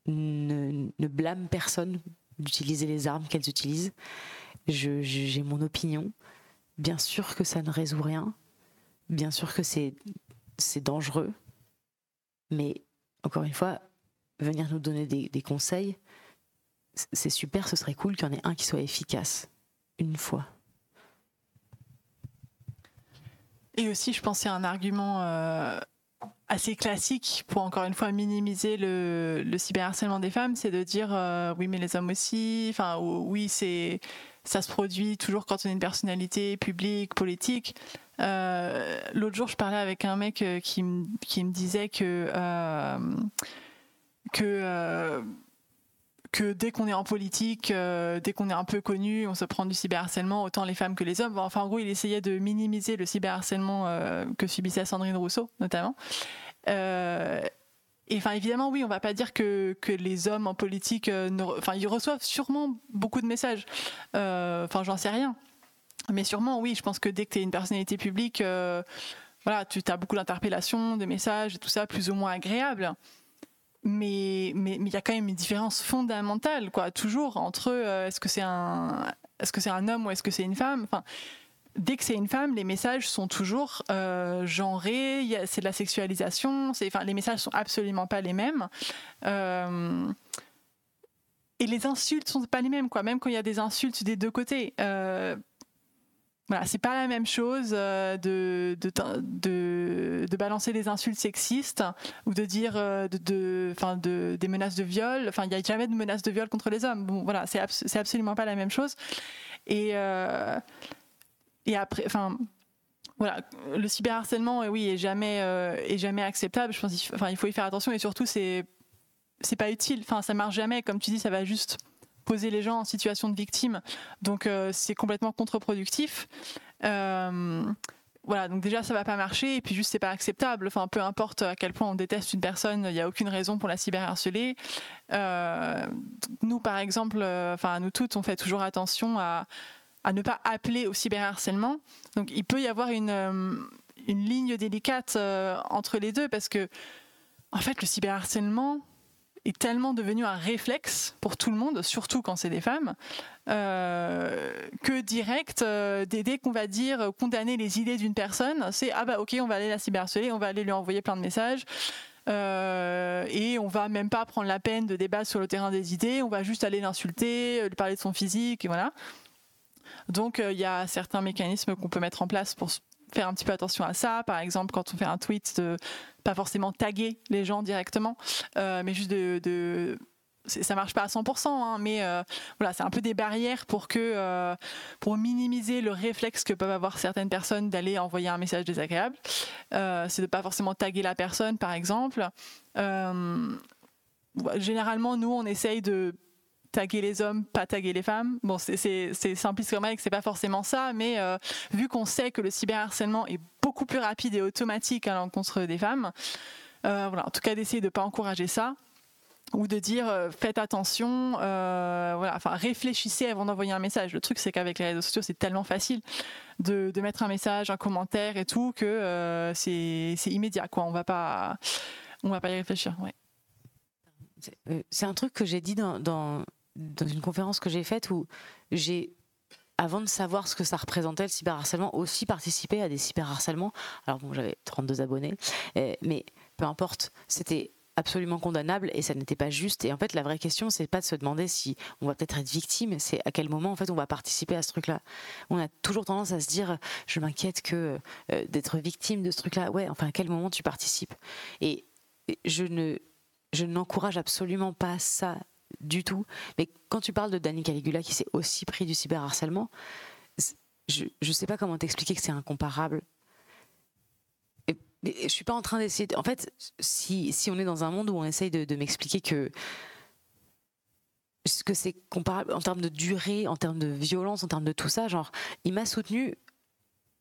S3: ne, blâme personne d'utiliser les armes qu'elles utilisent. J'ai mon opinion. Bien sûr que ça ne résout rien. Bien sûr que c'est dangereux. Mais encore une fois, venir nous donner des, conseils, c'est super, ce serait cool qu'il y en ait un qui soit efficace. Une fois.
S4: Et aussi, je pense c'est un argument euh, assez classique pour encore une fois minimiser le, le cyberharcèlement des femmes, c'est de dire euh, oui mais les hommes aussi, enfin oui c'est ça se produit toujours quand on est une personnalité publique, politique. Euh, l'autre jour je parlais avec un mec euh, qui, me disait que que dès qu'on est en politique, dès qu'on est un peu connu, on se prend du cyberharcèlement, autant les femmes que les hommes. Enfin, en gros, il essayait de minimiser le cyberharcèlement que subissait Sandrine Rousseau, notamment. Euh, et enfin, évidemment, oui, on va pas dire que, les hommes en politique, euh, enfin, ils reçoivent sûrement beaucoup de messages. Euh, enfin, j'en sais rien. Mais sûrement, oui, je pense que dès que tu es une personnalité publique, voilà, tu as beaucoup d'interpellations, de messages tout ça, plus ou moins agréables. Mais mais, il y a quand même une différence fondamentale, quoi, toujours, entre est-ce que c'est un, est -ce que c'est un homme ou est-ce que c'est une femme? Enfin, dès que c'est une femme, les messages sont toujours euh, genrés, c'est de la sexualisation, enfin, les messages sont absolument pas les mêmes. Euh, et les insultes sont pas les mêmes, quoi. Même quand il y a des insultes des deux côtés. Euh, voilà, c'est pas la même chose euh, de, de, de, balancer des insultes sexistes ou de dire de, de, des menaces de viol. Enfin, il n'y a jamais de menaces de viol contre les hommes. Bon, voilà, c'est, c'est absolument pas la même chose. Et et après, enfin, voilà, le cyberharcèlement, euh, oui, est jamais, euh, est jamais acceptable. Je pense, enfin, il faut y faire attention et surtout, c'est, c'est pas utile. Enfin, ça marche jamais. Comme tu dis, ça va juste poser les gens en situation de victime. Donc, euh, c'est complètement contre-productif. voilà, donc déjà ça va pas marcher et puis juste c'est pas acceptable. Enfin, peu importe à quel point on déteste une personne, il n'y a aucune raison pour la cyberharceler. nous, par exemple, enfin nous toutes, on fait toujours attention à ne pas appeler au cyberharcèlement. Donc il peut y avoir une, euh, ligne délicate euh, entre les deux parce que en fait le cyberharcèlement est tellement devenu un réflexe pour tout le monde, surtout quand c'est des femmes, euh, que direct, dès, qu'on va dire condamner les idées d'une personne, c'est ah bah ok, on va aller la cyberharceler, on va aller lui envoyer plein de messages. et on va même pas prendre la peine de débattre sur le terrain des idées, on va juste aller l'insulter, lui parler de son physique, et voilà. Donc euh, il y a certains mécanismes qu'on peut mettre en place pour faire un petit peu attention à ça. Par exemple, quand on fait un tweet, de pas forcément taguer les gens directement, euh, mais juste de, de ça marche pas à 100%, hein, mais euh, voilà, c'est un peu des barrières pour que, euh, pour minimiser le réflexe que peuvent avoir certaines personnes d'aller envoyer un message désagréable. c'est de pas forcément taguer la personne, par exemple. généralement, nous, on essaye de taguer les hommes, pas taguer les femmes. Bon, c'est simpliste comme que c'est pas forcément ça, mais euh, vu qu'on sait que le cyberharcèlement est beaucoup plus rapide et automatique à l'encontre des femmes, euh, voilà, en tout cas d'essayer de pas encourager ça ou de dire euh, faites attention, voilà, enfin réfléchissez avant d'envoyer un message. Le truc c'est qu'avec les réseaux sociaux c'est tellement facile de, mettre un message, un commentaire et tout que c'est immédiat quoi. On va pas, on va pas y réfléchir. Ouais.
S3: C'est un truc que j'ai dit dans, dans une conférence que j'ai faite où j'ai avant de savoir ce que ça représentait le cyberharcèlement, aussi participé à des cyberharcèlements. Alors bon, j'avais 32 abonnés, mais peu importe, c'était absolument condamnable et ça n'était pas juste. Et en fait, la vraie question, c'est pas de se demander si on va peut-être être victime, c'est à quel moment en fait on va participer à ce truc-là. On a toujours tendance à se dire, je m'inquiète que euh, d'être victime de ce truc-là. Ouais, enfin à quel moment tu participes? Et je ne, je n'encourage absolument pas ça du tout. Mais quand tu parles de Danny Caligula qui s'est aussi pris du cyberharcèlement, je ne sais pas comment t'expliquer que c'est incomparable. Et, je suis pas en train d'essayer. En fait, si, si, on est dans un monde où on essaye de, m'expliquer que ce que c'est comparable en termes de durée, en termes de violence, en termes de tout ça, genre, il m'a soutenu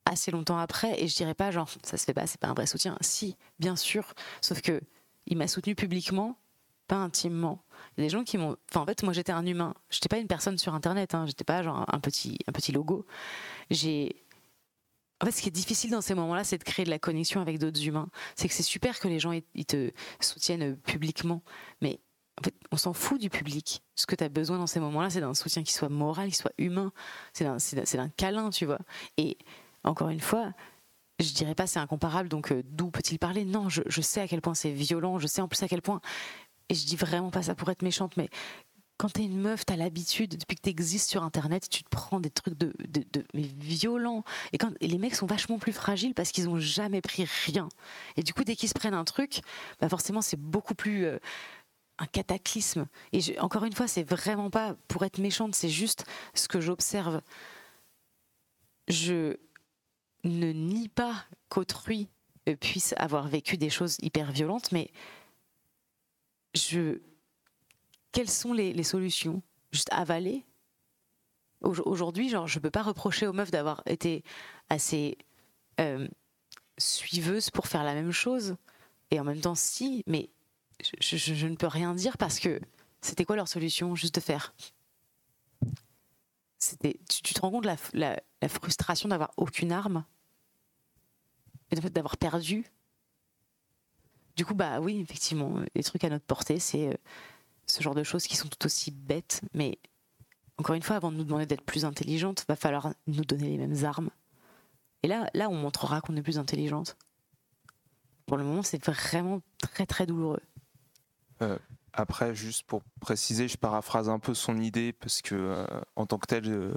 S3: assez longtemps après et je dirais pas genre ça se fait pas, c'est pas un vrai soutien. Si, bien sûr, sauf que il m'a soutenu publiquement, pas intimement. Il des gens qui m'ont. En fait, moi, j'étais un humain. J'étais pas une personne sur Internet. Hein. J'étais pas genre un petit, un petit logo. J'ai. En fait, ce qui est difficile dans ces moments-là, c'est de créer de la connexion avec d'autres humains. C'est que c'est super que les gens ils te soutiennent publiquement, mais on s'en fout du public. Ce que tu as besoin dans ces moments-là, c'est d'un soutien qui soit moral, qui soit humain. C'est d'un câlin, tu vois. Et encore une fois, je dirais pas c'est incomparable, donc euh, d'où peut-il parler? Non, je, sais à quel point c'est violent, je sais en plus à quel point et je dis vraiment pas ça pour être méchante, mais quand t'es une meuf, t'as l'habitude, depuis que t'existes sur Internet, tu te prends des trucs de, de, mais violents. Et, quand, les mecs sont vachement plus fragiles parce qu'ils ont jamais pris rien. Et du coup, dès qu'ils se prennent un truc, bah forcément, c'est beaucoup plus euh, un cataclysme. Et encore une fois, c'est vraiment pas pour être méchante, c'est juste ce que j'observe. Je ne nie pas qu'autrui puisse avoir vécu des choses hyper violentes, mais quelles sont les, solutions Juste avaler Aujourd'hui, genre, je peux pas reprocher aux meufs d'avoir été assez euh, suiveuses pour faire la même chose. Et en même temps, si, mais je, ne peux rien dire parce que c'était quoi leur solution Juste de faire? Tu, te rends compte la, la, la frustration d'avoir aucune arme? Et d'avoir perdu? Du coup, bah oui, effectivement, les trucs à notre portée, c'est euh, ce genre de choses qui sont tout aussi bêtes, mais encore une fois, avant de nous demander d'être plus intelligente, va falloir nous donner les mêmes armes. Et là, là, on montrera qu'on est plus intelligente. Pour le moment, c'est vraiment très très douloureux.
S18: Euh, après, juste pour préciser, je paraphrase un peu son idée parce que euh, en tant que tel,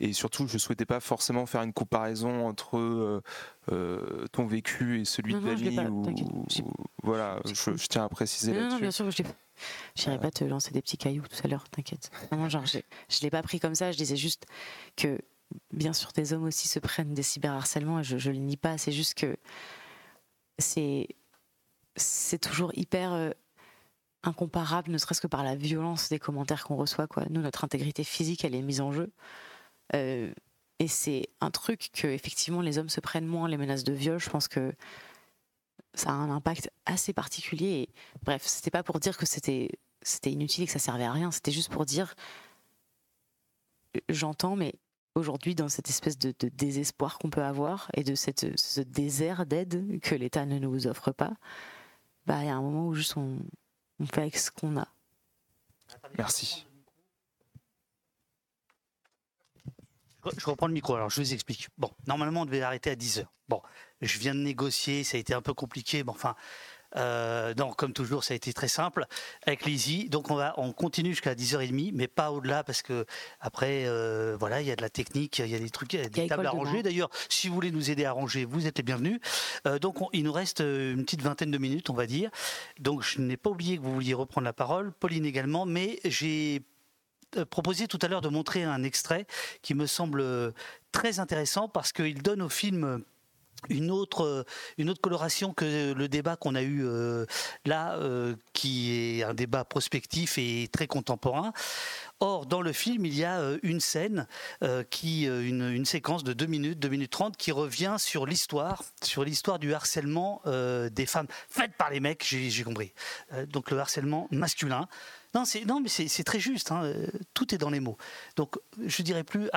S18: et surtout, je souhaitais pas forcément faire une comparaison entre euh, euh, ton vécu et celui de Dali. voilà, je, tiens à préciser là-dessus.
S3: Bien sûr, je n'irai pas te lancer des petits cailloux tout à l'heure, t'inquiète. Non, genre, je, ne l'ai pas pris comme ça. Je disais juste que, bien sûr, des hommes aussi se prennent des cyberharcèlements et je, ne le nie pas. C'est juste que c'est c'est toujours hyper euh, incomparable, ne serait-ce que par la violence des commentaires qu'on reçoit. Quoi. Nous, notre intégrité physique, elle est mise en jeu. Euh, et c'est un truc que, effectivement, les hommes se prennent moins, les menaces de viol. Je pense que ça a un impact assez particulier. Et, bref, c'était pas pour dire que c'était inutile et que ça servait à rien. C'était juste pour dire, j'entends, mais aujourd'hui, dans cette espèce de, désespoir qu'on peut avoir et de ce désert d'aide que l'État ne nous offre pas, bah, il y a un moment où juste on, on fait avec ce qu'on a.
S18: Merci.
S2: Je reprends le micro, alors je vous explique. Bon, normalement, on devait arrêter à 10h. Bon, je viens de négocier, ça a été un peu compliqué, mais enfin, Euh, non, comme toujours, ça a été très simple avec Lizzie. Donc on va, on continue jusqu'à 10h30, mais pas au-delà parce que après, euh, voilà, il y a de la technique, il y a des trucs, il y a des tables à ranger. D'ailleurs, si vous voulez nous aider à ranger, vous êtes les bienvenus. Euh, donc il nous reste une petite vingtaine de minutes, on va dire. Donc je n'ai pas oublié que vous vouliez reprendre la parole, Pauline également, mais j'ai proposé tout à l'heure de montrer un extrait qui me semble très intéressant parce qu'il donne au film une autre, euh, une autre coloration que le débat qu'on a eu euh, là, euh, qui est un débat prospectif et très contemporain. Or, dans le film, il y a une scène, qui, une, séquence de 2 minutes, 2 minutes 30, qui revient sur l'histoire, sur l'histoire du harcèlement des femmes faites par les mecs, j'ai compris. donc le harcèlement masculin. Non, non mais c'est très juste, hein, tout est dans les mots. Donc je dirais plus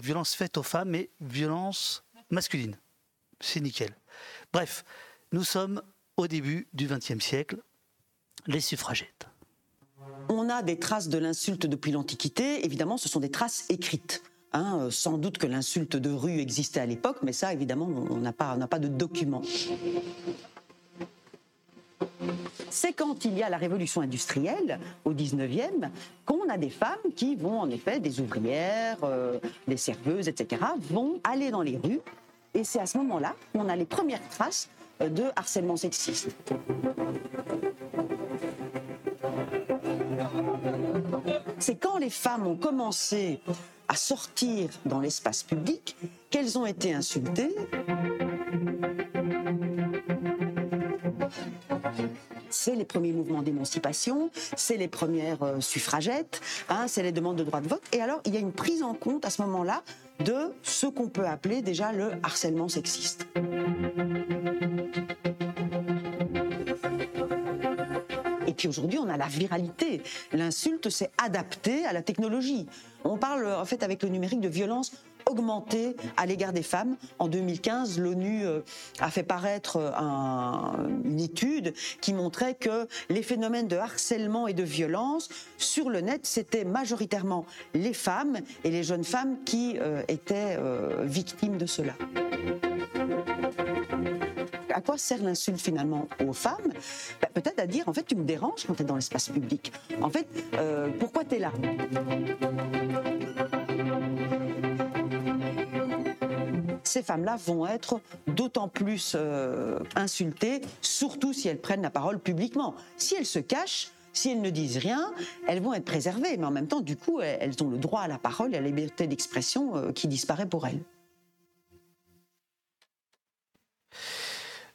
S2: violence faite aux femmes, mais violence masculine c'est nickel. Bref, nous sommes au début du XXe siècle, les suffragettes.
S19: On a des traces de l'insulte depuis l'Antiquité, évidemment ce sont des traces écrites. Hein, euh, sans doute que l'insulte de rue existait à l'époque, mais ça évidemment on n'a pas, de documents. C'est quand il y a la révolution industrielle au 19e qu'on a des femmes qui vont en effet, des ouvrières, euh, des serveuses, etc., vont aller dans les rues et c'est à ce moment-là qu'on a les premières traces euh, de harcèlement sexiste. C'est quand les femmes ont commencé à sortir dans l'espace public qu'elles ont été insultées c'est les premiers mouvements d'émancipation, c'est les premières euh, suffragettes, hein, c'est les demandes de droit de vote. Et alors, il y a une prise en compte à ce moment-là de ce qu'on peut appeler déjà le harcèlement sexiste. Et puis aujourd'hui, on a la viralité. L'insulte s'est adapté à la technologie. On parle en fait avec le numérique de violence augmenté à l'égard des femmes. En 2015, l'ONU euh, a fait paraître euh, une étude qui montrait que les phénomènes de harcèlement et de violence sur le net, c'était majoritairement les femmes et les jeunes femmes qui euh, étaient victimes de cela à quoi sert l'insulte finalement aux femmes? Bah, Peut-être à dire, en fait, tu me déranges quand tu es dans l'espace public. En fait, pourquoi tu es là? Ces femmes-là vont être d'autant plus euh, insultées, surtout si elles prennent la parole publiquement. Si elles se cachent, si elles ne disent rien, elles vont être préservées, mais en même temps, du coup, elles ont le droit à la parole et à la liberté d'expression euh, qui disparaît pour elles.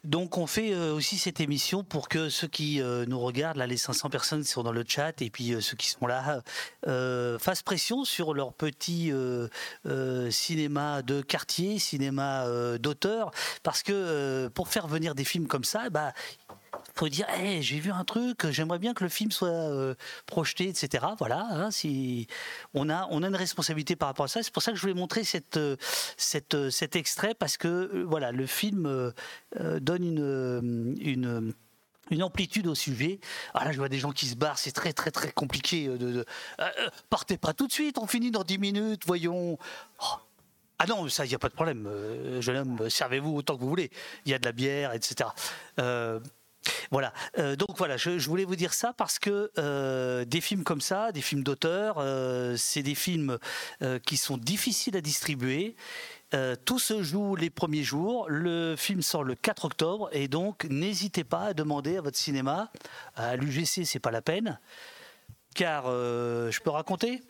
S2: Donc on fait euh, aussi cette émission pour que ceux qui euh, nous regardent, là les 500 personnes qui sont dans le chat et puis euh, ceux qui sont là, fassent pression sur leur petit cinéma de quartier, cinéma d'auteur, parce que pour faire venir des films comme ça, bah, faut dire hey, j'ai vu un truc, j'aimerais bien que le film soit euh, projeté, etc. Voilà, hein, si on a on a une responsabilité par rapport à ça. C'est pour ça que je voulais montrer euh, euh, cet extrait parce que voilà le film donne une amplitude au sujet. Ah là, je vois des gens qui se barrent, c'est très très très compliqué. De, partez pas tout de suite, on finit dans 10 minutes, voyons. Oh. Ah non, ça, il n'y a pas de problème. jeune homme, servez-vous autant que vous voulez. Il y a de la bière, etc. Voilà. Euh, donc voilà, je, voulais vous dire ça parce que euh, des films comme ça, des films d'auteur, euh, c'est des films qui sont difficiles à distribuer. tout se joue les premiers jours. Le film sort le 4 octobre et donc n'hésitez pas à demander à votre cinéma. À l'UGC, c'est pas la peine, car je peux raconter?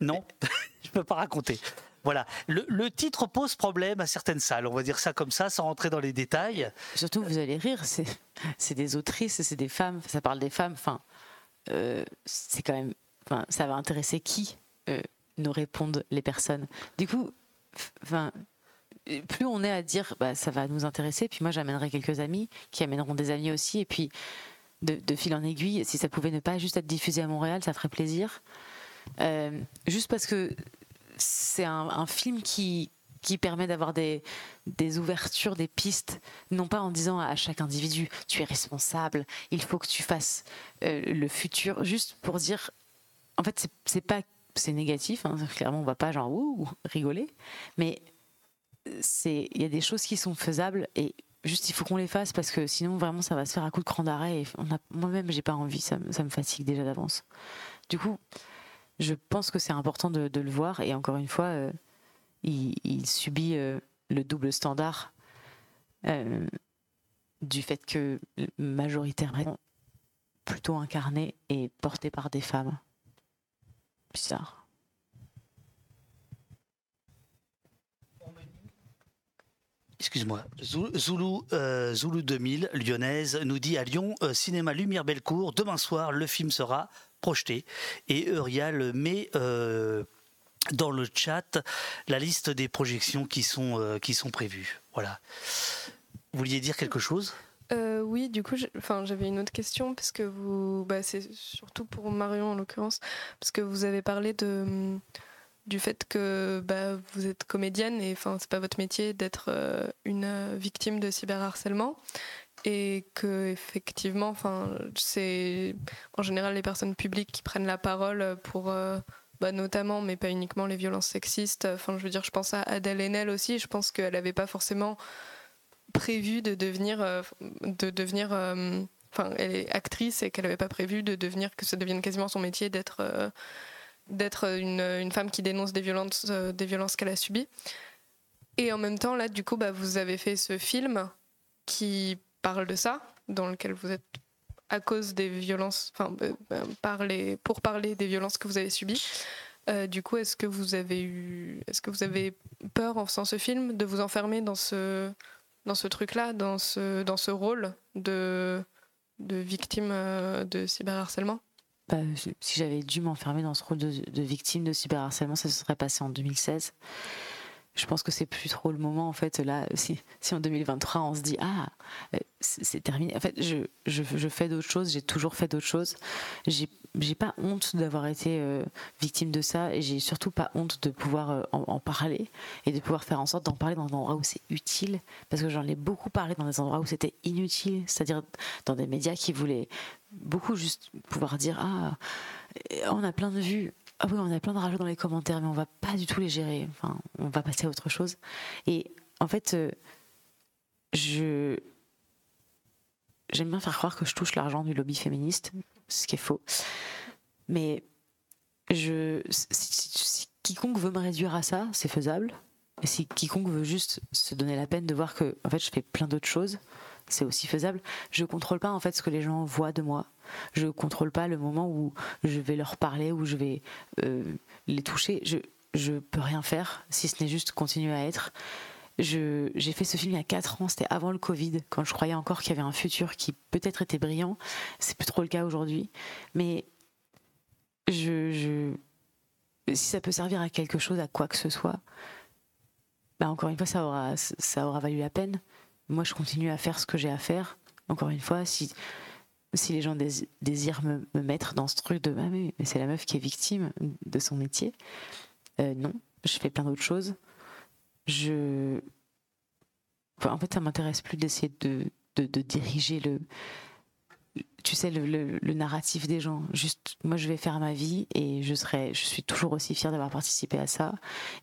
S2: Non, (laughs) je peux pas raconter. Voilà. Le, titre pose problème à certaines salles, on va dire ça comme ça, sans rentrer dans les détails.
S3: Surtout, vous allez rire, c'est des autrices, c'est des femmes, ça parle des femmes. Enfin, euh, c'est quand même. Enfin, ça va intéresser qui euh, nous répondent les personnes. Du coup, enfin. Plus on est à dire, bah, ça va nous intéresser. Puis moi, j'amènerai quelques amis qui amèneront des amis aussi. Et puis, de, fil en aiguille, si ça pouvait ne pas juste être diffusé à Montréal, ça ferait plaisir. Euh, juste parce que c'est un, film qui, qui permet d'avoir des, des ouvertures, des pistes, non pas en disant à chaque individu tu es responsable, il faut que tu fasses euh, le futur, juste pour dire en fait c'est pas c'est négatif, hein, clairement on va pas genre ouh rigoler, mais c'est il y a des choses qui sont faisables et juste il faut qu'on les fasse parce que sinon vraiment ça va se faire à coup de cran d'arrêt moi-même j'ai pas envie, ça, ça me fatigue déjà d'avance. Du coup, je pense que c'est important de, le voir et encore une fois, euh, il, subit euh, le double standard euh, du fait que majoritairement plutôt incarné et porté par des femmes. Bizarre.
S2: Excuse-moi. Zou- Zoulou, Zoulou 2000, lyonnaise, nous dit à Lyon, cinéma Lumière Bellecour, demain soir, le film sera projeté. Et Eurial met euh, dans le chat la liste des projections qui sont, euh, qui sont prévues. Voilà. Vous vouliez dire quelque chose?
S15: Euh, oui, du coup, j'avais une autre question parce que vous, bah, c'est surtout pour Marion en l'occurrence, parce que vous avez parlé de du fait que bah, vous êtes comédienne et enfin c'est pas votre métier d'être une victime de cyberharcèlement et que effectivement, enfin c'est en général les personnes publiques qui prennent la parole pour euh, bah, notamment, mais pas uniquement les violences sexistes. Enfin, je veux dire, je pense à Adèle Haenel aussi. Je pense qu'elle n'avait pas forcément prévu de devenir euh, de devenir euh, enfin elle est actrice et qu'elle n'avait pas prévu de devenir que ça devienne quasiment son métier d'être d'être une, une femme qui dénonce des violences des violences qu'elle a subies et en même temps là du coup bah, vous avez fait ce film qui parle de ça dans lequel vous êtes à cause des violences enfin euh, euh, pour parler des violences que vous avez subies Euh, du coup, est-ce que vous avez eu, est-ce que vous avez peur en faisant ce film de vous enfermer dans ce, dans ce truc-là, dans ce, dans ce rôle de, de victime de cyberharcèlement?
S3: Bah, si j'avais dû m'enfermer dans ce rôle de, de victime de cyberharcèlement, ça se serait passé en 2016. Je pense que c'est plus trop le moment, en fait, là, si, en 2023 on se dit, ah, euh, c'est terminé. En fait, je, je, fais d'autres choses, j'ai toujours fait d'autres choses. J'ai j'ai pas honte d'avoir été euh, victime de ça et j'ai surtout pas honte de pouvoir euh, en, en parler et de pouvoir faire en sorte d'en parler dans des endroits où c'est utile parce que j'en ai beaucoup parlé dans des endroits où c'était inutile, c'est-à-dire dans des médias qui voulaient beaucoup juste pouvoir dire ah on a plein de vues ah oui on a plein de rajouts dans les commentaires mais on va pas du tout les gérer enfin on va passer à autre chose et en fait euh, je j'aime bien faire croire que je touche l'argent du lobby féministe, ce qui est faux. Mais je, si quiconque veut me réduire à ça, c'est faisable. Et si quiconque veut juste se donner la peine de voir que en fait je fais plein d'autres choses, c'est aussi faisable. Je contrôle pas en fait ce que les gens voient de moi. Je contrôle pas le moment où je vais leur parler, où je vais euh, les toucher. Je je peux rien faire si ce n'est juste continuer à être. J'ai fait ce film il y a 4 ans, c'était avant le Covid, quand je croyais encore qu'il y avait un futur qui peut-être était brillant. C'est plus trop le cas aujourd'hui. Mais je- si ça peut servir à quelque chose, à quoi que ce soit, bah encore une fois, ça aura, ça aura valu la peine. Moi, je continue à faire ce que j'ai à faire. Encore une fois, si, les gens dési- désirent me, me mettre dans ce truc de ah, mais, c'est la meuf qui est victime de son métier, euh, non, je fais plein d'autres choses. En fait, ça m'intéresse plus d'essayer de, diriger le. Tu sais, le narratif des gens. Juste, moi, je vais faire ma vie et je serai, je suis toujours aussi fière d'avoir participé à ça.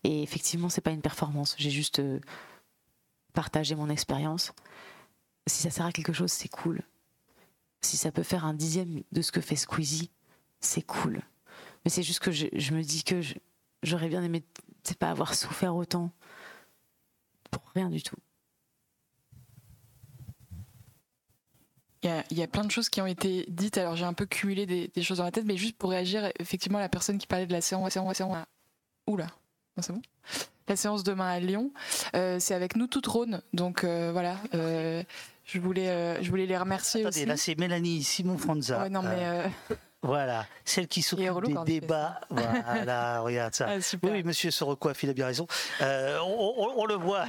S3: Et effectivement, c'est pas une performance. J'ai juste euh, partagé mon expérience. Si ça sert à quelque chose, c'est cool. Si ça peut faire un dixième de ce que fait Squeezie, c'est cool. Mais c'est juste que je, me dis que j'aurais bien aimé, pas avoir souffert autant pour rien du tout.
S4: Il y, a, il y plein de choses qui ont été dites, alors j'ai un peu cumulé des, choses dans la tête, mais juste pour réagir, effectivement, à la personne qui parlait de la séance, séance, séance Oula, c'est bon La séance demain à Lyon, euh, c'est avec nous toutes Rhône, donc euh, voilà, euh, je, voulais, je voulais les remercier
S2: Attendez,
S4: aussi.
S2: là c'est Mélanie Simon Franza.
S4: Ouais, non, mais,
S2: Voilà, celle qui s'occupe des débats. Voilà, (laughs) regarde ça.
S4: Ah,
S2: oui, oui, monsieur se recoiffe, il a bien raison. Euh, on, on- on le voit.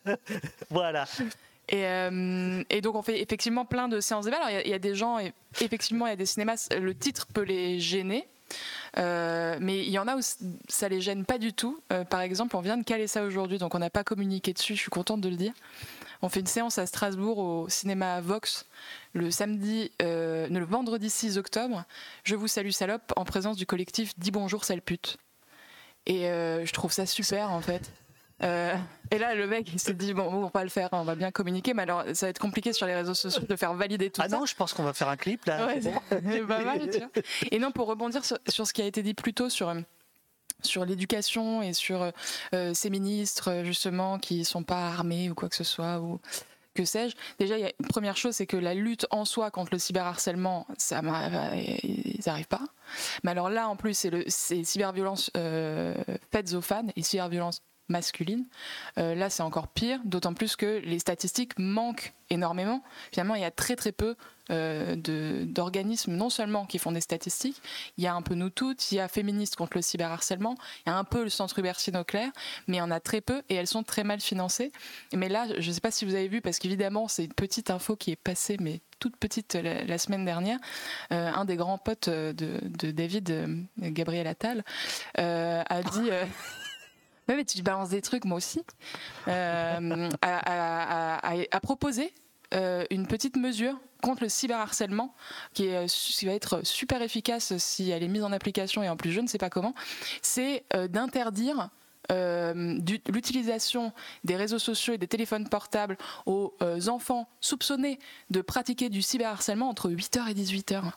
S2: (laughs) voilà.
S4: Et, euh, et donc on fait effectivement plein de séances débat. Alors il y y, a des gens, et effectivement il y a des cinémas, le titre peut les gêner. Euh, mais il y en a où ça les gêne pas du tout. Euh, par exemple, on vient de caler ça aujourd'hui, donc on n'a pas communiqué dessus. Je suis contente de le dire. On fait une séance à Strasbourg au cinéma Vox le samedi, euh, le vendredi 6 octobre. Je vous salue salope en présence du collectif Dis bonjour sale pute. Et je trouve ça super en fait.
S20: Euh, et là, le mec, il s'est dit bon, on va le faire, on va bien communiquer, mais alors ça va être compliqué sur les réseaux sociaux de faire valider tout
S2: Ah
S20: ça.
S2: non, je pense qu'on va faire un clip là.
S20: Ouais, (laughs)
S2: c'est
S20: pas mal, tu vois. Et non, pour rebondir sur, sur ce qui a été dit plus tôt sur euh, sur l'éducation et sur euh, ces ministres justement qui sont pas armés ou quoi que ce soit ou que sais-je. Déjà, il y a une première chose, c'est que la lutte en soi contre le cyberharcèlement, ça, ils n'arrivent pas. Mais alors là, en plus, c'est cyberviolence euh, faites aux fans et cyberviolence masculine. Euh, là, c'est encore pire, d'autant plus que les statistiques manquent énormément. Finalement, il y a très très peu euh, d'organismes, non seulement qui font des statistiques, il y a un peu nous toutes, il y a Féministes contre le cyberharcèlement, il y a un peu le Centre Hubert Auclair, mais il y en a très peu et elles sont très mal financées. Mais là, je ne sais pas si vous avez vu, parce qu'évidemment, c'est une petite info qui est passée, mais toute petite euh, la, semaine dernière. Un des grands potes de, David, Gabriel Attal, a dit. (laughs) Ouais, mais tu balances des trucs, moi aussi. Euh, a proposé euh, une petite mesure contre le cyberharcèlement euh, qui va être super efficace si elle est mise en application et en plus je ne sais pas comment. C'est euh, d'interdire l'utilisation des réseaux sociaux et des téléphones portables aux enfants soupçonnés de pratiquer du cyberharcèlement entre 8h et 18h.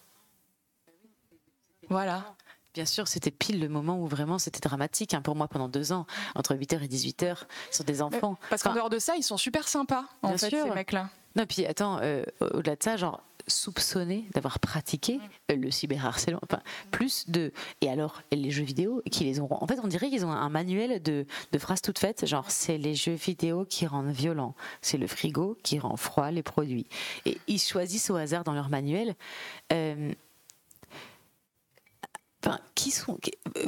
S20: Voilà.
S3: Bien sûr, c'était pile le moment où vraiment c'était dramatique hein, pour moi pendant deux ans, entre 8h et 18h, sur des enfants.
S20: Parce qu'en dehors de ça, ils sont super sympas, en
S3: Bien
S20: fait,
S3: sûr.
S20: ces mecs-là.
S3: Non, puis attends, euh, au-delà de ça, genre soupçonné d'avoir pratiqué euh, le cyberharcèlement, enfin plus de et alors les jeux vidéo qui les ont en fait on dirait qu'ils ont un manuel de, de phrases toutes faites genre c'est les jeux vidéo qui rendent violents c'est le frigo qui rend froid les produits et ils choisissent au hasard dans leur manuel euh, qui sont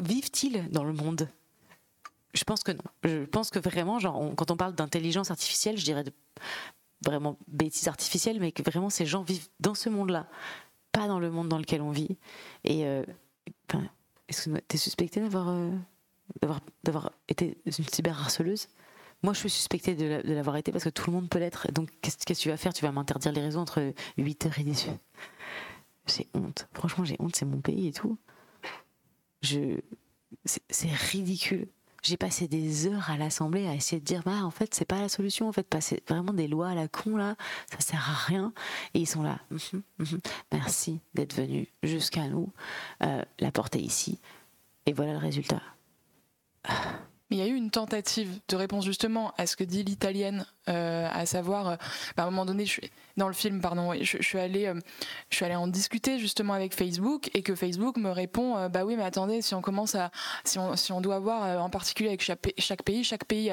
S3: vivent-ils dans le monde? Je pense que non. Je pense que vraiment, genre, quand on parle d'intelligence artificielle, je dirais vraiment bêtises artificielles, mais que vraiment ces gens vivent dans ce monde-là, pas dans le monde dans lequel on vit. Et euh, est-ce que t'es suspectée d'avoir euh, d'avoir d'avoir été une cyberharceleuse? Moi, je suis suspectée de la- de l'avoir été parce que tout le monde peut l'être. Donc, qu'est-ce qu'est-ce que tu vas faire? Tu vas m'interdire les réseaux entre 8h et 18 J'ai honte. Franchement, j'ai honte. C'est mon pays et tout. Je, c'est ridicule. J'ai passé des heures à l'Assemblée à essayer de dire bah en fait c'est pas la solution en fait passer vraiment des lois à la con là ça sert à rien et ils sont là Mhm, mhm. merci d'être venu jusqu'à nous Euh, la porte est ici et voilà le résultat
S20: il y a eu une tentative de réponse justement à ce que dit l'italienne, euh, à savoir, euh, bah, à un moment donné, dans le film, pardon, je, suis allée, euh, je suis allée en discuter justement avec Facebook et que Facebook me répond, bah oui, mais attendez, si on commence à, si on, si on doit voir en particulier avec chaque, pa- chaque pays, chaque pays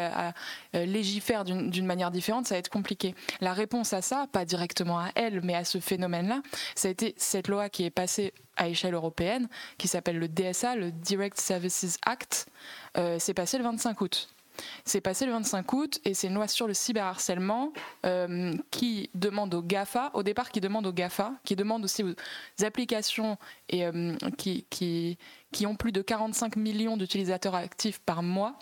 S20: légifère d'une manière différente, ça va être compliqué. La réponse à ça, pas directement à elle, mais à ce phénomène-là, ça a été cette loi qui est passée à échelle européenne, qui s'appelle le DSA, le Direct Services Act. C'est passé le 25 août. C'est passé le 25 août et c'est une loi sur le cyberharcèlement euh, qui demande aux GAFA, au départ qui demande aux GAFA, qui demande aussi aux applications euh, qui ont plus de 45 millions d'utilisateurs actifs par mois,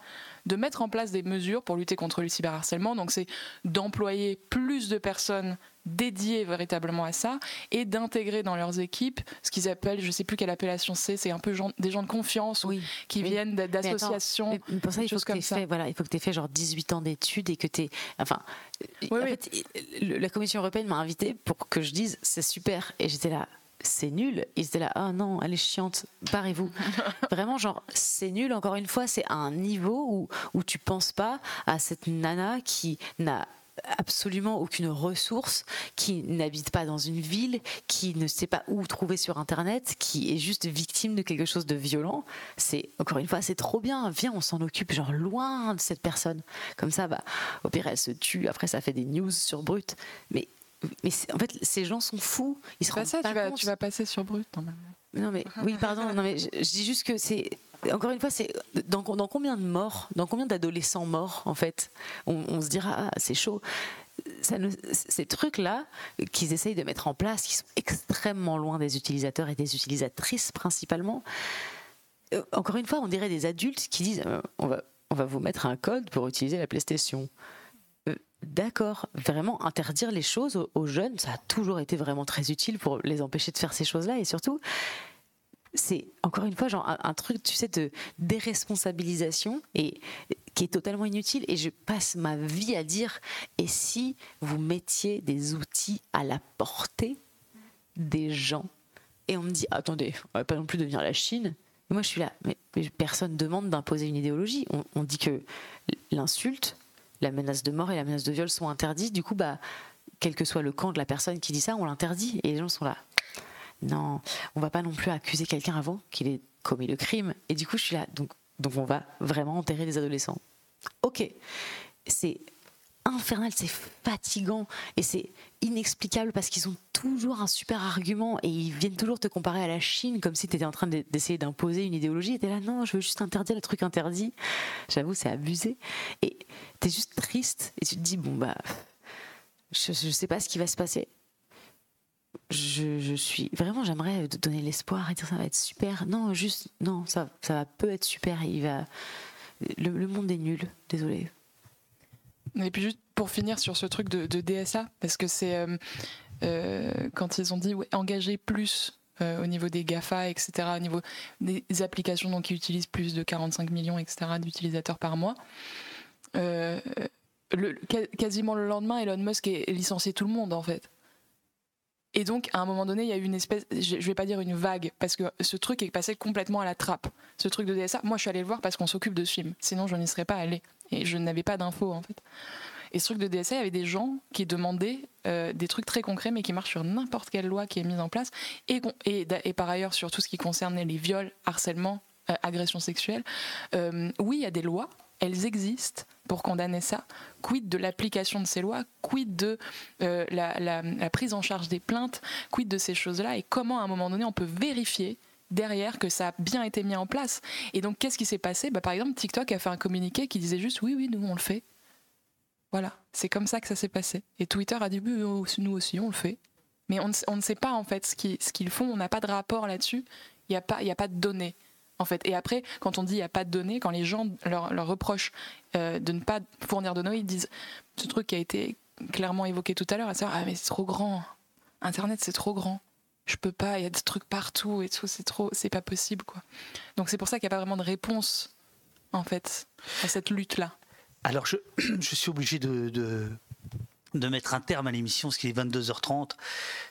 S20: de mettre en place des mesures pour lutter contre le cyberharcèlement. Donc c'est d'employer plus de personnes dédiées véritablement à ça et d'intégrer dans leurs équipes ce qu'ils appellent, je ne sais plus quelle appellation c'est, c'est un peu gens- des gens de confiance qui
S3: Oui.
S20: viennent d'associations.
S3: mais pour ça, il faut que
S20: comme
S3: tu
S20: ça.
S3: fait, voilà, il faut que tu fait genre 18 ans d'études et que tu Enfin, en fait, la Commission européenne m'a invité pour que je dise c'est super. Et j'étais là, c'est nul. Ils étaient là, ah non, elle est chiante, barrez-vous. (laughs) Vraiment, genre, c'est nul. Encore une fois, c'est à un niveau où, où tu penses pas à cette nana qui n'a absolument aucune ressource, qui n'habite pas dans une ville, qui ne sait pas où trouver sur internet, qui est juste victime de quelque chose de violent. C'est encore une fois, c'est trop bien. Viens, on s'en occupe, genre loin de cette personne. Comme ça, bah, au pire, elle se tue. Après, ça fait des news sur Brut. Mais, mais en fait, ces gens sont fous. Ils se
S20: pas
S3: rendent
S20: ça,
S3: pas
S20: tu vas,
S3: compte.
S20: tu vas passer sur Brut normalement.
S3: Non mais oui pardon non mais je, je dis juste que c'est encore une fois c'est dans, dans combien de morts dans combien d'adolescents morts en fait on, on se dira ah, c'est chaud ça ne- ces trucs là qu'ils essayent de mettre en place qui sont extrêmement loin des utilisateurs et des utilisatrices principalement euh, encore une fois on dirait des adultes qui disent euh, on va on va vous mettre un code pour utiliser la PlayStation D'accord, vraiment interdire les choses aux, jeunes, ça a toujours été vraiment très utile pour les empêcher de faire ces choses-là et surtout, c'est encore une fois genre un, truc, tu sais, de déresponsabilisation et qui est totalement inutile. Et je passe ma vie à dire et si vous mettiez des outils à la portée des gens Et on me dit attendez, on va pas non plus devenir la Chine. Et moi, je suis là, mais, mais personne demande d'imposer une idéologie. On dit que l'insulte, la menace de mort et la menace de viol sont interdits. Du coup, bah, quel que soit le camp de la personne qui dit ça, on l'interdit. Et les gens sont là. Non, on va pas non plus accuser quelqu'un avant qu'il ait commis le crime. Et du coup, je suis là. Donc, donc on va vraiment enterrer les adolescents. Ok, c'est infernal, c'est fatigant et c'est inexplicable parce qu'ils ont toujours un super argument et ils viennent toujours te comparer à la Chine comme si tu étais en train de- d'essayer d'imposer une idéologie. Et t'es là non je veux juste interdire le truc interdit j'avoue c'est abusé. Et t'es juste triste et tu te dis bon bah je, je sais pas ce qui va se passer. Je, suis vraiment j'aimerais donner l'espoir et dire ça va être super. Non juste non ça ça va peut être super il va le, le monde est nul. Désolé
S20: Et puis juste pour finir sur ce truc de, DSA, parce que c'est euh, euh, quand ils ont dit engager plus euh, au niveau des GAFA, etc., au niveau des applications donc, qui utilisent plus de 45 millions, etc., d'utilisateurs par mois. quasiment le lendemain, Elon Musk est licencié tout le monde en fait. Et donc, à un moment donné, il y a eu une espèce, je je vais pas dire une vague, parce que ce truc est passé complètement à la trappe. Ce truc de DSA, moi je suis allée le voir parce qu'on s'occupe de ce film. Sinon, je n'y serais pas allée. Et je n'avais pas d'infos en fait. Et ce truc de DSA, il y avait des gens qui demandaient euh, des trucs très concrets, mais qui marchent sur n'importe quelle loi qui est mise en place. Et, par ailleurs, sur tout ce qui concernait les viols, harcèlement, euh, agressions sexuelles, euh, oui, il y a des lois, elles existent pour condamner ça. Quid de l'application de ces lois? Quid de euh, la- la prise en charge des plaintes? Quid de ces choses-là? Et comment, à un moment donné, on peut vérifier derrière que ça a bien été mis en place Et donc, qu'est-ce qui s'est passé? Bah, Par exemple, TikTok a fait un communiqué qui disait juste oui, oui, nous, on le fait. Voilà, c'est comme ça que ça s'est passé. Et Twitter a dit nous aussi, on le fait. Mais on ne, sait pas en fait ce qu'ils font, on n'a pas de rapport là-dessus, il n'y a, pas- de données. En fait. Et après, quand on dit il n'y a pas de données, quand les gens leur, reprochent euh, de ne pas fournir de données, ils disent ce truc qui a été clairement évoqué tout à l'heure, à ah c'est trop grand, Internet c'est trop grand, je peux pas, il y a des trucs partout et tout, c'est trop, c'est pas possible quoi. Donc c'est pour ça qu'il n'y a pas vraiment de réponse en fait à cette lutte là.
S2: Alors, je, (clears throat) je suis obligé de, de, de mettre un terme à l'émission, parce qu'il est 22h30.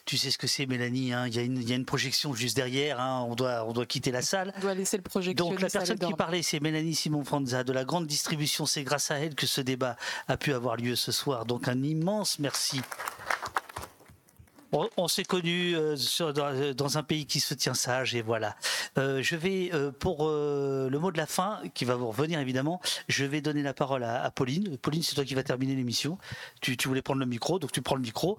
S2: Tu sais ce que c'est, Mélanie. hein, Il y, a une- il y a une projection juste derrière. hein, On, doit, on doit quitter la salle.
S20: On doit laisser le projectionniste
S2: Donc, la personne qui parlait, c'est Mélanie Simon-Franza de la grande distribution. C'est grâce à elle que ce débat a pu avoir lieu ce soir. Donc, un immense merci. On, on s'est connus euh, sur- dans, dans un pays qui se tient sage et voilà. Euh, je vais euh, pour euh, le mot de la fin qui va vous revenir évidemment. Je vais donner la parole à, à Pauline. Pauline, c'est toi qui vas terminer l'émission. Tu, tu voulais prendre le micro, donc tu prends le micro.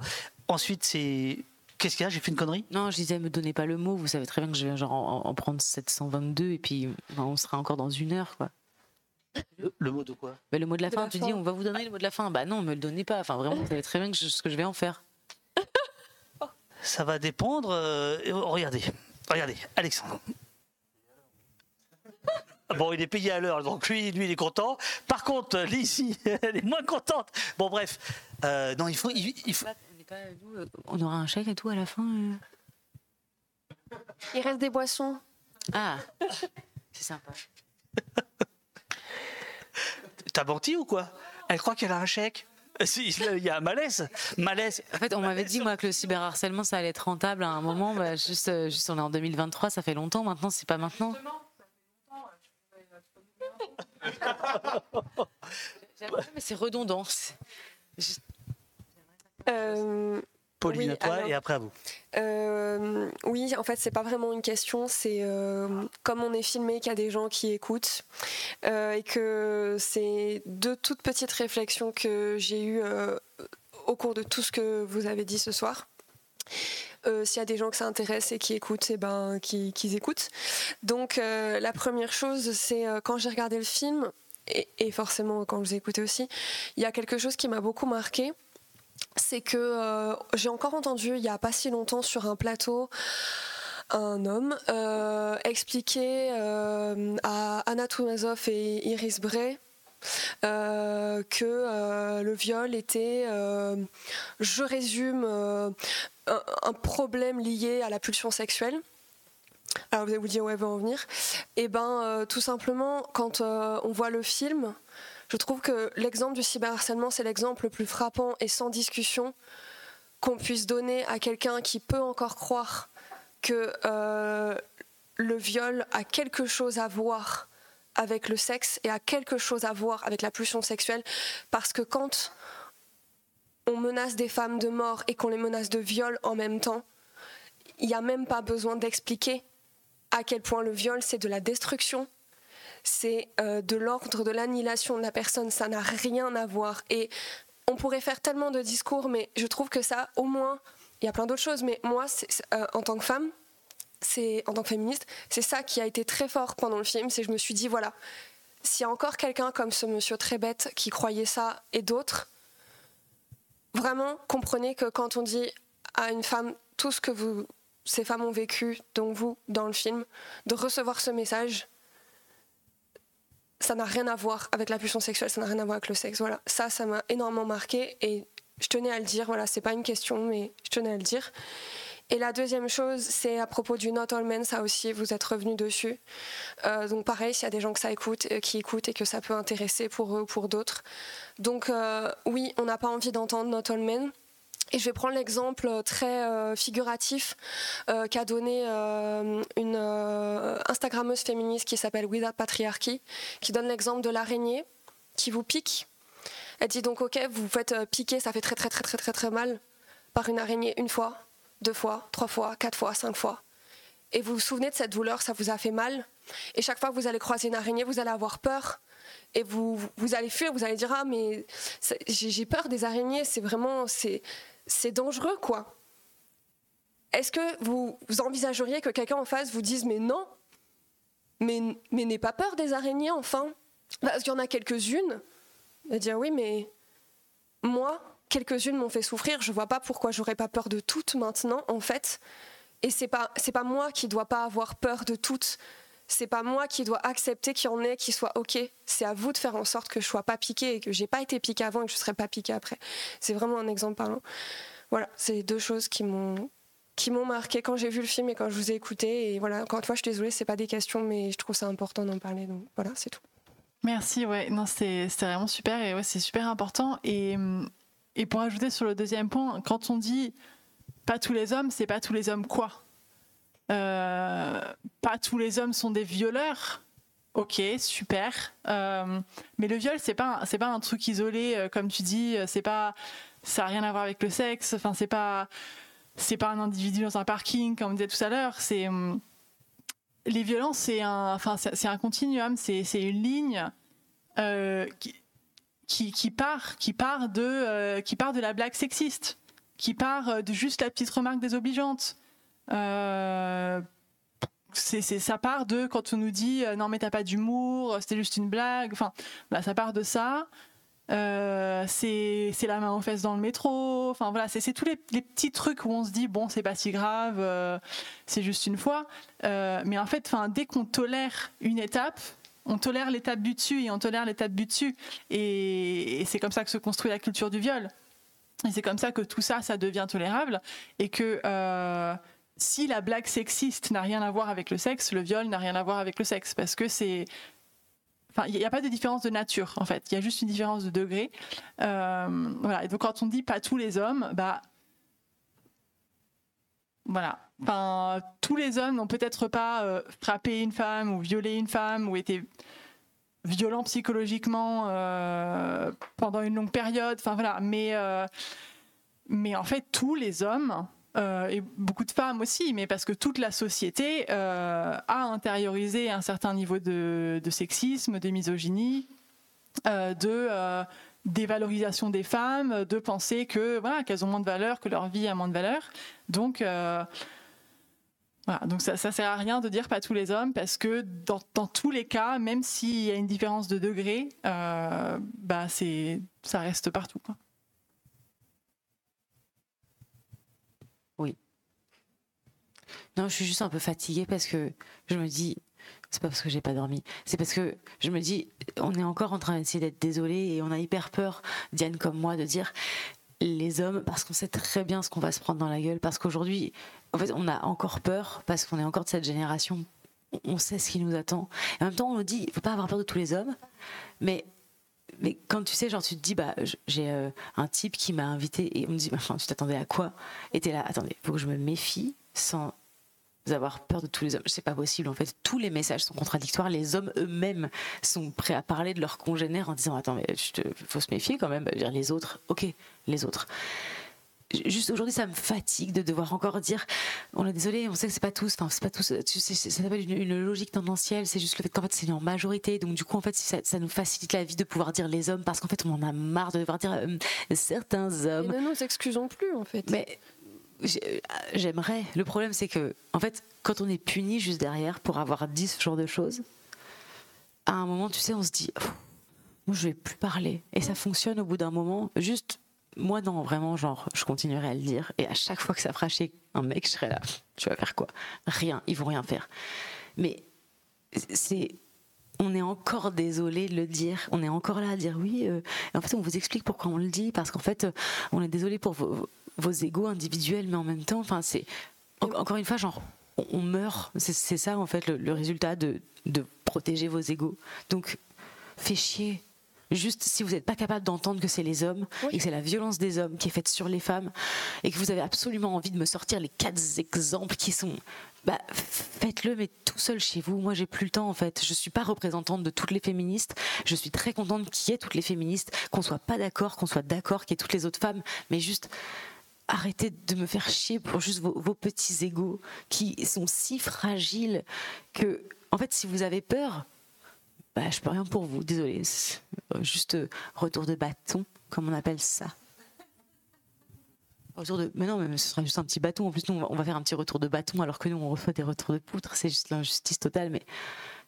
S2: Ensuite, c'est qu'est-ce qu'il y a? J'ai fait une connerie?
S3: Non, je disais, me donnez pas le mot. Vous savez très bien que je vais genre en, en prendre 722 et puis ben, on sera encore dans une heure, quoi.
S2: Le, le mot de quoi?
S3: Bah, le mot de la
S2: De
S3: fin,
S2: la
S3: tu
S2: fin.
S3: dis, on va vous donner le mot de la fin. Bah non, me le donnez pas. Enfin, vraiment, vous savez très bien que je- ce que je vais en faire.
S2: Ça va dépendre. euh, oh, regardez, regardez, Alexandre. Bon, il est payé à l'heure, donc lui, lui, il est content. Par contre, Lizzie, (laughs) elle est moins contente. Bon, bref. Euh, non, il faut. Il, il faut...
S3: On aura un chèque et tout à la fin. euh.
S17: Il reste des boissons.
S3: Ah, (laughs) c'est sympa.
S2: T'as menti ou quoi? Elle croit qu'elle a un chèque? (laughs) Il y a un malaise. Malaise.
S3: En fait, on m'avait dit moi que le cyberharcèlement ça allait être rentable à un moment. Bah, juste, euh, juste, on est en 2023, ça fait longtemps. Maintenant, c'est pas maintenant. Mais c'est redondant.
S17: Euh,
S2: Pauline,
S17: oui,
S2: à toi
S17: alors,
S2: et après à vous.
S17: euh, oui, en fait, c'est pas vraiment une question. C'est euh, comme on est filmé, qu'il y a des gens qui écoutent euh, et que c'est deux toutes petites réflexions que j'ai eues au cours de tout ce que vous avez dit ce soir. S'il y a des gens que ça intéresse et qui écoutent, et ben, qui- qu'ils écoutent. Donc, la première chose, c'est quand j'ai regardé le film, et, et forcément quand je vous ai écouté aussi, il y a quelque chose qui m'a beaucoup marqué c'est que euh, j'ai encore entendu il y a pas si longtemps sur un plateau un homme euh, expliquer euh, à Anna Toumazov et Iris Bray que le viol était, je résume, un, problème lié à la pulsion sexuelle. Alors vous allez vous dire où elle veut en venir. Et ben euh, tout simplement quand on voit le film, Je trouve que l'exemple du cyberharcèlement, c'est l'exemple le plus frappant et sans discussion qu'on puisse donner à quelqu'un qui peut encore croire que euh, le viol a quelque chose à voir avec le sexe et a quelque chose à voir avec la pulsion sexuelle. Parce que quand on menace des femmes de mort et qu'on les menace de viol en même temps, il n'y a même pas besoin d'expliquer à quel point le viol, c'est de la destruction, c'est euh, de l'ordre de l'annihilation de la personne, ça n'a rien à voir. Et on pourrait faire tellement de discours, mais je trouve que ça, au moins, il y a plein d'autres choses, mais moi, euh, en tant que femme, c'est en tant que féministe, c'est ça qui a été très fort pendant le film, c'est je me suis dit, voilà, s'il y a encore quelqu'un comme ce monsieur très bête qui croyait ça et d'autres, vraiment comprenez que quand on dit à une femme tout ce que ces femmes ont vécu, donc vous, dans le film, de recevoir ce message, ça n'a rien à voir avec la pulsion sexuelle, ça n'a rien à voir avec le sexe. Voilà, ça, ça m'a énormément marqué et je tenais à le dire. Voilà, c'est pas une question, mais je tenais à le dire. Et la deuxième chose, c'est à propos du Not All Men, ça aussi, vous êtes revenu dessus. Euh, donc pareil, s'il y a des gens que ça écoute, euh, qui écoutent et que ça peut intéresser pour eux ou pour d'autres. Donc euh, oui, on n'a pas envie d'entendre Not All Men. Et je vais prendre l'exemple très figuratif qu'a donné une Instagrammeuse féministe qui s'appelle Without Patriarchy, qui donne l'exemple de l'araignée qui vous pique. Elle dit donc ok, vous vous faites piquer, ça fait très très très très très très mal par une araignée une fois, deux fois, trois fois, quatre fois, cinq fois. Et vous vous souvenez de cette douleur, ça vous a fait mal. Et chaque fois que vous allez croiser une araignée, vous allez avoir peur. Et vous, vous allez fuir, vous allez dire Ah, mais j'ai peur des araignées, c'est vraiment. Dangereux, quoi. Est-ce que vous, envisageriez que quelqu'un en face vous dise Mais non, mais, mais n'aie pas peur des araignées, enfin Parce qu'il y en a quelques-unes. Va dire Oui, mais moi, quelques-unes m'ont fait souffrir. Je vois pas pourquoi j'aurais pas peur de toutes maintenant, en fait. Et c'est pas c'est pas moi qui dois pas avoir peur de toutes. C'est pas moi qui dois accepter qu'il y en ait qui soient ok. C'est à vous de faire en sorte que je sois pas piquée et que j'ai pas été piquée avant et que je serai pas piquée après. C'est vraiment un exemple parlant. Voilà, c'est deux choses qui m'ont qui m'ont marqué quand j'ai vu le film et quand je vous ai écouté. Et voilà, encore une fois, je suis désolée, c'est pas des questions, mais je trouve ça important d'en parler. Donc voilà, c'est tout.
S4: Merci, ouais, non, c'est vraiment super et ouais, c'est super important. Et et pour ajouter sur le deuxième point, quand on dit pas tous les hommes, c'est pas tous les hommes quoi Pas tous les hommes sont des violeurs. Ok, super. Euh, mais le viol, c'est pas c'est pas un truc isolé, euh, comme tu dis. C'est pas ça a rien à voir avec le sexe. Enfin, c'est pas c'est pas un individu dans un parking, comme on disait tout à l'heure. C'est les violences, c'est un enfin c'est un continuum, c'est une ligne qui, qui, part, qui, part de, euh, qui part de la blague sexiste, qui part euh, de juste la petite remarque désobligeante. Euh, c'est, ça part de quand on nous dit non mais t'as pas d'humour, c'était juste une blague. Enfin, bah, ça part de ça. c'est, la main aux fesses dans le métro. Enfin voilà, c'est, tous les, petits trucs où on se dit bon c'est pas si grave, c'est juste une fois. mais en fait, enfin dès qu'on tolère une étape, on tolère l'étape du dessus et on tolère l'étape du dessus. Et, c'est comme ça que se construit la culture du viol. Et c'est comme ça que tout ça, ça devient tolérable. Et que euh, si la blague sexiste n'a rien à voir avec le sexe, le viol n'a rien à voir avec le sexe. Parce que c'est. Enfin, il n'y a pas de différence de nature, en fait. Il y a juste une différence de degré. Euh, voilà. Et donc, quand on dit pas tous les hommes, bah. Voilà Enfin, tous les hommes n'ont peut-être pas euh, frappé une femme ou violé une femme ou été violents psychologiquement euh, pendant une longue période. Enfin voilà, mais mais en fait tous les hommes et beaucoup de femmes aussi, mais parce que toute la société a intériorisé un certain niveau de, sexisme, de misogynie, de dévalorisation des femmes, de penser que voilà qu'elles ont moins de valeur, que leur vie a moins de valeur. Donc donc ça, ça sert à rien de dire pas tous les hommes parce que dans, tous les cas, même s'il y a une différence de degré, euh, bah ça reste partout.
S3: Non, je suis juste un peu fatiguée parce que je me dis, c'est pas parce que j'ai pas dormi, c'est parce que je me dis, on est encore en train d'essayer d'être désolé et on a hyper peur, Diane comme moi, de dire les hommes parce qu'on sait très bien ce qu'on va se prendre dans la gueule parce qu'aujourd'hui en fait on a encore peur parce qu'on est encore de cette génération on sait ce qui nous attend. Et en même temps on nous dit il faut pas avoir peur de tous les hommes mais mais quand tu sais, genre, tu te dis, bah, j'ai euh, un type qui m'a invité et on me dit, enfin, tu t'attendais à quoi? Et t'es là, attendez, faut que je me méfie sans avoir peur de tous les hommes. C'est pas possible, en fait. Tous les messages sont contradictoires. Les hommes eux-mêmes sont prêts à parler de leurs congénères en disant, attends, mais te- faut se méfier quand même. Dire, Les autres, ok, les autres. Juste aujourd'hui, ça me fatigue de devoir encore dire on est désolé, on sait que c'est pas tous, enfin, c'est pas tous, ça s'appelle une, une logique tendancielle, c'est juste le fait qu'en fait c'est en majorité, donc du coup en fait ça, ça nous facilite la vie de pouvoir dire les hommes parce qu'en fait on en a marre de devoir dire euh, certains
S17: Et
S3: hommes.
S17: ne nous excusons plus, en fait.
S3: Mais j'aimerais. Le problème c'est que en fait quand on est puni juste derrière pour avoir dit ce genre de choses, à un moment tu sais on se dit Oh, moi je vais plus parler. Et ça fonctionne au bout d'un moment. Juste moi non vraiment genre je continuerai à le dire. Et à chaque fois que ça fera chez un mec je serai là tu vas faire quoi? Rien ils vont rien faire. Mais c'est on est encore désolé de le dire. On est encore là à dire oui euh, en fait on vous explique pourquoi on le dit parce qu'en fait euh, on est désolé pour vos, vos égos individuels mais en même temps enfin c'est en- encore une fois genre on, meurt c'est ça en fait le, le résultat de, de protéger vos égos donc fait chier Juste si vous n'êtes pas capable d'entendre que c'est les hommes et que c'est la violence des hommes qui est faite sur les femmes et que vous avez absolument envie de me sortir les quatre exemples qui sont bah, faites-le mais tout seul chez vous. Moi j'ai plus le temps en fait. Je suis pas représentante de toutes les féministes. Je suis très contente qu'il y ait toutes les féministes, qu'on soit pas d'accord, qu'on soit d'accord qu'il y ait toutes les autres femmes, mais juste arrêtez de me faire chier pour juste vos, petits égaux qui sont si fragiles que en fait si vous avez peur bah, je peux rien pour vous, désolé. Juste euh, retour de bâton, comme on appelle ça. Retour de... Mais non, mais ce sera juste un petit bâton. En plus, nous, on va- on va faire un petit retour de bâton, alors que nous, on reçoit des retours de poutre. C'est juste l'injustice totale. Mais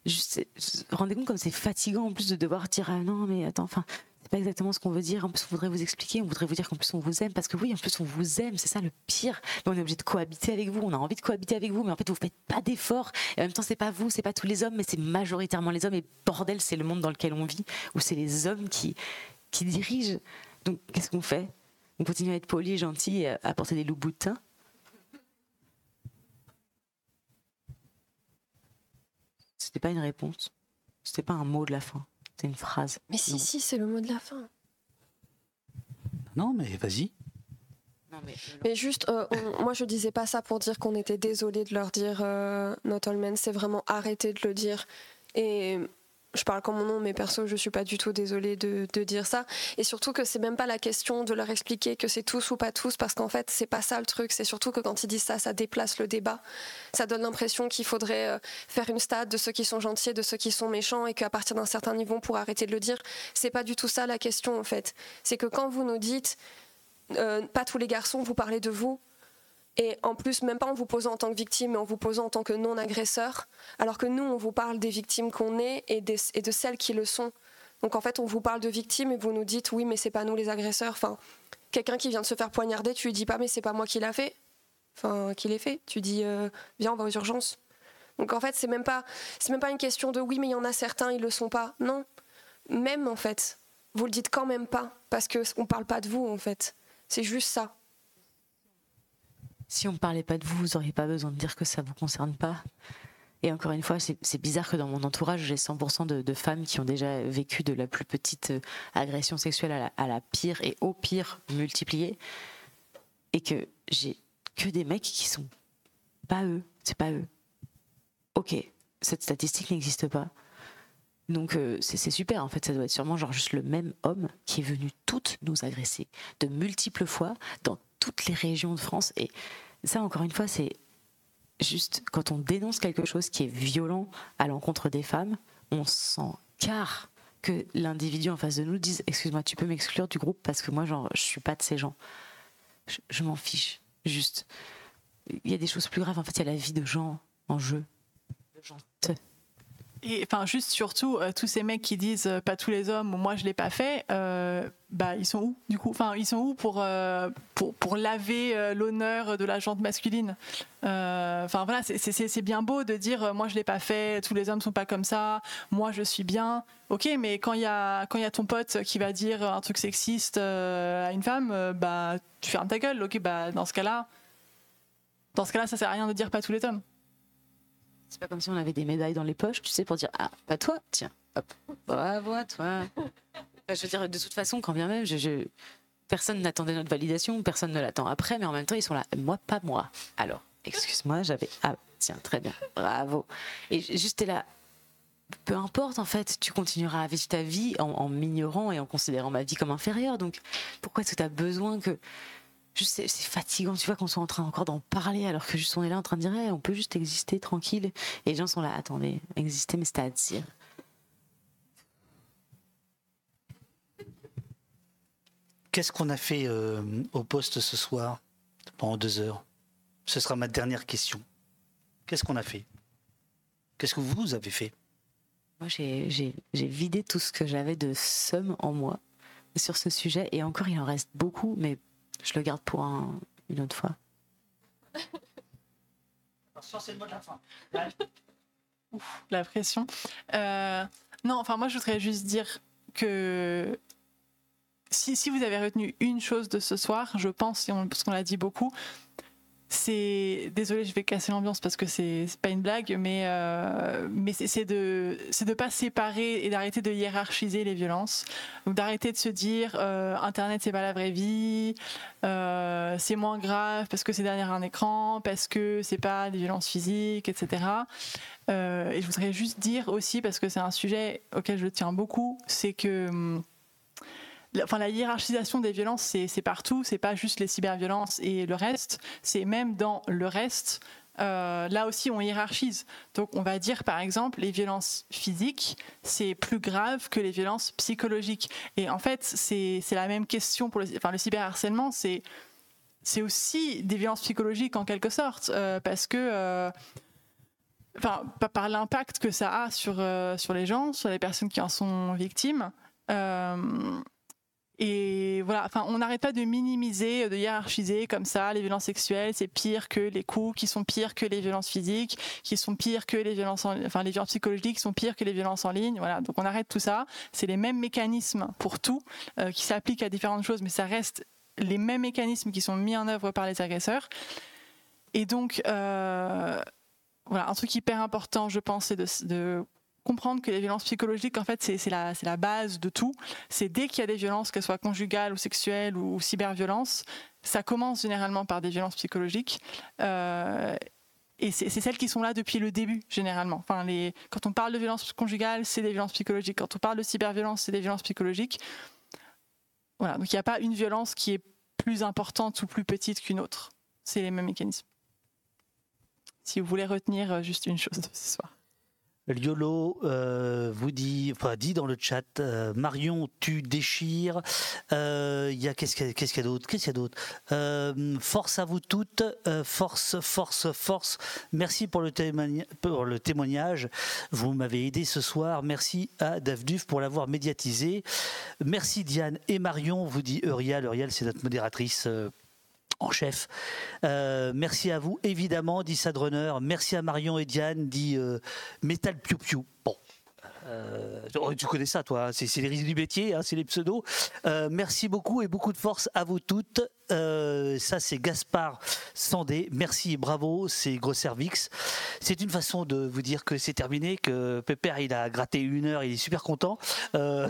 S3: c'est- rendez compte comme c'est fatigant en plus de devoir dire ah non, mais attends, enfin, c'est pas exactement ce qu'on veut dire. En plus, on voudrait vous expliquer, on voudrait vous dire qu'en plus on vous aime, parce que oui, en plus on vous aime, c'est ça le pire. On est obligé de cohabiter avec vous, on a envie de cohabiter avec vous, mais en fait vous faites pas d'efforts. Et en même temps, c'est pas vous, c'est pas tous les hommes, mais c'est majoritairement les hommes. Et bordel, c'est le monde dans lequel on vit, où c'est les hommes qui qui dirigent. Donc qu'est-ce qu'on fait? On continue à être poli, gentil, et à porter des loups boutins. C'était pas une réponse. C'était pas un mot de la fin. C'était une phrase.
S17: Mais si, si, c'est le mot de la fin.
S2: Non, mais vas-y.
S17: Mais juste, euh, on- (laughs) moi je disais pas ça pour dire qu'on était désolé de leur dire euh, not all men, c'est vraiment arrêter de le dire. Et je parle comme mon nom, mais perso, je suis pas du tout désolée de, dire ça. Et surtout que c'est même pas la question de leur expliquer que c'est tous ou pas tous, parce qu'en fait, c'est pas ça le truc. C'est surtout que quand ils disent ça, ça déplace le débat. Ça donne l'impression qu'il faudrait euh, faire une stade de ceux qui sont gentils et de ceux qui sont méchants, et qu'à partir d'un certain niveau, pour arrêter de le dire, c'est pas du tout ça la question en fait. C'est que quand vous nous dites euh, pas tous les garçons, vous parlez de vous. Et en plus, même pas en vous posant en tant que victime, mais en vous posant en tant que non-agresseur. Alors que nous, on vous parle des victimes qu'on est et, de celles qui le sont. Donc en fait, on vous parle de victimes et vous nous dites oui, mais c'est pas nous les agresseurs. Enfin, quelqu'un qui vient de se faire poignarder, tu lui dis pas mais c'est pas moi qui l'a fait. Enfin, qui l'ai fait. Tu dis euh, viens, on va aux urgences. Donc en fait, c'est même pas même pas une question de oui, mais il y en a certains, ils le sont pas. Non, même en fait, vous le dites quand même pas parce que on parle pas de vous en fait. C'est juste ça.
S3: Si on ne parlait pas de vous, vous n'auriez pas besoin de dire que ça ne vous concerne pas. Et encore une fois, c'est bizarre que dans mon entourage, j'ai 100% de, femmes qui ont déjà vécu de la plus petite euh, agression sexuelle à la, pire et au pire multipliée. Et que j'ai que des mecs qui sont pas eux. C'est pas eux. Ok, cette statistique n'existe pas. Donc euh, c'est super, en fait, ça doit être sûrement genre juste le même homme qui est venu toutes nous agresser de multiples fois dans toutes les régions de France. Et ça, encore une fois, c'est juste quand on dénonce quelque chose qui est violent à l'encontre des femmes, on s'en carre que l'individu en face de nous dise Excuse-moi, tu peux m'exclure du groupe parce que moi, genre, je suis pas de ces gens. Je, m'en fiche. Juste. Il y a des choses plus graves. En fait, il y a la vie de gens en jeu. De gens.
S4: Et enfin, juste surtout, euh, tous ces mecs qui disent euh, pas tous les hommes moi je l'ai pas fait, euh, bah ils sont où du coup? Enfin, ils sont où pour, pour, pour laver l'honneur de la jante masculine? Enfin voilà, c'est- bien beau de dire moi je l'ai pas fait, tous les hommes sont pas comme ça, moi je suis bien. Ok, mais quand il y a quand il y a ton pote qui va dire un truc sexiste à une femme, bah tu fermes ta gueule. Ok, bah dans ce cas-là, dans ce cas-là, ça sert à rien de dire pas tous les hommes.
S3: C'est pas comme si on avait des médailles dans les poches, tu sais, pour dire Ah, pas toi, tiens, hop, bravo à toi. (laughs) Je veux dire, de toute façon, quand bien même, je, personne n'attendait notre validation, personne ne l'attend après, mais en même temps, ils sont là. Moi, pas moi. Alors, excuse-moi, j'avais. Ah, tiens, très bien, bravo. Et juste, t'es là. Peu importe, en fait, tu continueras à vivre ta vie en, m'ignorant et en considérant ma vie comme inférieure. Donc, pourquoi est-ce que tu as besoin que. Juste, c'est fatigant, tu vois, qu'on soit en train encore d'en parler alors que juste on est là en train de dire, on peut juste exister tranquille. Et les gens sont là, attendez, exister, mais c'est à dire.
S2: Qu'est-ce qu'on a fait euh, au poste ce soir pendant deux heures? Ce sera ma dernière question. Qu'est-ce qu'on a fait? Qu'est-ce que vous avez fait?
S3: Moi, j'ai vidé tout ce que j'avais de somme en moi sur ce sujet. Et encore, il en reste beaucoup, mais je le garde pour une autre fois.
S4: c'est le mot de la fin. Ouf, la pression. Euh, non, enfin, moi, je voudrais juste dire que si, vous avez retenu une chose de ce soir, je pense, parce qu'on l'a dit beaucoup, c'est désolé je vais casser l'ambiance parce que c'est pas une blague mais euh, mais c'est de c'est de pas séparer et d'arrêter de hiérarchiser les violences. Donc d'arrêter de se dire euh, internet c'est pas la vraie vie euh, c'est moins grave parce que c'est derrière un écran parce que c'est pas des violences physiques etc et je voudrais juste dire aussi parce que c'est un sujet auquel je tiens beaucoup c'est que hum, enfin, la hiérarchisation des violences, c'est partout, c'est pas juste les cyberviolences et le reste, c'est même dans le reste. Euh, là aussi, on hiérarchise. Donc, on va dire, par exemple, les violences physiques, c'est plus grave que les violences psychologiques. Et en fait, c'est la même question pour le, enfin, le cyberharcèlement, c'est aussi des violences psychologiques en quelque sorte, euh, parce que, euh, enfin, par l'impact que ça a sur, sur les gens, sur les personnes qui en sont victimes. Et voilà, enfin, on n'arrête pas de minimiser, de hiérarchiser comme ça les violences sexuelles, c'est pire que les coups, qui sont pires que les violences physiques, qui sont pires que les violences, enfin les violences psychologiques, sont pires que les violences en ligne. Voilà, donc on arrête tout ça. C'est les mêmes mécanismes pour tout, euh, qui s'appliquent à différentes choses, mais ça reste les mêmes mécanismes qui sont mis en œuvre par les agresseurs. Et donc, euh, voilà, un truc hyper important, je pense, c'est de comprendre que les violences psychologiques, en fait, c'est la, base de tout. C'est dès qu'il y a des violences, qu'elles soient conjugales ou sexuelles ou, cyberviolences, ça commence généralement par des violences psychologiques. Euh, et c'est celles qui sont là depuis le début, généralement. Enfin, quand on parle de violences conjugales, c'est des violences psychologiques. Quand on parle de cyberviolence, c'est des violences psychologiques. Voilà, donc il n'y a pas une violence qui est plus importante ou plus petite qu'une autre. C'est les mêmes mécanismes. Si vous voulez retenir euh, juste une chose de ce soir.
S2: Liolo euh, vous dit, enfin dit dans le chat, euh, Marion, tu déchires. Euh, il y a qu'est-ce qu'il y a, d'autre Force à vous toutes, force, force, force. Merci pour le, pour le témoignage. Vous m'avez aidé ce soir. Merci à Davduf pour l'avoir médiatisé. Merci Diane et Marion. Vous dit Eurial. Eurial, c'est notre modératrice chef. Euh, merci à vous, évidemment, dit Sadrunner. Merci à Marion et Diane, dit euh, Metal Piu Piu. Bon. Euh, tu connais ça, toi, hein, c'est les risques du métier, hein, c'est les pseudos. merci beaucoup et beaucoup de force à vous toutes. Euh, ça, c'est Gaspard Sandé. Merci et bravo, c'est Gros Cervix. C'est une façon de vous dire que c'est terminé, que Pépère, il a gratté une heure, il est super content. Euh,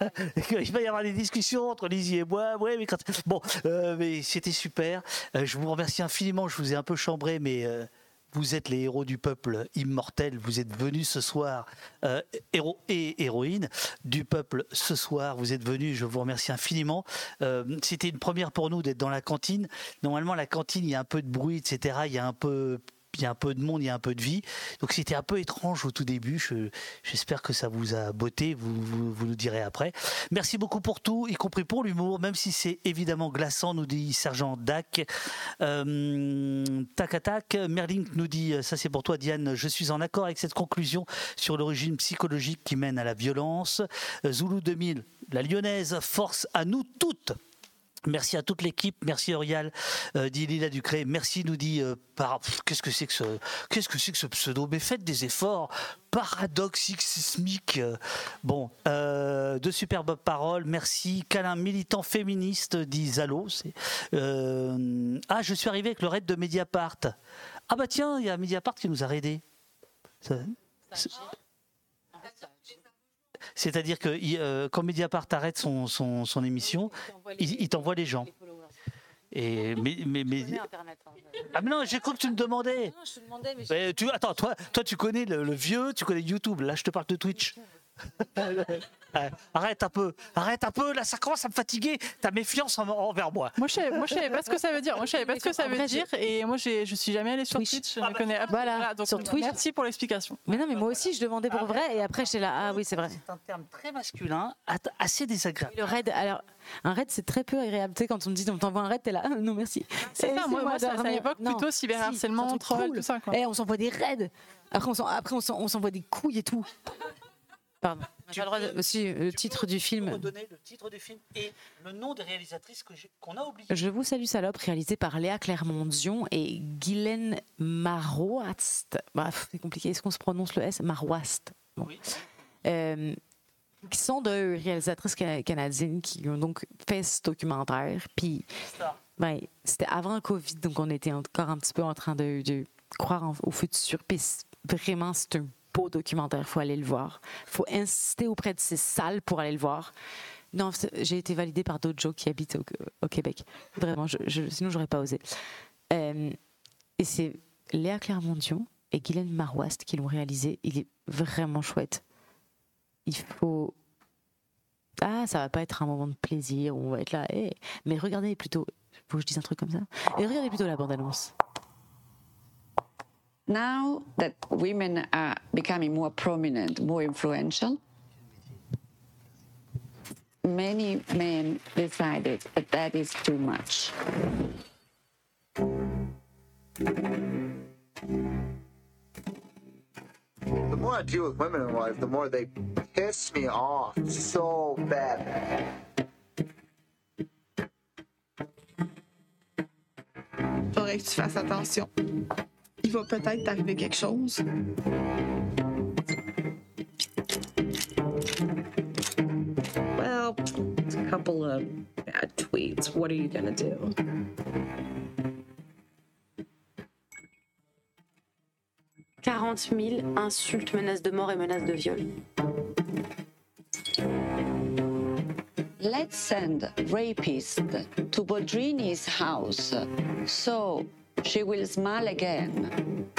S2: (laughs) il va y avoir des discussions entre Lizzie et moi. Ouais, mais Bon, euh, mais c'était super. je vous remercie infiniment. Je vous ai un peu chambré, mais vous êtes les héros du peuple immortel. Vous êtes venus ce soir, euh, héros et héroïnes du peuple ce soir. Vous êtes venus, je vous remercie infiniment. Euh, c'était une première pour nous d'être dans la cantine. Normalement, la cantine, il y a un peu de bruit, etc. Il y a un peu il y a un peu de monde, il y a un peu de vie. Donc c'était un peu étrange au tout début. J'espère que ça vous a botté, vous, vous, nous direz après. Merci beaucoup pour tout, y compris pour l'humour, même si c'est évidemment glaçant, nous dit Sergent Dac. Euh, tac tac, Merlin nous dit, ça c'est pour toi Diane, je suis en accord avec cette conclusion sur l'origine psychologique qui mène à la violence. Zulu 2000, la lyonnaise, force à nous toutes Merci à toute l'équipe, merci Aurial, euh, dit Lila Ducré, merci nous dit euh, par qu'est-ce que c'est que ce qu'est-ce que c'est que ce pseudo? Mais faites des efforts. Paradoxismique. Bon euh, de superbes paroles. Merci. Câlin militant féministe dit Zalo. Ah je suis arrivé avec le raid de Mediapart. Ah bah tiens il y a Mediapart qui nous a raidé C'est-à-dire que euh, quand Mediapart arrête son, son, son émission, il, il t'envoie les gens. Et mais mais, mais ah mais non, j'ai cru que tu me demandais. Mais tu attends, toi toi tu connais le, le vieux, tu connais YouTube. Là, je te parle de Twitch. (laughs) arrête un peu, arrête un peu. Là, ça commence à me fatiguer. Ta méfiance en- envers moi.
S4: Moi, je savais, moi, je savais pas ce que ça veut dire. Moi, je savais pas ce que ça veut dire. Et moi, je suis jamais allée sur Twitch. Je ne connais
S3: Voilà,
S4: donc,
S3: sur Twitch.
S4: Merci pour l'explication.
S3: Mais non, mais moi aussi, je demandais pour vrai, et après, j'étais là, ah oui, c'est vrai.
S2: C'est un terme très masculin, assez désagréable.
S3: Le raid, alors, un raid, c'est très peu agréable. Tu sais, quand on me dit, on t'envoie un raid, t'es là, ah, non, merci.
S4: C'est ça, moi, moi, ça, évoque
S3: Non,
S4: plutôt cyberharcèlement,
S3: si,
S4: troll,
S3: cool.
S4: tout ça. Quoi.
S3: Eh, on s'envoie des raids. Après, on s'envoie des couilles et tout. Pardon. J'ai le droit de- aussi le titre du film.
S2: redonner le titre du film et le nom des réalisatrices qu'on a oublié.
S3: Je vous salue salope, réalisé par Léa Clermont-Dion et Guylaine Maroist. Bref, c'est compliqué. Est-ce qu'on se prononce le S? Maroist. Bon. Euh, qui sont deux réalisatrices ca- canadiennes qui ont donc fait ce documentaire. Puis, ben, c'était avant le Covid, donc on était encore un petit peu en train de, de croire en- au futur. Puis vraiment, c'est un beau documentaire. Faut aller le voir. Faut insister auprès de ces salles pour aller le voir. Non, j'ai été validée par d'autres gens qui habitent au, Québec. Vraiment, sinon, j'aurais pas osé. Euh, et c'est Léa Clermont-Dion et Guylaine Marouast qui l'ont réalisé. Il est vraiment chouette. Il faut. Ah, ça va pas être un moment de plaisir où on va être là. eh. Mais regardez plutôt. Faut que je dise un truc comme ça. Et regardez plutôt la bande-annonce.
S5: Now that women are becoming more prominent, more influential, many men decided that that is too much.
S7: The more I deal with women in life, the more they piss me off so bad.
S8: Faudrait que tu fasses attention. Il va peut-être t'arriver quelque chose.
S9: Well, it's a couple of bad tweets. What are you gonna do?
S10: « 40 000 insultes, menaces de mort et menaces de viol.
S5: Let's send rapist to Bodrini's house so she will smile again.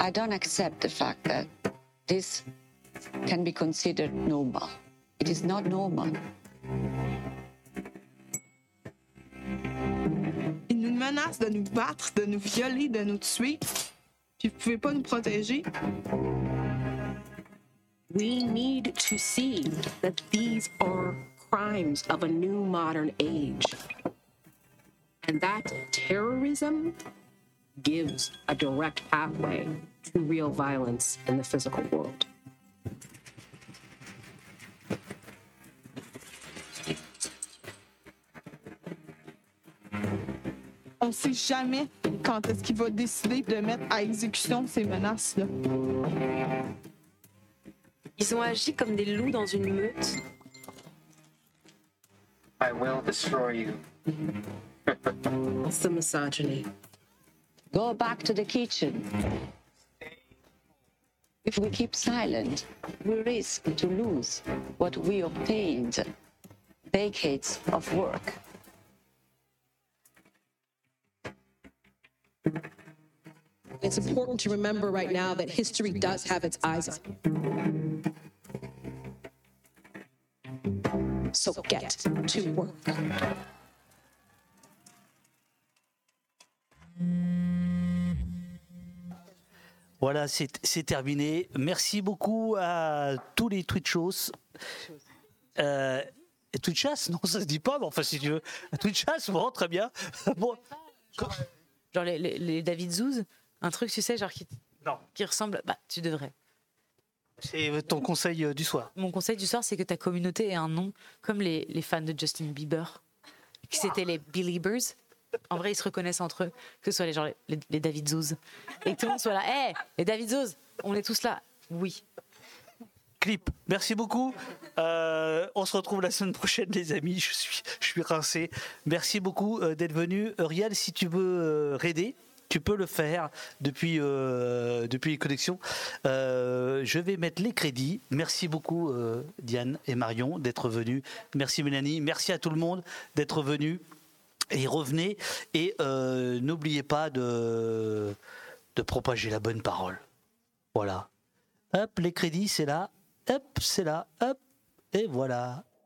S5: I don't accept the fact that this can be considered normal. It is not normal.
S8: Ils nous menacent de nous battre, de nous violer, de nous tuer. Puis vous pouvez pas nous protéger.
S9: We need to see that these are crimes of a new modern age. And that terrorism gives a direct pathway to real violence in the physical world.
S8: On sait jamais quand est-ce qu'il va décider de mettre à exécution ces menaces-là.
S10: Ils ont agi comme des loups dans une meute.
S11: I will destroy you.
S9: It's the misogyny.
S5: Go back to the kitchen. If we keep silent, we risk to lose what we obtained decades of work.
S12: It's important to remember right now that history does have its eyes on. So get to work.
S2: Voilà, c'est terminé. Merci beaucoup à tous les Twitchos. Euh, Twitchas Non, ça se dit pas, mais enfin, si tu veux. Twitchas, bon, très bien. (laughs) Bon,
S3: Genre les, les- les David Zouz, un truc, tu sais, genre qui,
S2: Non.
S3: qui ressemble. Bah, tu devrais.
S2: c'est ton conseil euh, du soir.
S3: Mon conseil du soir, c'est que ta communauté ait un nom comme les, les fans de Justin Bieber, qui c'était les Beliebers. En vrai, ils se reconnaissent entre eux, que ce soit les, genre, les, les David Zouz. Et que tout le monde soit là, hé, les David Zouz, on est tous là. Oui.
S2: Clip. Merci beaucoup. Euh, on se retrouve la semaine prochaine, les amis. Je suis, je suis rincé. Merci beaucoup euh, d'être venu. Uriel, si tu veux euh, raider, tu peux le faire depuis, euh, depuis les connexions. Euh, je vais mettre les crédits. Merci beaucoup euh, Diane et Marion d'être venus. Merci Mélanie. Merci à tout le monde d'être venus. Et revenez. Et n'oubliez pas de, de propager la bonne parole. Voilà. Hop, les crédits, c'est là. Hop, c'est là. Hop, et voilà.